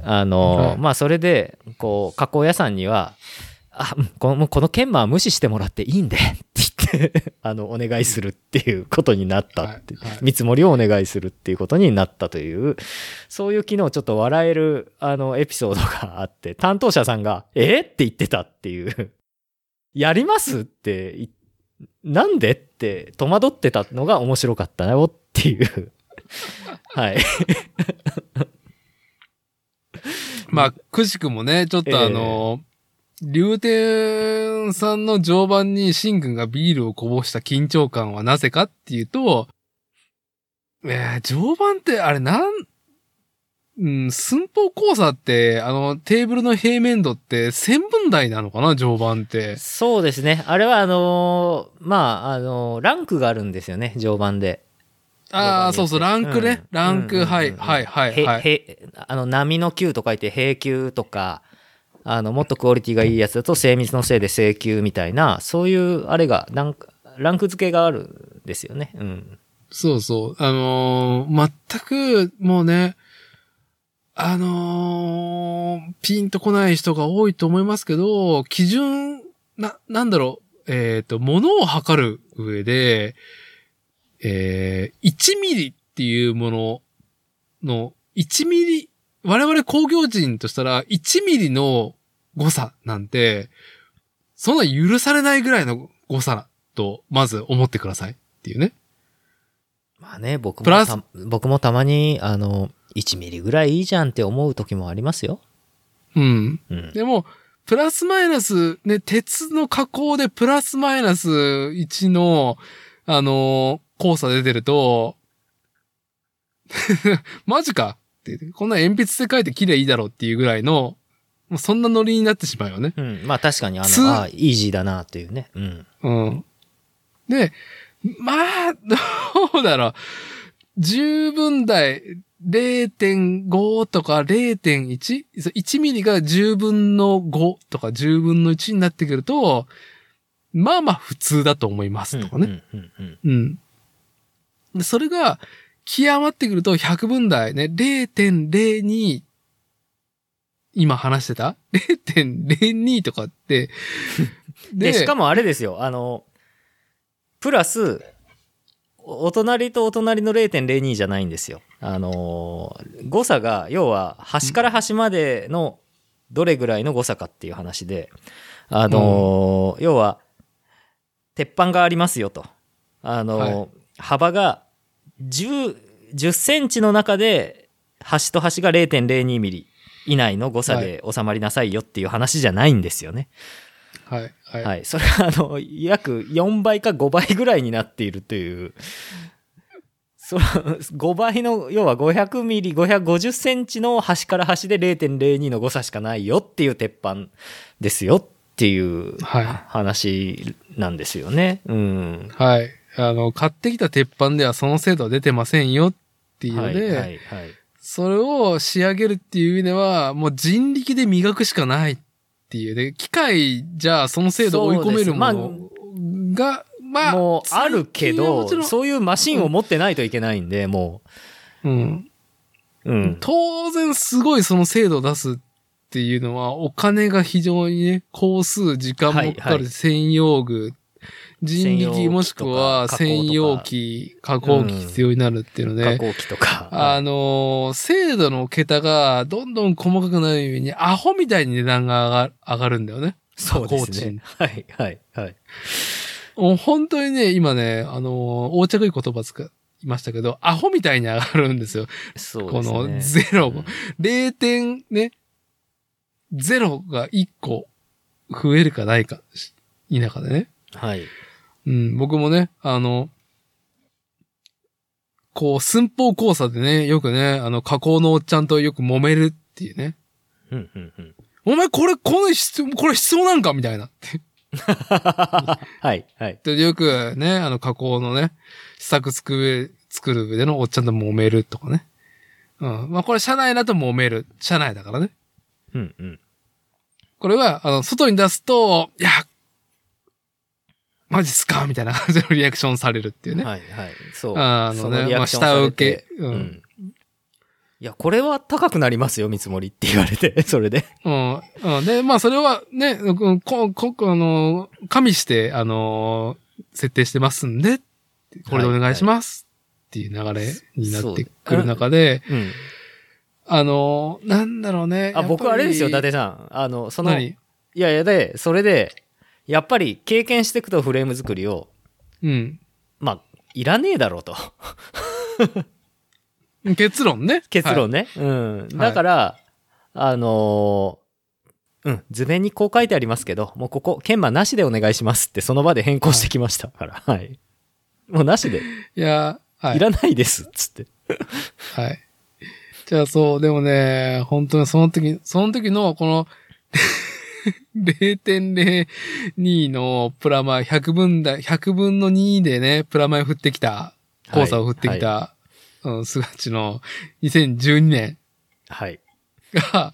あの、はい。まあそれでこう加工屋さんにはあうんこのこの研磨は無視してもらっていいんでって あのお願いするっていうことになったって、はいはい。見積もりをお願いするっていうことになったというそういう昨日ちょっと笑えるあのエピソードがあって担当者さんが「えって言ってたっていう「やります?」っていなんでって戸惑ってたのが面白かったよっていう。はい。まあ、くしくもね、ちょっとあの、竜天さんの常磐にシン君がビールをこぼした緊張感はなぜかっていうと、えー、常磐ってあれなん、うん、寸法交差って、あの、テーブルの平面度って線分台なのかな常磐って。そうですねあれはあのーまああのーランクがあるんですよね常磐でああ、そうそう、ランクね。うんランク、はい、はい、はい、へはい。へあの波の級と書いて平級とかあのもっとクオリティがいいやつだと精密のせいで正級みたいなそういうあれがランクランク付けがあるんですよね。うん。そうそう。あのー全く、もうね、あのーピンとこない人が多いと思いますけど、基準、な、なんだろう、えっ、と、物を測る上で、えー、1ミリっていうものの、1ミリ、我々工業人としたら、1ミリの誤差なんて、そんな許されないぐらいの誤差と、まず思ってくださいっていうね。まあね、僕もプラスた僕もたまに、あの、1ミリぐらいいいじゃんって思う時もありますよ。うん。うん。でも、プラスマイナス、ね、鉄の加工でプラスマイナス1の、あのー交差出てると、マジかこんな鉛筆で書いて綺麗いいだろうっていうぐらいの、もうそんなノリになってしまうよね。うん、まあ確かに、あつの、あイージーだなというね。うん。うん。で、まあ、どうだろう。十分台0.5とか0.1、そう1ミリが10分の5とか10分の1になってくると、まあまあ普通だと思いますとかね。うん。うんうんうん。で、それが、極まってくると100分台ね、0.02、今話してた ?0.02 とかって、でしかもあれですよ、あの、プラス、おお隣とお隣の0.02じゃないんですよ。あの、誤差が、要は、端から端までのどれぐらいの誤差かっていう話で、あの、要は、鉄板がありますよと。あの、はい幅が10、10センチの中で、端と端が0.02ミリ以内の誤差で収まりなさいよっていう話じゃないんですよね。はい、はい。はい、それはあの約4倍か5倍ぐらいになっているというその5倍の要は500ミリ550センチの端から端で0.02の誤差しかないよっていう鉄板ですよっていうはい話なんですよね。うん。はい。あの、買ってきた鉄板ではその精度は出てませんよっていうので、はいはいはい。それを仕上げるっていう意味では、もう人力で磨くしかないっていう。で、機械じゃあその精度を追い込めるものが、まあ、もうあるけどそういうマシンを持ってないといけないんでもうん。う、うん、当然すごいその精度を出すっていうのは、お金が非常にね、工数、時間もかかるはいはい専用具、人力もしくは専用機、加工機必要になるっていうので、加工機とか。あのー精度の桁がどんどん細かくなるように、アホみたいに値段が上がる上がるんだよね。そうですね。はいはいはい。もう本当にね、今ね、あのー横着い言葉使いましたけど、アホみたいに上がるんですよ。そうこですね。のゼロうん0点ね、0が1個増えるかないか、否かでね。はい。うん、僕もね、あの、こう、寸法交差でね、よくね、あの、加工のおっちゃんとよく揉めるっていうね。うんうんうん。お前これ、この必要、これ必要なんかみたいな。ってはい、はい。でよくね、あの、加工のね、試作作る、作る上でのおっちゃんと揉めるとかね。うん。まあ、これ社内だと揉める。社内だからね。うんうん。これは、あの、外に出すと、いや、マジっすか？みたいな感じのリアクションされるっていうね。はい、はい。そう。あのね、まあ、下請け。う。うんん。いや、これは高くなりますよ、見積もりって言われて、それで。うん。うん。で、まあ、それはね、うんこ、こ、あの、加味して、あの、設定してますんで、これでお願いします。っていう流れになってくる中で、うん。あの、なんだろうね。あ、僕あれですよ、伊だ達さん。あの、その、い何やいや、で、それで、やっぱり経験していくとフレーム作りを、うん。まあ、いらねえだろうと。結論ね。結論ね。うん。だから、あのーうん、図面にこう書いてありますけど、もうここ、研磨なしでお願いしますって、その場で変更してきましたから、はい。もうなしで、い。いや、はいい。らないです、つって。はい。じゃあそう、でもね、本当にその時、その時のこの0.02のプラマイ100分だ、100分の2でね、プラマイ振ってきた、交差を振ってきた、うん、スガッチの2012年はい。が、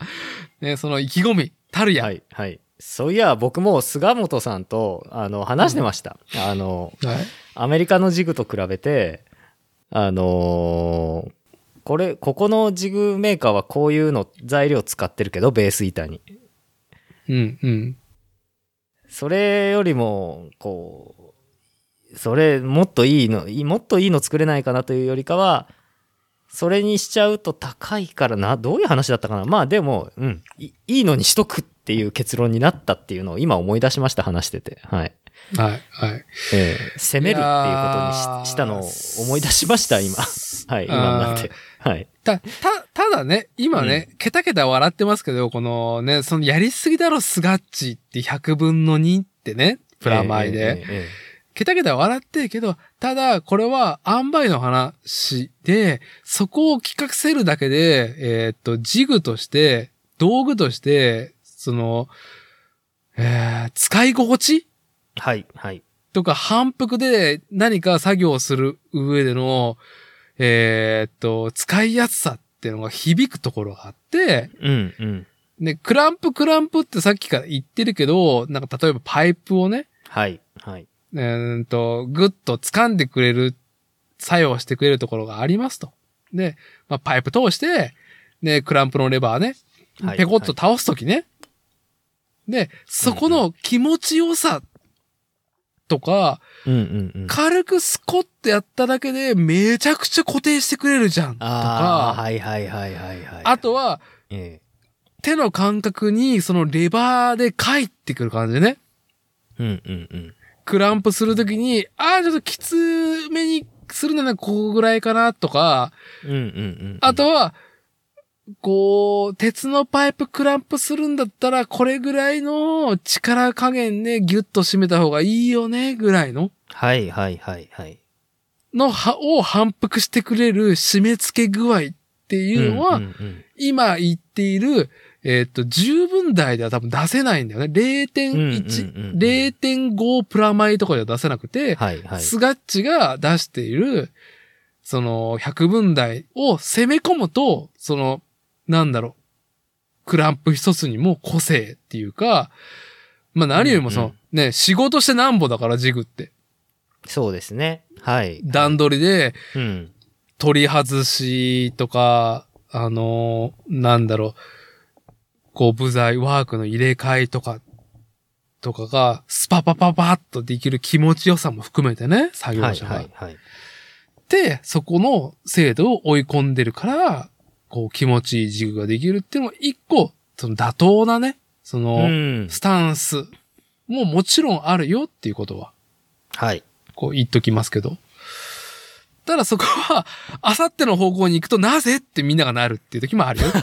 ね、その意気込み、たるや。はい。はい。そういや、僕も菅本さんと、あの、話してました。あの、はい。アメリカのジグと比べて、あのーこれ、ここのジグメーカーはこういうの材料使ってるけど、ベース板に。うん、うん。それよりも、こう、それ、もっといいの、もっといいの作れないかなというよりかは、それにしちゃうと高いからな、どういう話だったかな？まあでも、うん、いいいのにしとくっていう結論になったっていうのを今思い出しました、話してて。はい。はい、はい。ええ攻めるっていうことにししたのを思い出しました、今。はい、今になって。はい。た、た、ただね、今ね、ケタケタ笑ってますけど、このね、そのやりすぎだろ、スガッチって100分の2ってね、プラマイで。えええええケタケタ笑ってるけど、ただ、これは、塩梅の話で、そこを企画せるだけで、えーっと、ジグとして、道具として、その、えー使い心地？えはい、はい。とか反復で何か作業をする上での、えーっと、使いやすさっていうのが響くところがあって、うん、うん。で、クランプクランプってさっきから言ってるけど、なんか例えばパイプをね、はい、はい。えーっと、ぐっと掴んでくれる、作用してくれるところがありますと。で、まあ、パイプ通して、で、クランプのレバーね、はいペコッと倒すときね。で、そこの気持ちよさとか、うん、うん、うん。軽くスコってやっただけでめちゃくちゃ固定してくれるじゃん。とか、はい、はい、はい、はい、はい。あとはえ手の感覚にそのレバーで帰ってくる感じでね。えうん、うん、うん。クランプするときに、ああ、ちょっときつめにするならここぐらいかなとか、うん、うん、うん。あとは、こう、鉄のパイプクランプするんだったら、これぐらいの力加減でギュッと締めた方がいいよね、ぐらいの、はい、はい、はい、はい。のは、を反復してくれる締め付け具合っていうのは、んんうん今言っている、えっ、と、十分台では多分出せないんだよね。0.1、うんうんうんうん0.5プラマイとかでは出せなくて、はい、はい。スガッチが出している、その、100分台を攻め込むと、その、なんだろう、クランプ一つにも個性っていうか、まあ何よりもその、うんね、仕事してなんぼだからジグって。そうですね。はい。段取りでうん。取り外しとか、あのーなんだろう、こう部材、ワークの入れ替えとか、とかが、スパパパパッとできる気持ちよさも含めてね、作業はい、者が。はい、はい。で、そこの精度を追い込んでるから、こう気持ちいいジグができるっていうのも一個、その妥当なね、その、うん。スタンスももちろんあるよっていうことは、はい。こう言っときますけど。ただそこは、あさっての方向に行くとなぜってみんながなるっていう時もあるよ。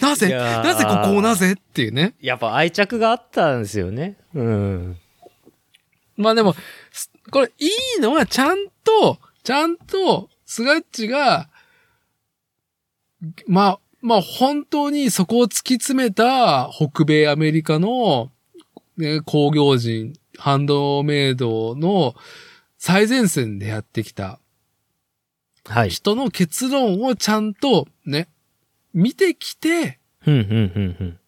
ないぜなぜここをなぜっていうね。やっぱ愛着があったんですよね。うん。まあでも、すこれいいのはちゃんと、ちゃんと、スガッチが、まあ、まあ本当にそこを突き詰めた北米アメリカの、ね、工業人、ハンドメイドの最前線でやってきたはい。人の結論をちゃんとね、見てきて、ふんふんふんふん。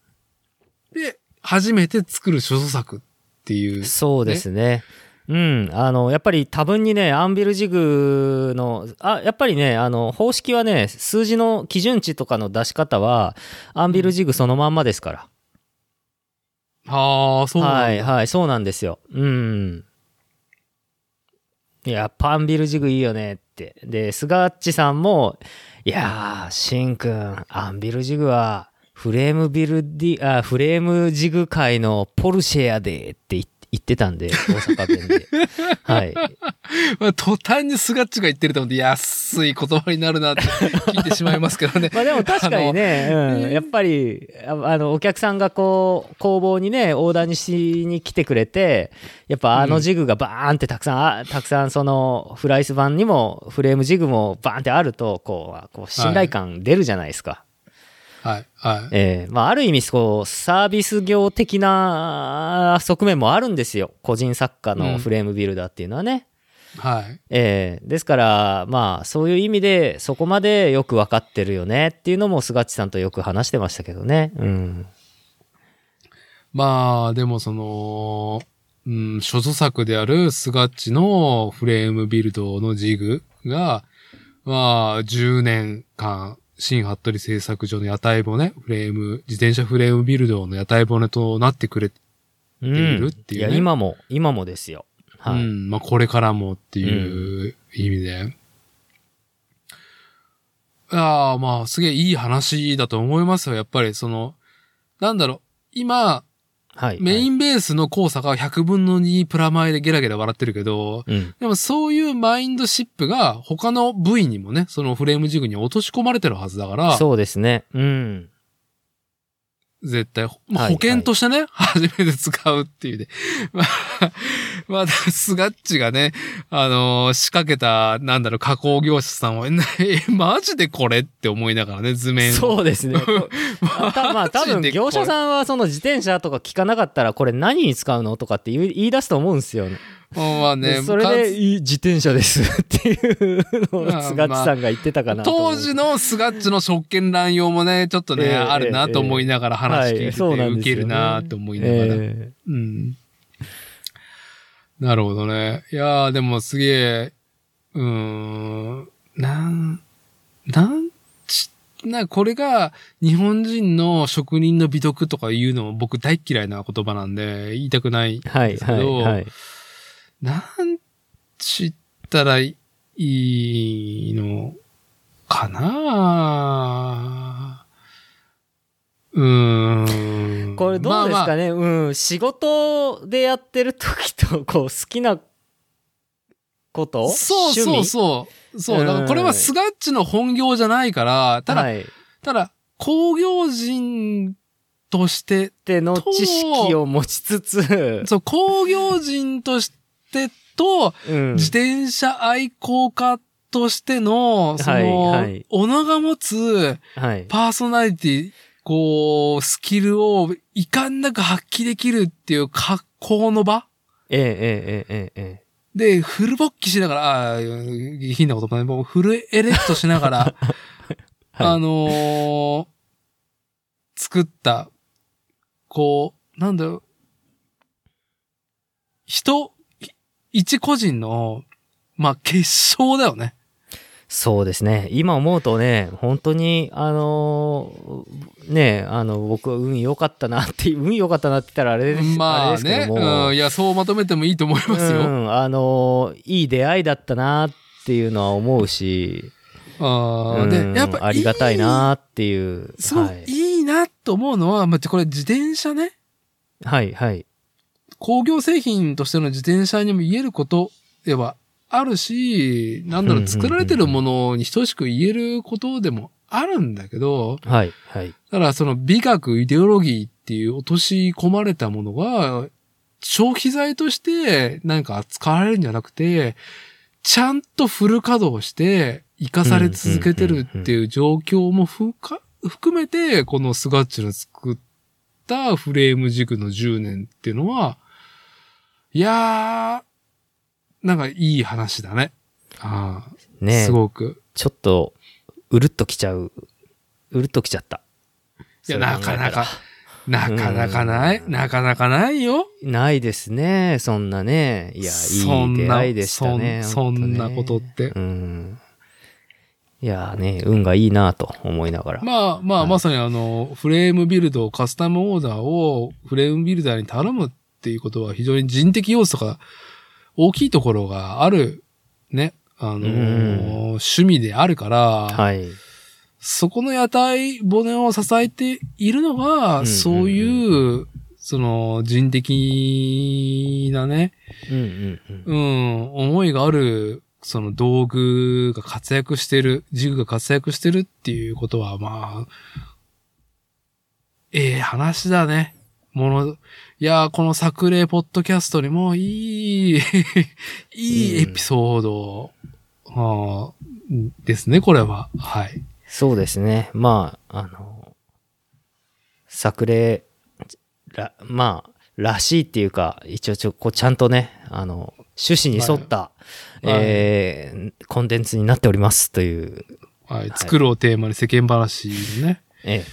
で、初めて作る諸作っていう。そうですね。うん。あの、やっぱり多分にね、アンビルジグの、あ、やっぱりね、あの、方式はね、数字の基準値とかの出し方は、アンビルジグそのまんまですから。ああ、そうなんだはい、はい、そうなんですよ。うん。いや、パンビルジグいいよねって。で、スガッチさんも、いやー、シンくん、アンビルジグは、フレームビルディ、あ、フレームジグ界のポルシェやでって言言ってたんで、大阪弁で。はい。まあ、途端にスガッチが言ってると思って安い言葉になるなって聞いてしまいますけどね。まあでも確かにね、うん、やっぱり、ああの、お客さんがこう、工房にね、オーダーにしに来てくれて、やっぱあのジグがバーンってたくさん、あたくさんその、フライス版にも、フレームジグもバーンってあると、こう、こう信頼感出るじゃないですか。はい、はい。ええまあ、ある意味、こう、サービス業的な側面もあるんですよ。個人作家のフレームビルダーっていうのはね。はい。ええですから、まあ、そういう意味で、そこまでよく分かってるよねっていうのも、菅地さんとよく話してましたけどね。うん。まあ、でもその、うん、諸著作であるスガッチのフレームビルドのジグが、まあ、10年間、新服部製作所の屋台骨、フレーム、自転車フレームビルドの屋台骨となってくれ、うん、いるっていうねや、今も、今もですよ。はい。うん、まあこれからもっていう意味で。ああ、まあすげえいい話だと思いますよ。やっぱりその、なんだろう、今、はい。メイン、ンベースの交差が100分の2プラマイでゲラゲラ笑ってるけど、うん。でもそういうマインドシップが他の部位にもね、そのフレームジグに落とし込まれてるはずだから、そうですね。うん。絶対、まあはい保険としてね、初めて使うっていうね。まあ、まあ、スガッチがね、あのー仕掛けた、なんだろう、加工業者さんは、え、マジでこれって思いながらね、図面を。そうですね。こ あたまあ多分業者さんはその自転車とか聞かなかったらこれ何に使うのとかって言い言い出すと思うんですよね。まあね、でそれかでいい自転車ですっていうのまあを菅地さんが言ってたかなと思う当時のスガッチの職権乱用もね、ちょっとね、ええあるなと思いながら話聞いてて、はいそうなんですよねウケるなと思いながら。えうん。なるほどね。いやー、でもすげえ、うーん、なん、なんち、な、これが日本人の職人の美徳とか言うのも僕大っ嫌いな言葉なんで言いたくない。えはいはいですけどはい。なんちったらいいのかな？うーん。これどうですまあまあかね、うん、仕事でやってる時と、こう、好きなこと？そうそうそう。そう。だからこれはスガッチの本業じゃないから、ただ、はい。ただ、工業人として、での知識を持ちつつ、そう、工業人としてと、うん。自転車愛好家としての、その、はい。はい己が持つはい。パーソナリティ、こう、スキルを遺憾なく発揮できるっていう格好の場ええええええええ。で、フル勃起しながら、ああ、下品な言葉ね、もうフルエレクトしながら、はい。あのー作った、こう、なんだろう、人、一個人の、まあ、結晶だよね。そうですね。今思うとね、本当に、あのーね、あの、僕は運良かったなって、運良かったなって言ったらあれです,、まあね、れですけども、うん、いや、そうまとめてもいいと思いますよ。うん、あのーいい出会いだったなっていうのは思うし、あーうんで、やっぱありがたいなっていう。すごはいい、いいなと思うのは、まあ、これ自転車ね。はい、はい。工業製品としての自転車にも言えることではあるし、なんだろう、作られてるものに等しく言えることでもあるんだけど、はい、はい。だからその美学、イデオロギーっていう落とし込まれたものが、消費財としてなんか扱われるんじゃなくて、ちゃんとフル稼働して生かされ続けてるっていう状況も含めて、このスガッチの作ったフレーム軸の10年っていうのは、いやー、なんかいい話だね。ああ、ねすごく。ちょっと、うるっときちゃう。うるっときちゃった。いや、なかなか、なかなかない、なかなかないよ。ないですね、そんなね。いや、いそんない出会いでしたね。そんほとねそんなことってうん。いやね、運がいいなと思いながら。まあまあ、はいまさにあの、フレームビルド、カスタムオーダーをフレームビルダーに頼むっていうことは非常に人的要素が大きいところがある、ね、あのーうん趣味であるから、はい。そこの屋台骨を支えているのが、うんそういう、その人的なね、うんうんうん。うん、思いがある、その道具が活躍してる、ジグが活躍してるっていうことは、まあ、ええ話だね。もの、いやー、この作例ポッドキャストにもいい、いいエピソード、はあですね、これは。はい。そうですね。まあ、あの、作例、ら、まあ、らしいっていうか、一応ちょ、こうちゃんとね、あの、趣旨に沿った、はいえーコンテンツになっておりますという、はい。作るをテーマに世間話のね。え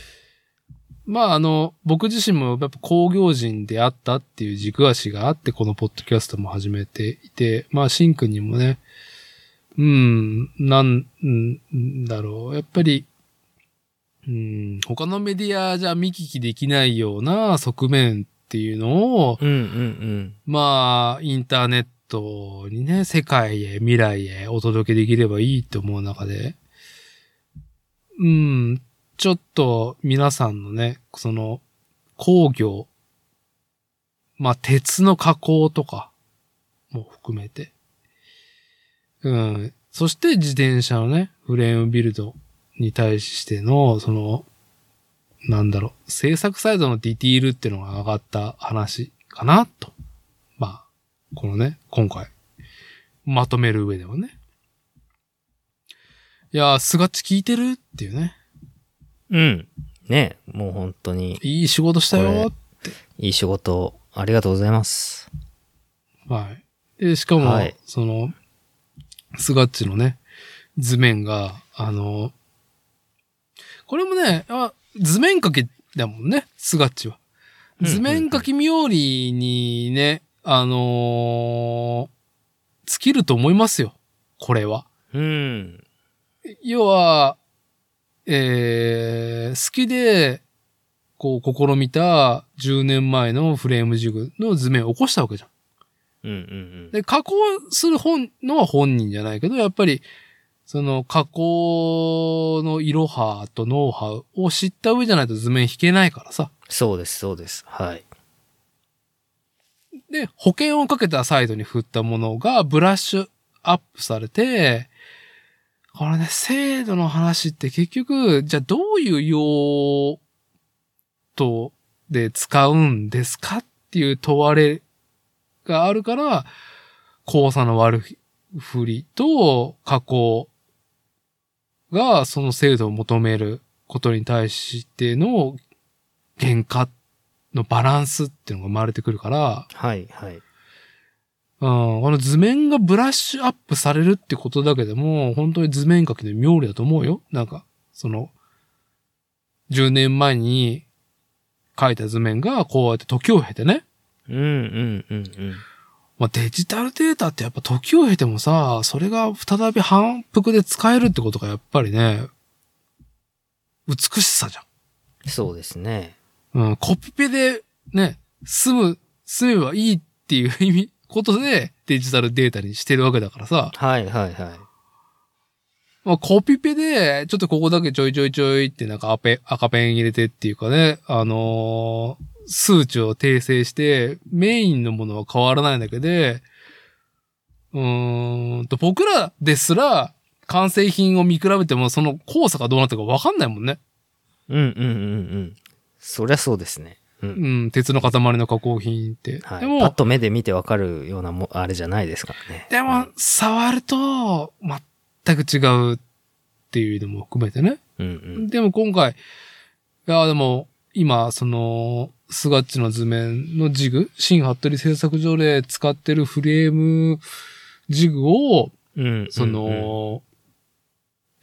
まあ、あの、僕自身もやっぱ工業人であったっていう軸足があって、このポッドキャストも始めていて、まあ、シンくんにもね、うん、なん、んだろう、やっぱり、うん、他のメディアじゃ見聞きできないような側面っていうのを、うんうんうん。まあ、インターネットにね、世界へ、未来へお届けできればいいと思う中で、うん、ちょっと皆さんのね、その工業、まあ鉄の加工とかも含めて、うん、そして自転車のね、フレームビルドに対しての、その、なんだろう、制作サイドのディティールっていうのが上がった話かな、と。まあ、このね、今回、まとめる上ではね。いやー、スガッチ聞いてるっていうね。うん。ねもう本当にいい仕事したよ。いい仕事ありがとうございます。はい。で、しかも、はいその、スガッチのね、図面が、あの、これもね、あ図面書きだもんね、スガッチは。図面書き冥利にね、あのー尽きると思いますよ。これは。うん。要は、えー、好きで、こう、試みた10年前のフレームジグの図面を起こしたわけじゃん。うんうんうん。で、加工する本のは本人じゃないけど、やっぱり、その加工のイロハとノウハウを知った上じゃないと図面引けないからさ。そうです、そうです。はい。で、保険をかけたサイドに振ったものがブラッシュアップされて、これね、精度の話って結局、じゃあどういう用途で使うんですかっていう問われがあるから、交差の悪振りと加工がその精度を求めることに対しての原価のバランスっていうのが生まれてくるから、はい、はい。うん、この図面がブラッシュアップされるってことだけでも、本当に図面書きの妙理だと思うよ。なんか、その、10年前に書いた図面がこうやって時を経てね。うん、うん、うん、うん。まあ、デジタルデータってやっぱ時を経てもさ、それが再び反復で使えるってことがやっぱりね、美しさじゃそうですね。ん。うん、コピペでね、済む、済めばいいっていう意味、ことでデジタルデータにしてるわけだからさ。はい、はい、はい。まあ、コピペで、ちょっとここだけちょいちょいちょいってなんか赤ペン、赤ペン入れてっていうかね、あのー数値を訂正して、メインのものは変わらないだけで、うーん、と僕らですら、完成品を見比べても、その交差がどうなったかわかんないもんね。うんうんうんうん。そりゃそうですね。うん。うん、鉄の塊の加工品って。はい、でパッも、と目で見てわかるようなも、あれじゃないですからね。でも、触ると、全く違うっていうのも含めてね。うんうん。でも今回、いや、でも、今、その、スガッチの図面のジグ、新服部製作所で使ってるフレームジグを、うん。その、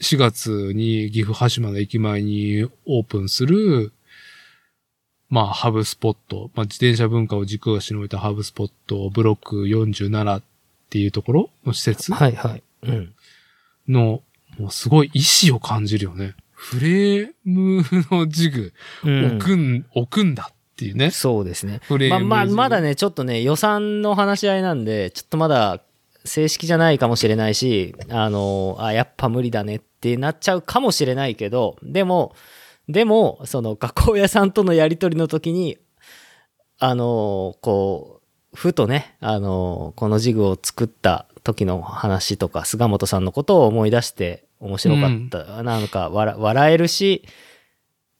4月に岐阜羽島の駅前にオープンする、まあ、ハブスポット、まあ、自転車文化を軸足に置いたハブスポット、ブロック47っていうところの施設はいはい。うん。の、もうすごい意志を感じるよね。フレームのジグ、うん置くん、置くんだっていうね。そうですね。フレームまあまあ、まだね、ちょっとね、予算の話し合いなんで、ちょっとまだ正式じゃないかもしれないし、あの、あ、やっぱ無理だねってなっちゃうかもしれないけど、でも、でも、その加工屋さんとのやりとりの時に、あの、こう、ふとね、あの、このジグを作った時の話とか、菅本さんのことを思い出して面白かった。なんか笑、笑えるし、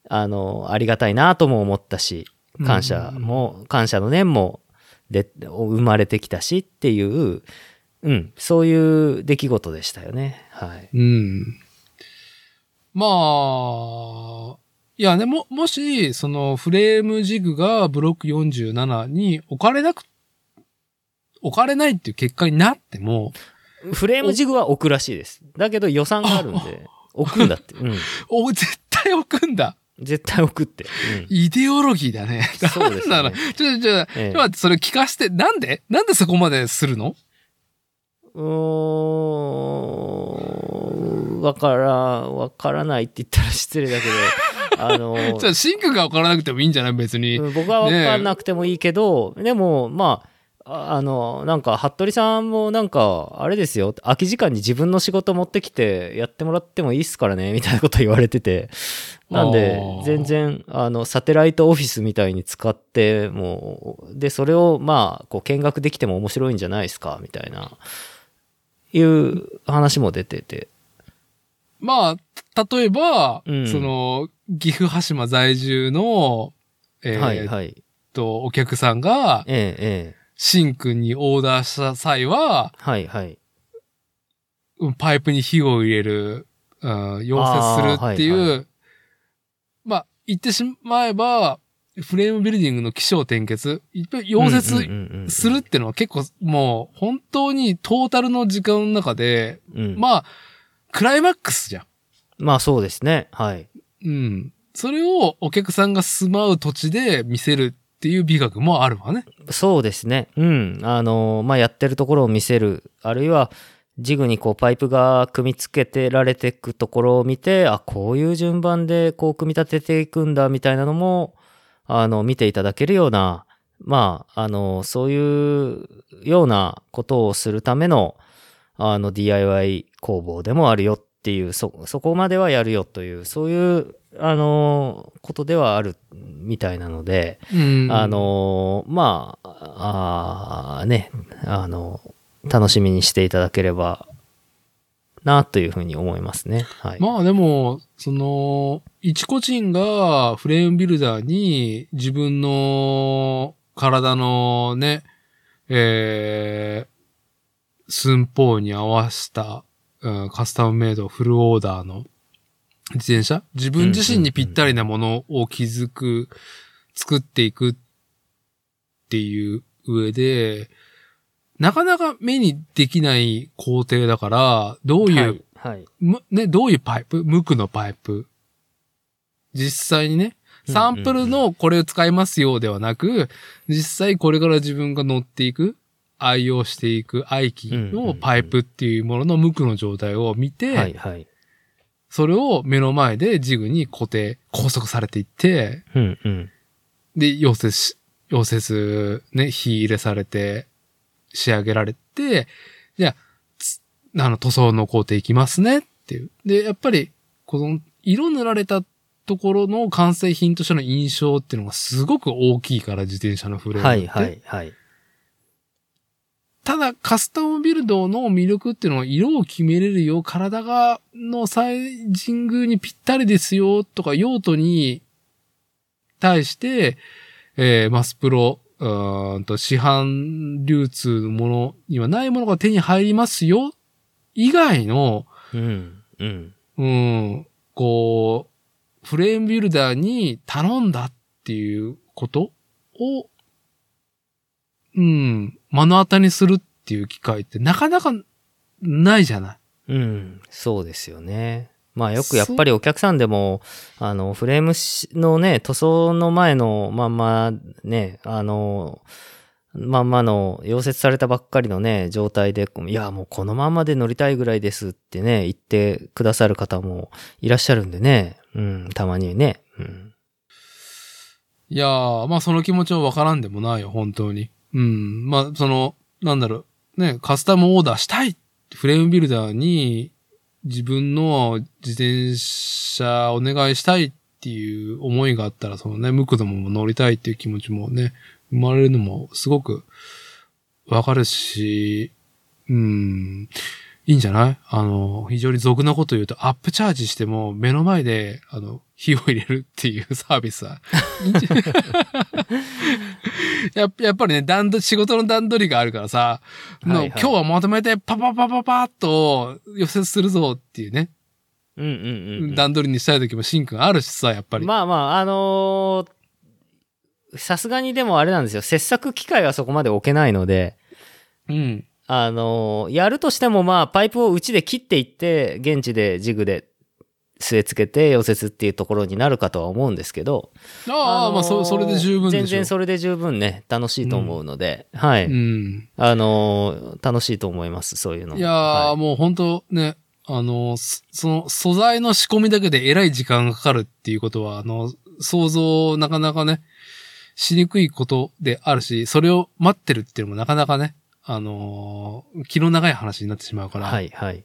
あの、ありがたいなとも思ったし、感謝も、感謝の念もで生まれてきたしっていう、うん、そういう出来事でしたよね。はい。うん。まあ、いやね、も、もし、そのフレームジグがブロック47に置かれなく、置かれないっていう結果になっても、フレームジグは置くらしいです。だけど予算があるんで、置くんだって。うん。お、絶対置くんだ。絶対置くって。イデオロギーだね。そうですねなんだろうちょ、ちょ、ちょ、ええそれ聞かして、なんで？なんでそこまでするの？うーん。わから、わからないって言ったら失礼だけど、あの、じゃあ、シンクが分からなくてもいいんじゃない？別に。うん僕は分かんなくてもいいけど、でも、まあ、ああの、なんか、服部さんもなんか、あれですよ、空き時間に自分の仕事持ってきてやってもらってもいいっすからね、みたいなこと言われてて。なんで全然、あの、サテライトオフィスみたいに使って、もう、で、それを、まあ、こう、見学できても面白いんじゃないですか、みたいな、いう話も出てて。まあ、例えば、うんその、岐阜羽島在住の、えーはい、はい。と、お客さんが、ええ、ええ。シンクにオーダーした際は、はい、はい。うんパイプに火を入れる、うん、溶接するっていう、あーはいまあ、言ってしまえば、フレームビルディングの起承転結、いっぱい溶接するっていうのは結構もう本当にトータルの時間の中で、うんまあ、クライマックスじゃん。まあそうですね。はい。うん。それをお客さんが住まう土地で見せるっていう美学もあるわね。そうですね。うん。あの、まあやってるところを見せる。あるいは、ジグにこうパイプが組み付けてられていくところを見て、あ、こういう順番でこう組み立てていくんだみたいなのも、あの、見ていただけるような、まあ、あの、そういうようなことをするための、あの、DIY 工房でもあるよっていう、そ、そこまではやるよという、そういう、あの、ことではあるみたいなので、うん。あ、のーまあ、あーね、あの、楽しみにしていただければな、というふうに思いますね。はい。まあでも、その、一個人がフレームビルダーに自分の体のね、えー、寸法に合わせた、うんカスタムメイドフルオーダーの自転車？自分自身にぴったりなものを築く、作っていくっていう上で、なかなか目にできない工程だから、どういうはい。はい。む、ね、どういうパイプ？無垢のパイプ？実際にね、サンプルのこれを使いますよではなく、実際これから自分が乗っていく、愛用していく愛機のパイプっていうものの無垢の状態を見て、はい。はい。それを目の前でジグに固定、拘束されていって、うんうん。で、溶接し、溶接ね、火入れされて、仕上げられて、じゃあ、つあの、塗装の工程いきますねっていう。で、やっぱり、この、色塗られたところの完成品としての印象っていうのがすごく大きいから、自転車のフレームって。はい。はい。はい。ただカスタムビルドの魅力っていうのは色を決めれるよ、体が、のサイジングにぴったりですよ、とか用途に対して、えーマスプロ、うーんと市販流通のものにはないものが手に入りますよ、以外の、うん。うん。うん、こう、フレームビルダーに頼んだっていうことを、うん、目の当たりにするっていう機会ってなかなかないじゃない。うん。そうですよね。まあよくやっぱりお客さんでも、あの、フレームのね、塗装の前のまんまね、あの、まんまの溶接されたばっかりのね、状態で、いや、もうこのままで乗りたいぐらいですってね、言ってくださる方もいらっしゃるんでね。うん、たまにね。うん。いやー、まあその気持ちはわからんでもないよ、本当に。うん、まあその、なんだろう、ね、カスタムオーダーしたいフレームビルダーに自分の自転車お願いしたいっていう思いがあったら、そのね、ムクドも乗りたいっていう気持ちもね、生まれるのもすごくわかるし、うん、いいんじゃない？あの、非常に俗なこと言うと、アップチャージしても目の前で、あの、火を入れるっていうサービスは、やっやっぱりね、段取り、仕事の段取りがあるからさ、のはいはい今日はまとめてパパパパパッと予説するぞっていうね、うんうんうんうん。段取りにしたい時もシンくんあるしさ、やっぱり。まあまあ、あのーさすがにでもあれなんですよ。切削機械はそこまで置けないので、うん。あのーやるとしてもまあ、パイプをうちで切っていって、現地でジグで据え付けて溶接っていうところになるかとは思うんですけど。ああ、まあそ、それで十分でしょ。全然それで十分ね、楽しいと思うので、はい。うん。あのー楽しいと思います、そういうのも。いやー、はいもう本当ね、あの、そその素材の仕込みだけでえらい時間がかかるっていうことは、あの、想像なかなかね、しにくいことであるし、それを待ってるっていうのもなかなかね、あのー気の長い話になってしまうから、はい、はい。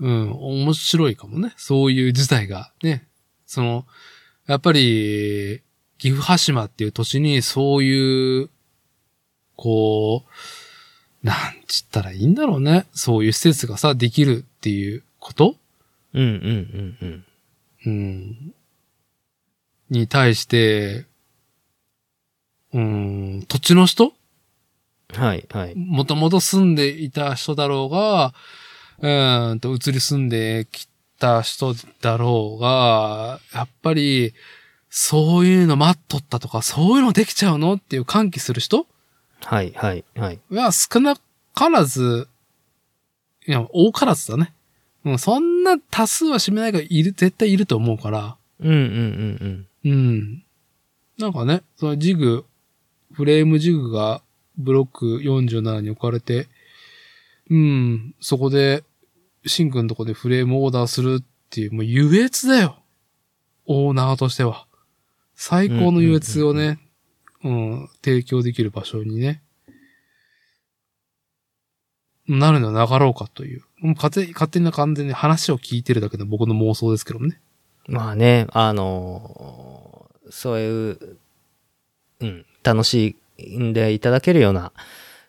うん、面白いかもね。そういう事態がね。その、やっぱり、岐阜羽島っていう土地にそういう、こう、なんちったらいいんだろうね。そういう施設がさ、できるっていうこと？うん、うん、うん、うん。うん。に対して、うん、土地の人？はい、はい。もともと住んでいた人だろうが、うーんと、移り住んできた人だろうが、やっぱり、そういうの待っとったとか、そういうのできちゃうのっていう歓喜する人はい、はい、はい。は少なからず、いや、多からずだね。うん、そんな多数は占めないがいる、絶対いると思うから、うん、うん、うん、うん。なんかね、そのジグ、フレームジグがブロック47に置かれて、うん、そこで、シンくんとこでフレームオーダーするっていう、もう優越だよ。オーナーとしては。最高の優越をね、うん、提供できる場所にね、なるのはなかろうかという。もう勝手に勝手な完全に話を聞いてるだけの僕の妄想ですけどね。まあね、あのーそういう、うん、楽しんでいただけるような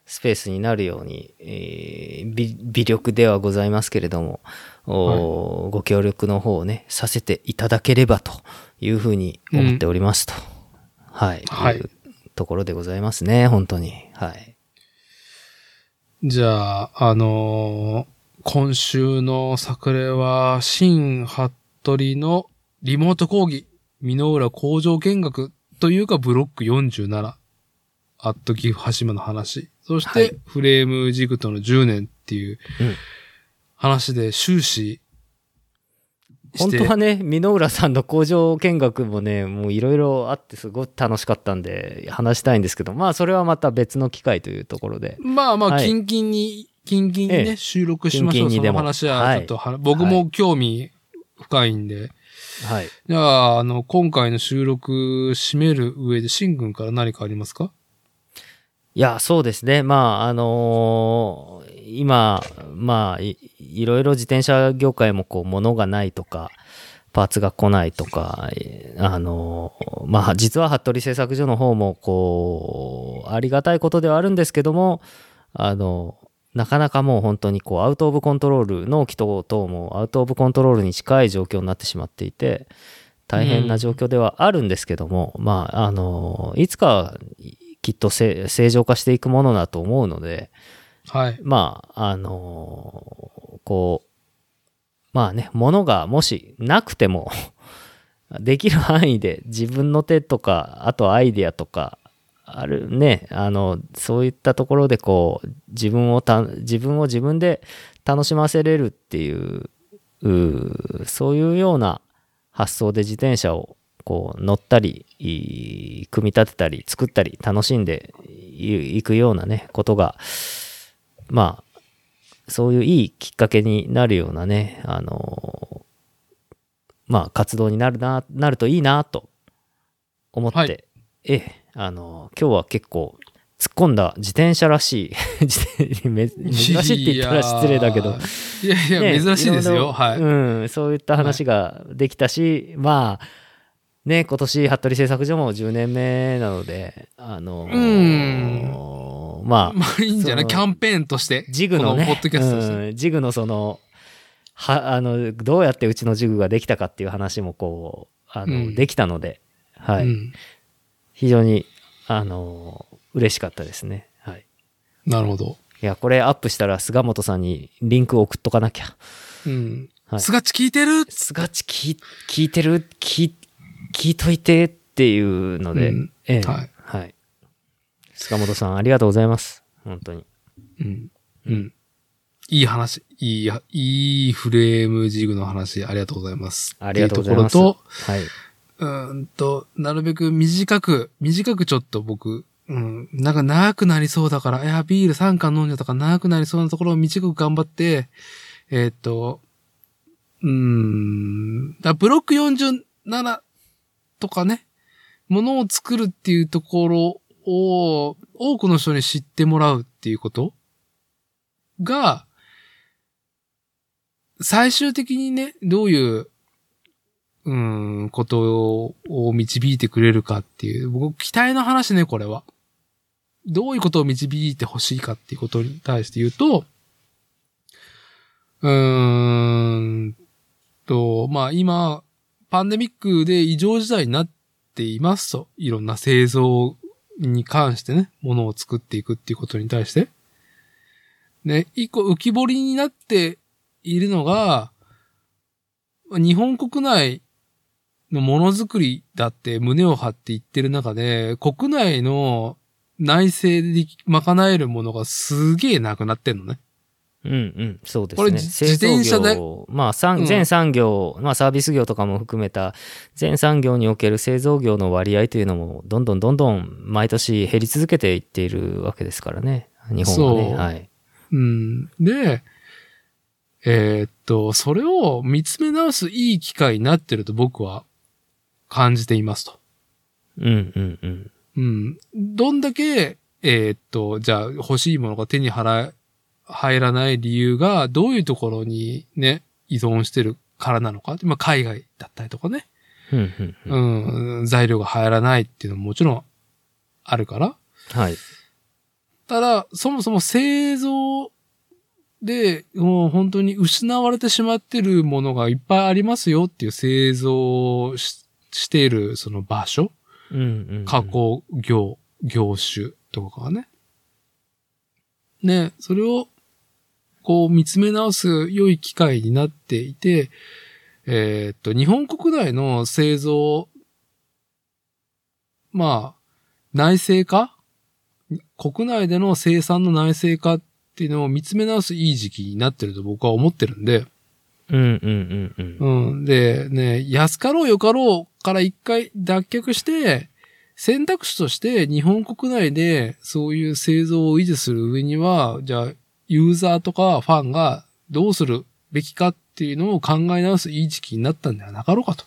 スペースになるように、えー微微力ではございますけれども、おーご協力の方をね、させていただければというふうに思っておりますと。はい。はいいうところでございますね、本当に。はい。じゃあ、あのー今週の作例は、新服部のリモート講義、美濃浦工場見学というかブロック47、アット岐阜羽島の話。そして、はいフレームジグとの10年っていううん話で終始して、本当はね、美濃浦さんの工場見学もね、もういろいろあってすごい楽しかったんで、話したいんですけど、まあそれはまた別の機会というところで。まあまあ、はいキンキンに、キンキンにね、ええ収録しましょう。そのキンキンにでも話は、ちょっとは、僕も興味深いんで。はい。じゃあ、あの、今回の収録締める上で、シン君から何かありますか？いや、そうですね。まあ、あのー今、まあい、いろいろ自転車業界もこう、物がないとか、パーツが来ないとか、あの、まあ、実は服部製作所の方も、こう、ありがたいことではあるんですけども、あの、なかなかもう本当にこう、アウトオブコントロール、納期等々もアウトオブコントロールに近い状況になってしまっていて、大変な状況ではあるんですけども、うん、まあ、あの、いつかきっと正常化していくものだと思うので、はい。まあ、あの、こう、まあね、ものがもしなくても できる範囲で自分の手とか、あとアイデアとか、あるね、あの、そういったところでこう、自分をた、自分を自分で楽しませれるっていう、うそういうような発想で自転車をこう乗ったり、組み立てたり、作ったり、楽しんでいくようなね、ことが、まあ、そういういいきっかけになるようなね、あのまあ、活動になるな、なるといいなと思って、はい、ええ、あの今日は結構突っ込んだ自転車らしい 珍しいって言ったら失礼だけどいやいや、ね、珍しいですよ。はい、うん、そういった話ができたし、はい、まあね今年服部製作所も10年目なのであのー、まあ、まあいいんじゃない？キャンペーンとして。ジグのね、ポッドキャストとして。うん、ジグのその、は、あの、どうやってうちのジグができたかっていう話もこう、あの、うん、できたので、はい、うん。非常に、あの、嬉しかったですね。はい。なるほど。いや、これアップしたら菅本さんにリンク送っとかなきゃ。うん。はい、菅地聞いてる？菅地聞聞いてる？聞聞いといてっていうので、うん、ええ、はい。はい。塚本さん、ありがとうございます。本当に。うん。うん。いい話、いい、いいフレームジグの話、ありがとうございます。ありがとうございます。とはい。うんと、なるべく短く、短くちょっと僕、うん、なんか長くなりそうだから、いや、ビール3缶飲んじゃったから長くなりそうなところを短く頑張って、えー、っと、うん、だブロック47とかね、ものを作るっていうところを多くの人に知ってもらうっていうこと？が、最終的にね、どういう、うん、ことを導いてくれるかっていう、僕、期待の話ね、これは。どういうことを導いてほしいかっていうことに対して言うと、うーんと、まあ今、パンデミックで異常事態になっていますと。いろんな製造に関してね、ものを作っていくっていうことに対して。ね、一個浮き彫りになっているのが、日本国内のものづくりだって胸を張って言ってる中で、国内の内政で賄えるものがすげえなくなってんのね。うんうん、そうですね。これ自転車で？まあ、全産業、うん、まあサービス業とかも含めた全産業における製造業の割合というのもどんどんどんどん毎年減り続けていっているわけですからね。日本はね。はい。うん。で、えー、っと、それを見つめ直すいい機会になってると僕は感じていますと。うんうんうん。うん。どんだけ、えー、っと、じゃあ欲しいものが手に払入らない理由がどういうところにね、依存してるからなのか。まあ、海外だったりとかね。うん、材料が入らないっていうのももちろんあるから。はい。ただ、そもそも製造で、もう本当に失われてしまってるものがいっぱいありますよっていう製造ししているその場所、うんうんうん、加工業、業種とかがね。ね、それをこう見つめ直す良い機会になっていて、えー、っと、日本国内の製造、まあ、内製化？国内での生産の内製化っていうのを見つめ直すいい時期になってると僕は思ってるんで。うんうんうんうん。うん。で、ね、安かろうよかろうから一回脱却して、選択肢として日本国内でそういう製造を維持する上には、じゃあユーザーとかファンがどうするべきかっていうのを考え直すいい時期になったんではなかろうかと。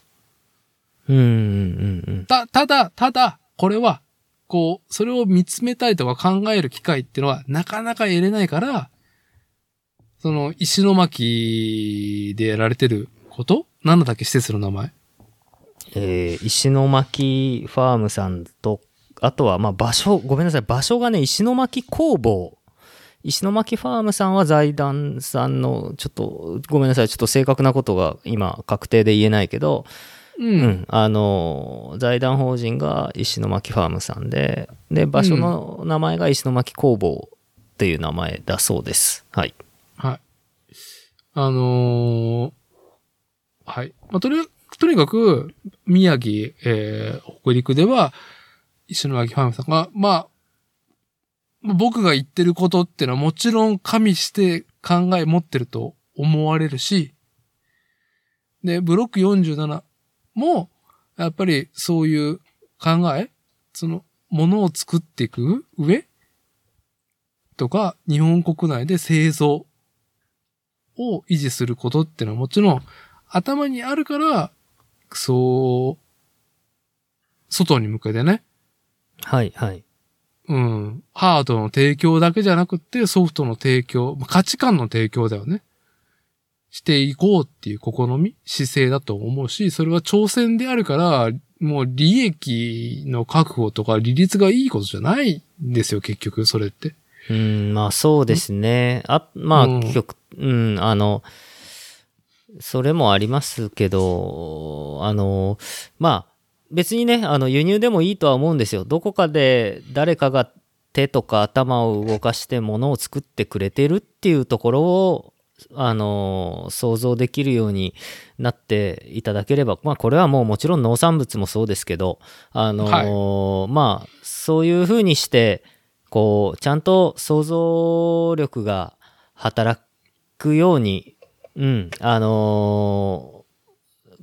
うんうんうん。た、ただ、ただ、これは、こう、それを見つめたいとか考える機会っていうのはなかなか得れないから、その石巻でやられてること？なんだっけ？施設の名前。えー石巻ファームさんと、あとは、まあ、場所、ごめんなさい、場所がね、石巻工房。石巻ファームさんは財団さんの、ちょっと、ごめんなさい、ちょっと正確なことが今、確定で言えないけど、う。うんん、あの、財団法人が石巻ファームさんで、で、場所の名前が石巻工房っていう名前だそうです。はい。はい。あのーはい。まあ、とり、とにかく、宮城、えー、北陸では、石巻ファームさんが、まあ、まあ僕が言ってることってのはもちろん加味して考え持ってると思われるし、で、ブロック47も、やっぱりそういう考え、その、ものを作っていく上とか、日本国内で製造を維持することってのはもちろん頭にあるから、そう、外に向けてね、はい、はい。うん、ハードの提供だけじゃなくってソフトの提供、まあ価値観の提供だよね。していこうっていう試み、姿勢だと思うし、それは挑戦であるから、もう利益の確保とか利率がいいことじゃないんですよ、結局、それって。うん、まあそうですね。あ、まあ、うん結局、うん、あの、それもありますけど、あの、まあ、別にね、あの、輸入でもいいとは思うんですよ。どこかで誰かが手とか頭を動かして物を作ってくれてるっていうところを、あの、想像できるようになっていただければ、まあこれはもうもちろん農産物もそうですけど、あの、まあ、そういうふうにして、こう、ちゃんと想像力が働くように、うん、あの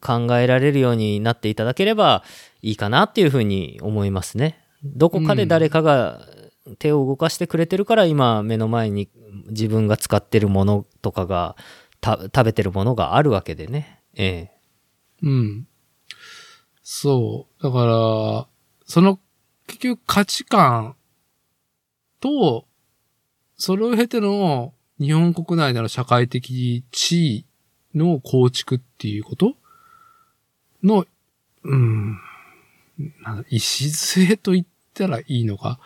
考えられるようになっていただければいいかなっていうふうに思いますね。どこかで誰かが手を動かしてくれてるから今目の前に自分が使ってるものとかが、食べてるものがあるわけでね。ええ。うん。そう。だから、その、結局価値観と、それを経ての日本国内での社会的地位の構築っていうことの、うん、なん礎と言ったらいいのか、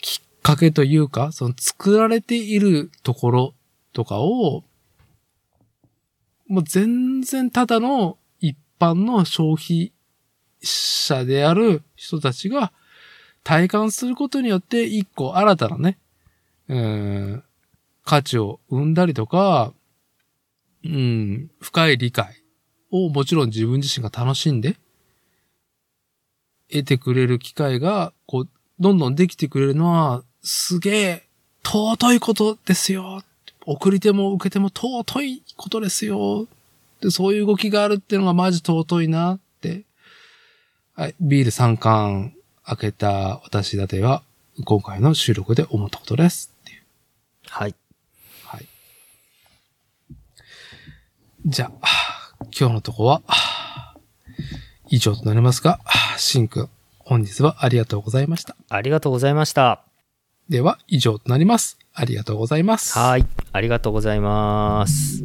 きっかけというか、その作られているところとかを、もう全然ただの一般の消費者である人たちが体感することによって一個新たなね、うん、価値を生んだりとか、うん、深い理解をもちろん自分自身が楽しんで得てくれる機会が、こう、どんどんできてくれるのは、すげえ尊いことですよ。送り手も受け手も尊いことですよ。で、そういう動きがあるっていうのがマジ尊いなって。はい。ビール3缶開けた私だては、今回の収録で思ったことです。っていうはい。はい。じゃあ、今日のとこは、以上となりますが、しんくん、本日はありがとうございました。ありがとうございました。では、以上となります。ありがとうございます。はい。ありがとうございます。